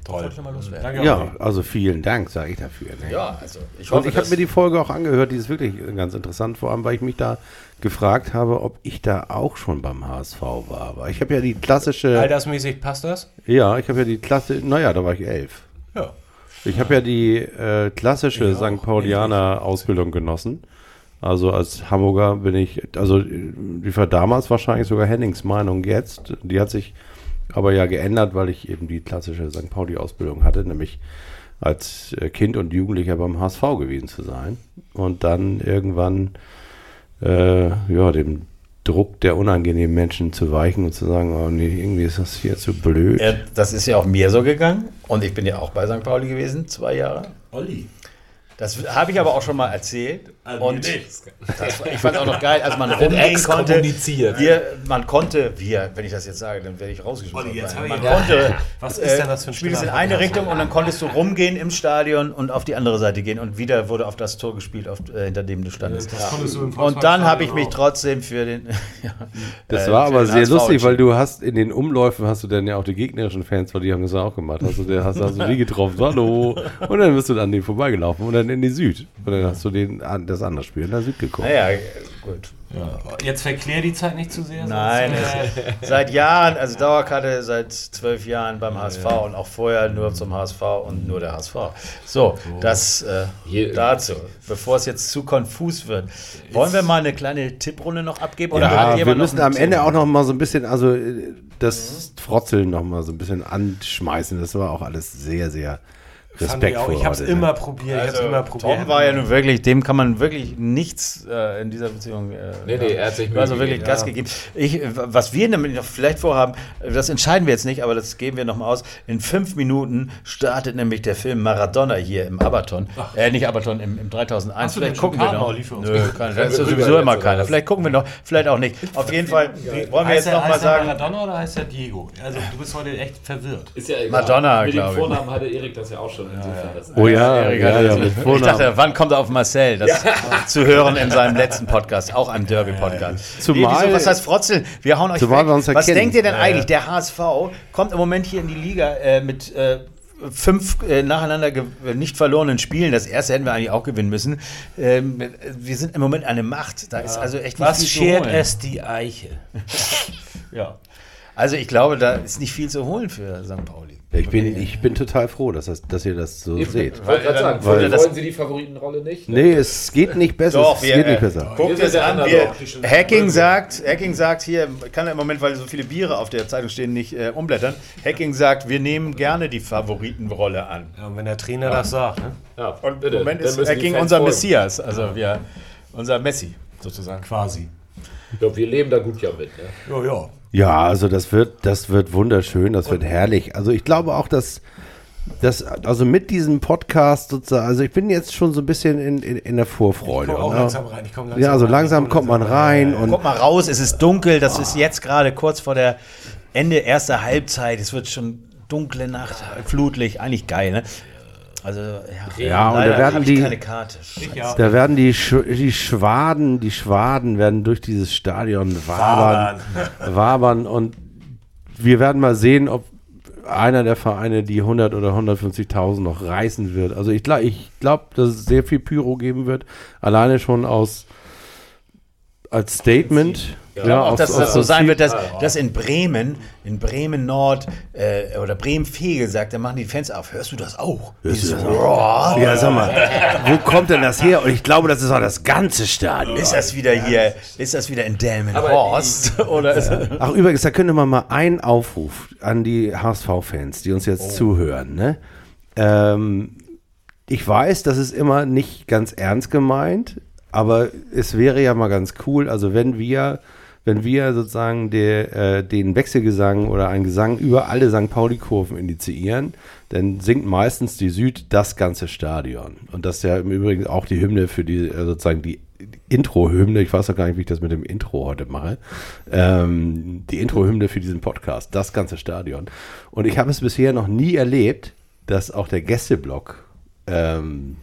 Toll. Wollte ich mal loswerden. Danke Ja, also vielen Dank, sage ich dafür. Ne? Ja, also ich Und hoffe, ich habe mir die Folge auch angehört, die ist wirklich ganz interessant, vor allem, weil ich mich da gefragt habe, ob ich da auch schon beim HSV war. Aber ich habe ja die klassische, Altersmäßig passt das? ja, ich habe ja die Klasse, naja, da war ich elf. Ja. Ich habe ja die äh, klassische St. Paulianer Ausbildung genossen. Also als Hamburger bin ich, also die war damals wahrscheinlich sogar Hennings Meinung jetzt. Die hat sich aber ja geändert, weil ich eben die klassische St. Pauli Ausbildung hatte, nämlich als äh, Kind und Jugendlicher beim HSV gewesen zu sein. Und dann irgendwann äh, ja, dem Druck der unangenehmen Menschen zu weichen und zu sagen, oh nee, irgendwie ist das hier zu blöd. Ja, das ist ja auch mir so gegangen. Und ich bin ja auch bei St. Pauli gewesen, zwei Jahre. Olli. Das habe ich aber auch schon mal erzählt. Und nee. das, ich fand auch noch geil, als man rumgehen konnte. Wir, man konnte, wir, wenn ich das jetzt sage, dann werde ich rausgeschmissen. Hab man ich- konnte, Was ist denn das für ein Spielst in Spieler? eine Richtung und dann konntest du rumgehen im Stadion und auf die andere Seite gehen. Und wieder wurde auf das Tor gespielt, auf, äh, hinter dem du standest. Das konntest du im Und dann habe ich mich trotzdem für den. [LAUGHS] ja, Das äh, war aber den sehr lustig, weil du hast in den Umläufen hast du dann ja auch die gegnerischen Fans, weil die haben das auch gemacht. Hast du, der, hast, hast du die [LAUGHS] getroffen, hallo. Und dann bist du an denen vorbeigelaufen und dann in die Süd. Und dann hast du den, an- das andere Spiel in der Süd geguckt. Naja, gut. Jetzt verklär die Zeit nicht zu sehr. Nein, sonst, [LAUGHS] äh, seit Jahren, also Dauerkarte seit zwölf Jahren beim HSV und auch vorher nur zum HSV und nur der HSV. So, das äh, Hier- dazu. Bevor es jetzt zu konfus wird, wollen wir mal eine kleine Tipprunde noch abgeben? Oder hat Ja, wir müssen am Ende auch noch mal so ein bisschen, also äh, das Frotzeln noch mal so ein bisschen anschmeißen. Das war auch alles sehr, sehr ich auch. respektvoll. Ich habe es heute, ne? immer probiert. ich habe es immer probiert. Also, Tom war ja nun wirklich, dem kann man wirklich nichts äh, in dieser Beziehung. Äh, Nee, nee, er hat sich Mühe also wirklich gegeben, Gas ja. gegeben. Ich, was wir nämlich noch vielleicht vorhaben, das entscheiden wir jetzt nicht, aber das geben wir nochmal aus. In fünf Minuten startet nämlich der Film Maradona hier im Abaton. Äh, nicht Abaton, im, im 3001. Hast du vielleicht gucken wir noch. Nö, kein, da ist sowieso immer keiner. Vielleicht gucken wir noch, vielleicht auch nicht. Auf jeden Fall wollen wir heißt jetzt nochmal heißt er sagen. Maradona oder heißt er Diego? Also du bist heute echt verwirrt. Ist ja egal. Madonna, Mit dem glaub ich. Vornamen hatte Erik das ja auch schon. Insofern, das Oh ja, Erik ja, ja, ich dachte, wann kommt er auf Marcel? Das zu hören in seinem letzten Podcast, auch einem Derby-Podcast. Zumal- Nee, wieso, was heißt Frotzeln? Wir hauen euch Zumal weg. wir uns Was erkennen. denkt ihr denn eigentlich? Der HSV kommt im Moment hier in die Liga äh, mit äh, fünf äh, nacheinander äh, nicht verlorenen Spielen. Das erste hätten wir eigentlich auch gewinnen müssen. Ähm, wir sind im Moment eine Macht. Da ist also echt nicht Was viel zu schert holen. es die Eiche? [LAUGHS] Ja. Also ich glaube, da ist nicht viel zu holen für St. Pauli. Ich bin, ich bin total froh, dass, das, dass ihr das so seht. Ich wollte gerade sagen, Weil- wollen, das- Sie die Favoritenrolle nicht? Nee, es geht nicht besser. Doch, es wir, geht nicht besser. Guckt Wir es an. Wir. Hacking sagt, Hacking sagt hier, kann er im Moment, weil so viele Biere auf der Zeitung stehen, nicht äh, umblättern. Hacking sagt, wir nehmen gerne die Favoritenrolle an. Ja, und wenn der Trainer das sagt, ne? Ja, Und bitte, im Moment ist Hacking unser folgen. Messias, also wir, unser Messi sozusagen. Quasi. Ich glaube, wir leben da gut ja mit. Ne? Ja, ja. Ja, also das wird, das wird wunderschön, das wird herrlich. Also ich glaube auch, dass, dass also mit diesem Podcast sozusagen, also ich bin jetzt schon so ein bisschen in, in, in der Vorfreude. Ich komm auch ne? langsam rein. Ich komm langsam ja, also rein. langsam komm kommt man langsam rein und Guck mal raus, es ist dunkel, das ist jetzt gerade kurz vor der Ende erster Halbzeit, es wird schon dunkle Nacht, Flutlicht, eigentlich geil, ne? Also, ja, Ja, und da werden die- keine Karte. Ja. da werden die, Sch die Schwaden, die Schwaden werden durch dieses Stadion wabern, [LAUGHS] wabern und wir werden mal sehen, ob einer der Vereine die 100 oder 150.000 noch reißen wird. Also ich glaube, ich glaub, dass es sehr viel Pyro geben wird, alleine schon aus als Statement. Ja, auch, aus- dass das so sein wird, dass, dass in Bremen, in Bremen Nord äh, oder Bremen Fegel sagt, da machen die Fans auf. Hörst du das auch? Dieses Roar. Ja, sag mal, wo kommt denn das her? Und ich glaube, das ist auch das ganze Stadion. Ist das wieder hier, ist das wieder in Delmenhorst? [LAUGHS] Oder ist Ach, übrigens, da könnte man mal einen Aufruf an die HSV-Fans, die uns Oh. jetzt zuhören. Ne? Ähm, ich weiß, das ist immer nicht ganz ernst gemeint, aber es wäre ja mal ganz cool, also wenn wir, wenn wir sozusagen der, äh, den Wechselgesang oder einen Gesang über alle St. Pauli-Kurven initiieren, dann singt meistens die Süd das ganze Stadion. Und das ist ja im Übrigen auch die Hymne für die, äh, sozusagen die Intro-Hymne, ich weiß noch gar nicht, wie ich das mit dem Intro heute mache, ähm, die Intro-Hymne für diesen Podcast, das ganze Stadion. Und ich habe es bisher noch nie erlebt, dass auch der Gästeblock ähm,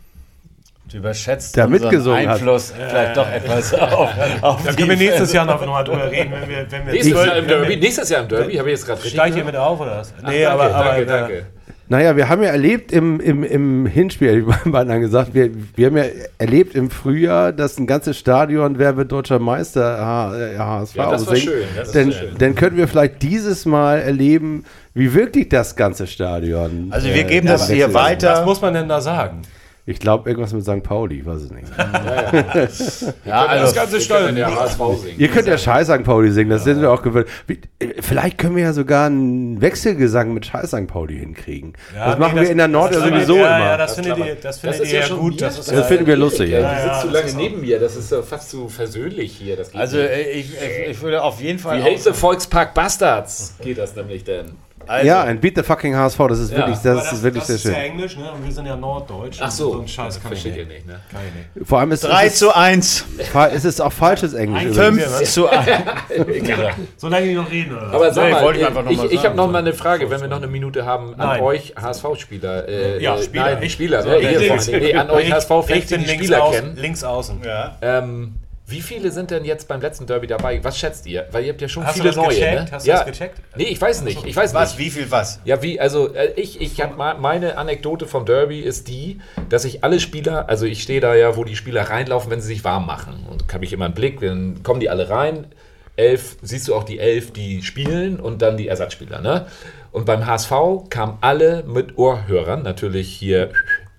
Du überschätzt Da unseren mitgesungen hat. Einfluss vielleicht doch etwas [LAUGHS] auf, auf Da können wir nächstes. Jahr noch mal drüber reden, wenn wir, wenn wir Nächstes Jahr im Derby, nächstes Jahr im Derby, habe ich jetzt gerade richtig gehört? mit auf oder was? Ach, Nee, danke, aber, aber danke, äh, danke. Naja, wir haben ja erlebt im, im, im Hinspiel, [LAUGHS] ich habe dann gesagt, wir, wir haben ja erlebt im Frühjahr, dass ein ganzes Stadion, wer wird deutscher Meister, äh, HSV Ja, das war singt. schön, das Dann, schön. dann könnten wir vielleicht dieses Mal erleben, wie wirklich das ganze Stadion. Also wir geben äh, das hier weiter. was muss man denn da sagen? Ich glaube, irgendwas mit St. Pauli, ich weiß es nicht. [LAUGHS] Ja, Das also, ganze Wir können ja HSV singen. Ihr könnt ja Scheiß St. Pauli singen, das sind wir auch gewöhnt. Äh, Vielleicht können wir ja sogar einen Wechselgesang mit Scheiß St. Pauli hinkriegen. das machen wir in der Nord ja das findet- sowieso ja, immer. Ja, das findet Klammer. ihr, das Das findet ihr ja ja schon gut. Das Das finden wir lustig, Ja, ja. du sitzt Ja, zu das lange neben mir, das ist ja fast zu versöhnlich hier. Das geht also äh, ich, ich, ich würde auf jeden Fall. Wie auch- hältst du Volkspark Bastards? Geht das nämlich denn? Also, ja, ein Beat the fucking HSV, das ist Ja. wirklich, Aber das, ist wirklich das sehr ist ja schön. Englisch, ne? Und wir sind ja Norddeutsch. Ach so, So ein Scheiß kann ich nicht. nicht, ne? Kann ich nicht. Vor allem ist 3 es, zu 1, fa- es ist auch falsches Englisch. übrigens. 5 zu 1. [LAUGHS] Solange die noch reden, oder? Aber sag Nee, mal, wollte ich einfach noch ich, ich habe noch mal eine Frage, wenn wir noch eine Minute haben an Nein. euch HSV-Spieler. Äh, Ja, äh, Spieler. Nein, Ich- Spieler. so, ne? nee, an euch HSV-Fans, die bin die links Spieler außen. kennen. Links außen. Ja. Ähm, wie viele sind denn jetzt beim letzten Derby dabei? Was schätzt ihr? Weil ihr habt ja schon Hast du viele das neue. gecheckt? Ne? Hast du ja. das gecheckt? Nee, ich weiß nicht. Ich weiß Was, nicht. wie viel was? Ja, wie, also äh, ich, ich habe meine Anekdote vom Derby ist die, dass ich alle Spieler, also ich stehe da ja, wo die Spieler reinlaufen, wenn sie sich warm machen. Und habe ich immer einen Blick, dann kommen die alle rein. Elf, siehst du auch die elf, die spielen und dann die Ersatzspieler, ne? Und beim HSV kamen alle mit Ohrhörern, natürlich hier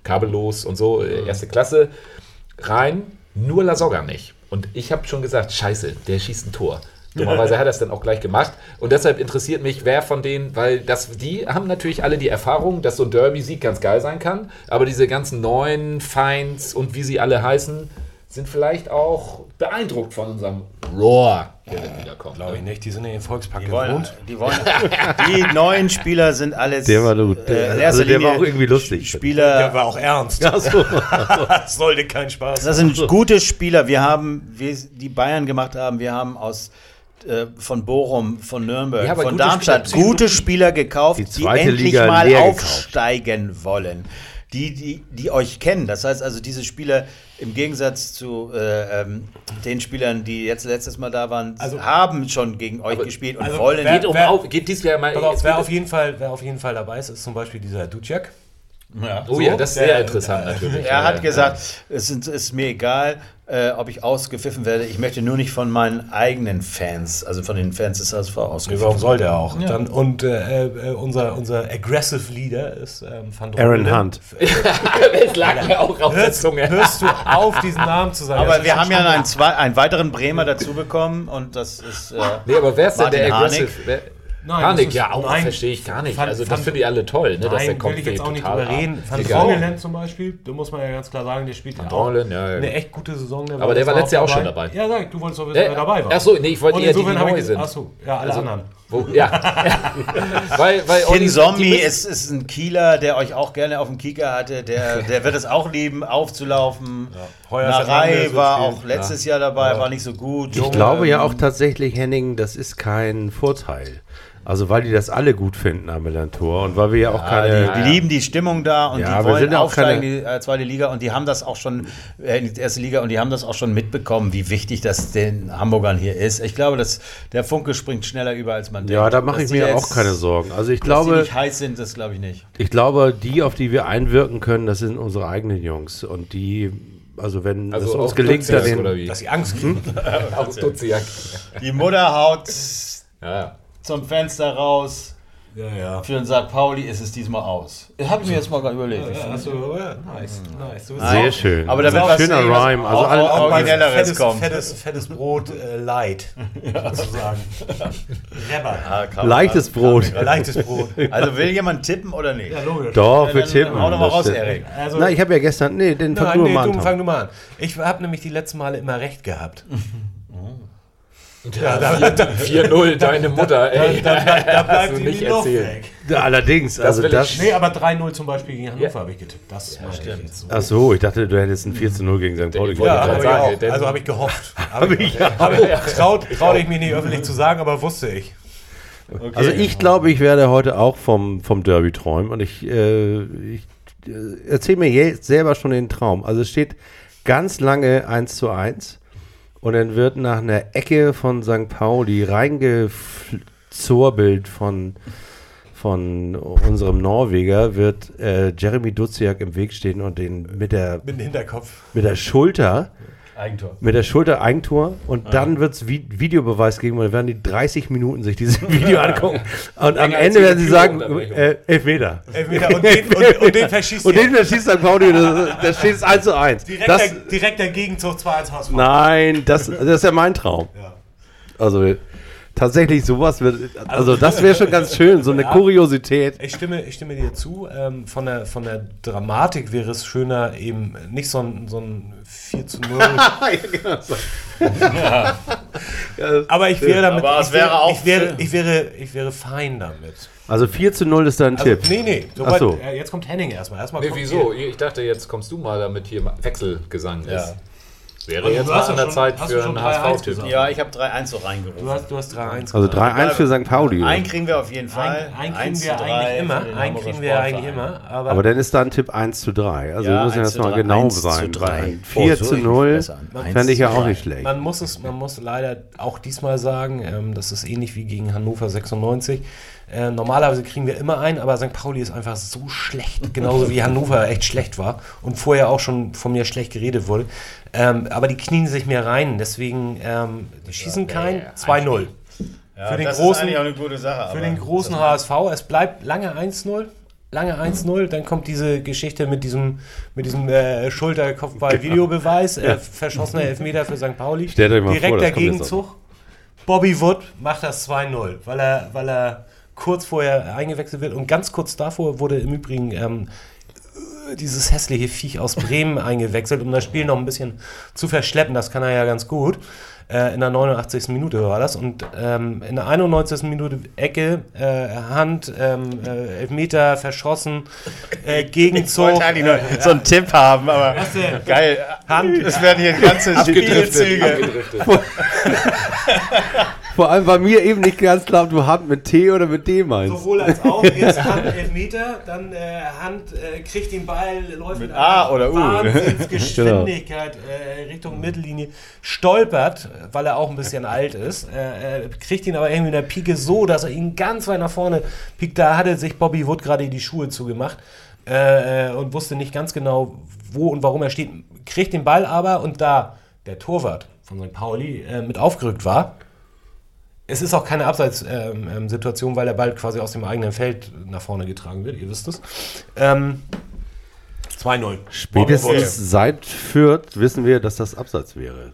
kabellos und so, äh, erste Klasse, rein, nur Lasogga nicht. Und ich habe schon gesagt, scheiße, der schießt ein Tor. Dummerweise hat er es dann auch gleich gemacht. Und deshalb interessiert mich, wer von denen, weil das, die haben natürlich alle die Erfahrung, dass so ein Derby-Sieg ganz geil sein kann. Aber diese ganzen neuen Feinds und wie sie alle heißen, sind vielleicht auch beeindruckt von unserem Roar, der dann wieder kommt. Glaube ich nicht, die sind in den Volkspark Die wollen, gewohnt. die, wollen, [LAUGHS] die neuen Spieler sind alles. Der war gut. Äh, Also der war auch irgendwie lustig. Spieler. Der war auch ernst. Achso. [LAUGHS] Das sollte kein Spaß Das sind gute Spieler. Wir haben, wie die Bayern gemacht haben, wir haben aus äh, von Bochum, von Nürnberg, Ja, von gute Darmstadt Spieler- gute Spieler gekauft, Die die, endlich Liga mal leer gekauft. aufsteigen wollen. Die, die, die euch kennen. Das heißt also, diese Spieler im Gegensatz zu äh, ähm, den Spielern, die jetzt letztes Mal da waren, Also- haben schon gegen euch gespielt und also wollen. wer- Geht, um Wer- auf, geht dies Jahr mal. Auf, wer auf, jeden Fall, wer auf jeden Fall dabei ist, ist zum Beispiel dieser Ducek. Ja. Oh ja, das ist sehr interessant natürlich. Er hat Ja, gesagt, es ist, ist mir egal, äh, ob ich ausgepfiffen werde. Ich möchte nur nicht von meinen eigenen Fans, also von den Fans des HSV ausgepfiffen Warum soll der auch? Dann, und äh, äh, unser, unser Aggressive Leader ist ähm, Van Aaron. Hunt. [LAUGHS] Es lag mir auch auf der Hörst, Zunge. hörst du auf, diesen Namen zu sagen? Aber Das wir haben ja einen, zwei, einen weiteren Bremer dazu bekommen und das ist. Äh, Nee, aber wer ist denn Martin der Harnik. Aggressive? Wer- Nein, das ist- ja, auch nein. verstehe ich gar nicht. Van- also Van- das finde ich alle toll, ne, dass der Nein, kommt will ich jetzt auch nicht drüber reden. Van. Drongelen zum Beispiel, da muss man ja ganz klar sagen, der spielt ja auch Drongelen, ja, ja. eine echt gute Saison. Der Aber der war letztes Jahr auch dabei. schon dabei. Ja, sag, ich, du wolltest doch wissen, Äh, wer dabei war. ach so, nee, ich wollte eher die, die insofern habe neu ich- sind. Ach so, ja, alle Also, anderen. Wo, ja. [LAUGHS] weil, weil Kin Zombie ist, ist ein Kieler, der euch auch gerne auf dem Kicker hatte. Der, der wird es auch lieben, aufzulaufen. Heuer ist Narei war auch letztes Jahr dabei, war nicht so gut. Ich glaube ja auch tatsächlich, Henning, das ist kein Vorteil. Also weil die das alle gut finden am Melantor und weil wir ja auch Ja, keine... die, die lieben die Stimmung da und Ja, die wollen sind ja auch aufsteigen keine- in die äh, zweite Liga und die haben das auch schon äh, in die erste Liga und die haben das auch schon mitbekommen, wie wichtig das den Hamburgern hier ist. Ich glaube, dass der Funke springt schneller über, als man denkt. ja, da mache Dass ich die mir jetzt- auch keine Sorgen. Also ich Dass die glaube, nicht heiß sind, das glaube ich nicht. ich glaube, die, auf die wir einwirken können, das sind unsere eigenen Jungs. Und die, also wenn Also es uns gelingt, da den? Dass sie Angst kriegen. [LAUGHS] Aus Duziak. Die Mutter haut Ja. Zum Fenster raus. Ja, ja. Für den St. Pauli ist es diesmal aus. Habe ich mir jetzt mal gerade überlegt. Ich finde- Achso, ja, nice, nice. Du bist sehr auch- schön. Aber da wird was schöner Rhyme. Also auch- alle, auch mal Originelleres fettes, kommt. fettes, fettes Brot äh, light, [LAUGHS] sozusagen. Ah, man- leichtes Brot. Leichtes Brot. Also will jemand tippen oder nicht? Ja, logisch. Doch, wir Dann- tippen. Hau doch mal Das raus. Erik. Also, Na, ich habe ja gestern, nee, den fang Nein, du nee, mal du, an. fang du mal an. Ich habe nämlich die letzten Male immer recht gehabt. [LAUGHS] Ja, 4-0, deine Mutter, ey. Da, da, da [LAUGHS] bleibt die nicht weg. Allerdings, also will ich- das. Nee, aber 3-0 zum Beispiel gegen Hannover habe ich getippt. Das meinte ich jetzt so. Ach so, ich dachte, du hättest ein 4 zu 0 gegen St. Pauli wollte Ja, ich sagen, auch. also habe ich gehofft. [LAUGHS] Hab ich, hab ich, traut, traute ich mich nicht öffentlich zu sagen, aber wusste ich. Also ich glaube, ich werde heute auch vom, vom Derby träumen und ich, äh, ich äh, erzähle mir jetzt selber schon den Traum. Also es steht ganz lange 1 zu 1 und dann wird nach einer Ecke von St. Pauli reingezorbelt von, von unserem Norweger, wird äh, Jeremy Duziak im Weg stehen und den mit der, Mit dem Hinterkopf. mit der Schulter Eigentor. mit der Schulter Eigentor und dann wird es Vi Videobeweis geben und dann werden die 30 Minuten sich dieses [LAUGHS] Video angucken. Und am Ende werden sie sagen, äh, Elfmeter. Elfmeter und den, und, und den verschießt Und ihr. den verschießt St. Pauli, da steht es 1 zu 1. Direkt, Das, der, direkt der Gegenzug 2-1 HSV. nein, das, das ist ja mein Traum. Ja. Also tatsächlich sowas wird, also das wäre schon ganz schön, so eine Kuriosität. Ich stimme, ich stimme dir zu. Ähm, von, der, von der Dramatik wäre es schöner, eben nicht so ein, so ein 4 zu 0. [LAUGHS] Aber ich wäre damit. Aber es ich wäre, wäre auch Ich wäre, ich wäre, ich wäre fein damit. Also 4 zu 0 ist dein Also, Tipp. nee, nee. Ach so. äh, jetzt kommt Henning erstmal. erstmal Nee, kommt wieso? ihr. Ich dachte, jetzt kommst du mal, damit hier Wechselgesang Ja. ist. Wäre Und du jetzt mal an ja der schon- Zeit für einen 3-1 HSV-Tipp. Ja, ich habe 3-1 so reingerufen. Du hast, du hast 3-1 Also gesagt. 3-1 für St. Pauli. Einen kriegen wir auf jeden Fall. Ein, einen kriegen 1 wir zu 3 eigentlich immer. Einen kriegen wir eigentlich immer. Aber, Aber dann ist da ein Tipp 1 zu 3. Also Ja, wir müssen 1 jetzt mal 3, genau 1 zu sein. 3. Bei ein Oh, 4 so zu richtig 0 besser. 1 fände ich ja auch 3. nicht schlecht. man muss es, man muss leider auch diesmal sagen, ähm, das ist ähnlich wie gegen Hannover 96. Äh, normalerweise kriegen wir immer einen, aber St. Pauli ist einfach so schlecht, genauso wie Hannover echt schlecht war und vorher auch schon von mir schlecht geredet wurde. Ähm, aber die knien sich mehr rein, deswegen ähm, die schießen kein 2-0. Ja, für den das großen- ist eigentlich auch eine gute Sache. Für den großen HSV, es bleibt lange 1-0. Lange 1-0, dann kommt diese Geschichte mit diesem, mit diesem äh, Schulter-Kopfball-Videobeweis, äh, verschossener Elfmeter für St. Pauli. Stellt euch mal Direkt vor, Gegenzug. Bobby Wood macht das 2-0, weil er, weil er kurz vorher eingewechselt wird und ganz kurz davor wurde im Übrigen ähm, dieses hässliche Viech aus Bremen [LAUGHS] eingewechselt, um das Spiel noch ein bisschen zu verschleppen. Das kann er ja ganz gut. Äh, in der 89. Minute war das. Und ähm, in der 91. Minute Ecke, äh, Hand, ähm, äh, Elfmeter verschossen, äh, [LAUGHS] Ich Gegenzug. wollte eigentlich nur so einen Tipp haben, aber geil. Hand, Es werden hier ganze Spielzüge. [LAUGHS] Vor allem war mir eben nicht ganz klar, ob du Hand mit T oder mit D meinst. Sowohl als auch. Erst [LAUGHS] Hand Elfmeter, dann äh, Hand äh, kriegt den Ball, läuft mit, A einer oder U. Wahnsinnsgeschwindigkeit [LAUGHS] äh, Richtung Mittellinie, stolpert, weil er auch ein bisschen alt ist, äh, äh, kriegt ihn aber irgendwie in der Pike so, dass er ihn ganz weit nach vorne piekt. Da hatte sich Bobby Wood gerade die Schuhe zugemacht. äh, äh, und wusste nicht ganz genau, wo und warum er steht. Kriegt den Ball aber und da der Torwart von St. Pauli äh, mit aufgerückt war, es ist auch keine Abseitssituation, weil der Ball quasi aus dem eigenen Feld nach vorne getragen wird, ihr wisst es. Ähm, 2-0. Spätestens seit Fürth wissen wir, dass das Abseits wäre.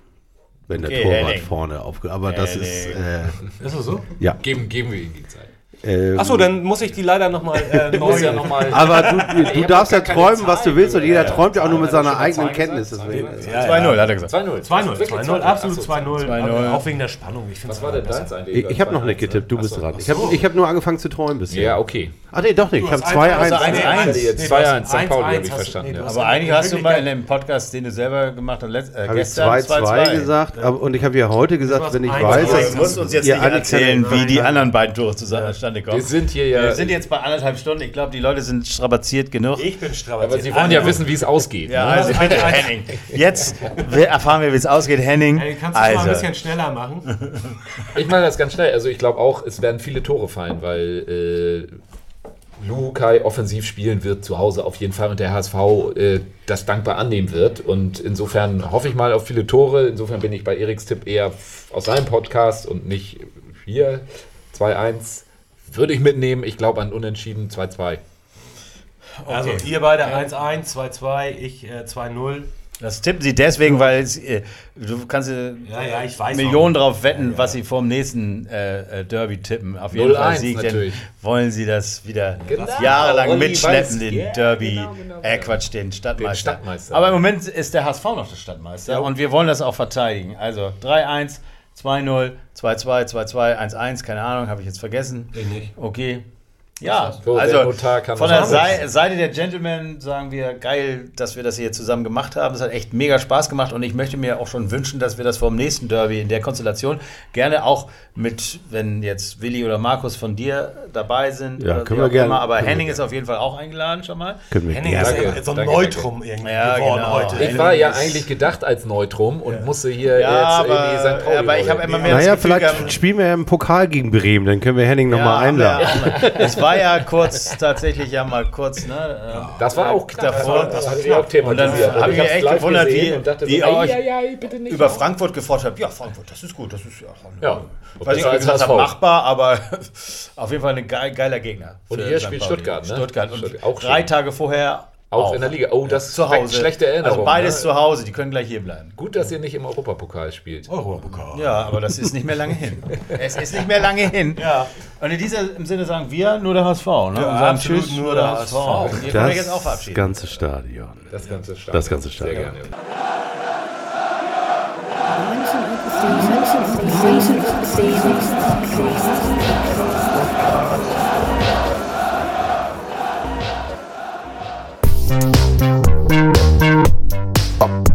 Wenn der Okay, Torwart Henning. vorne aufge... Aber das ist... Äh, Ist es so? ja. Geben, geben wir ihm die Zeit. Ähm, Achso, dann muss ich die leider nochmal äh, [LAUGHS] neu. Ja noch mal, Aber du, du darfst ja träumen, was du willst und jeder gehört. träumt ja auch nur mit er seiner eigenen Kenntnis. Deswegen. Ja, 2-0, hat er gesagt. 2-0. 2-0, Wirklich 2-0, absolut Ach so, 2-0. 2-0. Auch wegen der Spannung. Ich Was war denn deins eigentlich? Ich, ich habe noch nicht getippt, du bist dran. Ich habe nur angefangen zu träumen bisher. Ja, okay. Ah, nee, doch nicht. Ich habe hast 2-1. Also 1-1. Hatte jetzt Nee, 2-1, du St. Pauli, 1-1 habe ich verstanden. nee, ja. Aber eigentlich hast du mal in dem Podcast, den du selber gemacht hast, letzt, äh, gestern 2-2 gesagt aber, und ich habe ja heute gesagt, wenn ich 1-1. weiß, Du dass musst uns jetzt nicht alle erzählen, wie die anderen beiden Tore zustande kommen. Wir sind hier ja. Wir sind jetzt bei anderthalb Stunden. Ich glaube, die Leute sind strapaziert genug. Ich bin strapaziert. aber Sie wollen ja wissen, wie es ausgeht. Ja, ne? also bitte, Henning. Jetzt erfahren wir, wie es ausgeht. Henning, kannst du es mal ein also, bisschen schneller machen? [LAUGHS] Ich mache das ganz schnell. Also ich glaube auch, es werden viele Tore fallen, weil äh, Lukai offensiv spielen wird zu Hause auf jeden Fall und der HSV äh, das dankbar annehmen wird. Und insofern hoffe ich mal auf viele Tore. Insofern bin ich bei Eriks Tipp eher aus seinem Podcast und nicht hier 2-1. Würde ich mitnehmen. Ich glaube an Unentschieden 2-2. Also, ihr beide 1-1, 2-2, ich äh, 2-0. Das tippen sie deswegen, weil äh, du kannst äh, Ja, ja, ich weiß Millionen drauf wetten, was sie vor dem nächsten äh, äh, Derby tippen. Auf jeden 0-1 Fall Sieg, denn wollen sie das wieder Genau. jahrelang Olli mitschleppen, weiß- den Ja, Derby, genau, genau, äh genau. Quatsch, den Stadtmeister. Den Stadtmeister. Aber im Moment ist der HSV noch der Stadtmeister und wir wollen das auch verteidigen. Also 3-1, 2-0, 2-2, 2-2, 1-1, keine Ahnung, habe ich jetzt vergessen. Ich nicht. Okay. Ja, So, also von der Seite der Gentlemen sagen wir, geil, dass wir das hier zusammen gemacht haben. Es hat echt mega Spaß gemacht und ich möchte mir auch schon wünschen, dass wir das vor dem nächsten Derby in der Konstellation gerne auch mit, wenn jetzt Willi oder Markus von dir dabei sind. Ja, oder können wir gerne. Immer. Aber Können wir Henning ist auf jeden Fall auch eingeladen schon mal. Können wir Henning gerne. ist Danke, ja so ein danke, Neutrum irgendwie Ja, geworden genau. heute. Ich war ja eigentlich gedacht als Neutrum und musste hier Ja, jetzt irgendwie St. aber, Pauli aber ich habe immer mehr Naja, vielleicht spielen wir ja im Pokal gegen Bremen, dann können wir Henning nochmal haben wir- einladen. Es [LAUGHS] war ja kurz, tatsächlich ja mal kurz, ne? äh, Das war auch knapp. Davor- das hatte ich auch thematisiert. Und dann hab ich mich echt gewundert, wie- dachte wie so, bitte nicht. über Frankfurt gefordert habe. Ja, Frankfurt, das ist gut, das ist ja, Ja, Ich weiß nicht, ob ich gesagt habe, machbar, aber [LAUGHS] auf jeden Fall ein geil, geiler Gegner. Und St. spielt. Stuttgart, ne? Stuttgart. Und Stuttgart, auch drei. Tage vorher Auch in der Liga. Oh, das zu Hause. schlechte Erinnerungen. Also beides ne? zu Hause, die können gleich hier bleiben. Gut, dass ihr nicht im Europapokal spielt. Europapokal. Ja, aber das ist nicht mehr lange hin. [LAUGHS] Es ist nicht mehr lange hin. Ja. Und in diesem Sinne sagen wir nur der HSV. Ne? Und sagen Tschüss, nur der HSV. Und ihr könnt euch jetzt auch Das verabschieden. ganze Stadion. Das ganze Stadion. Das ganze Sehr Stadion. gerne. St.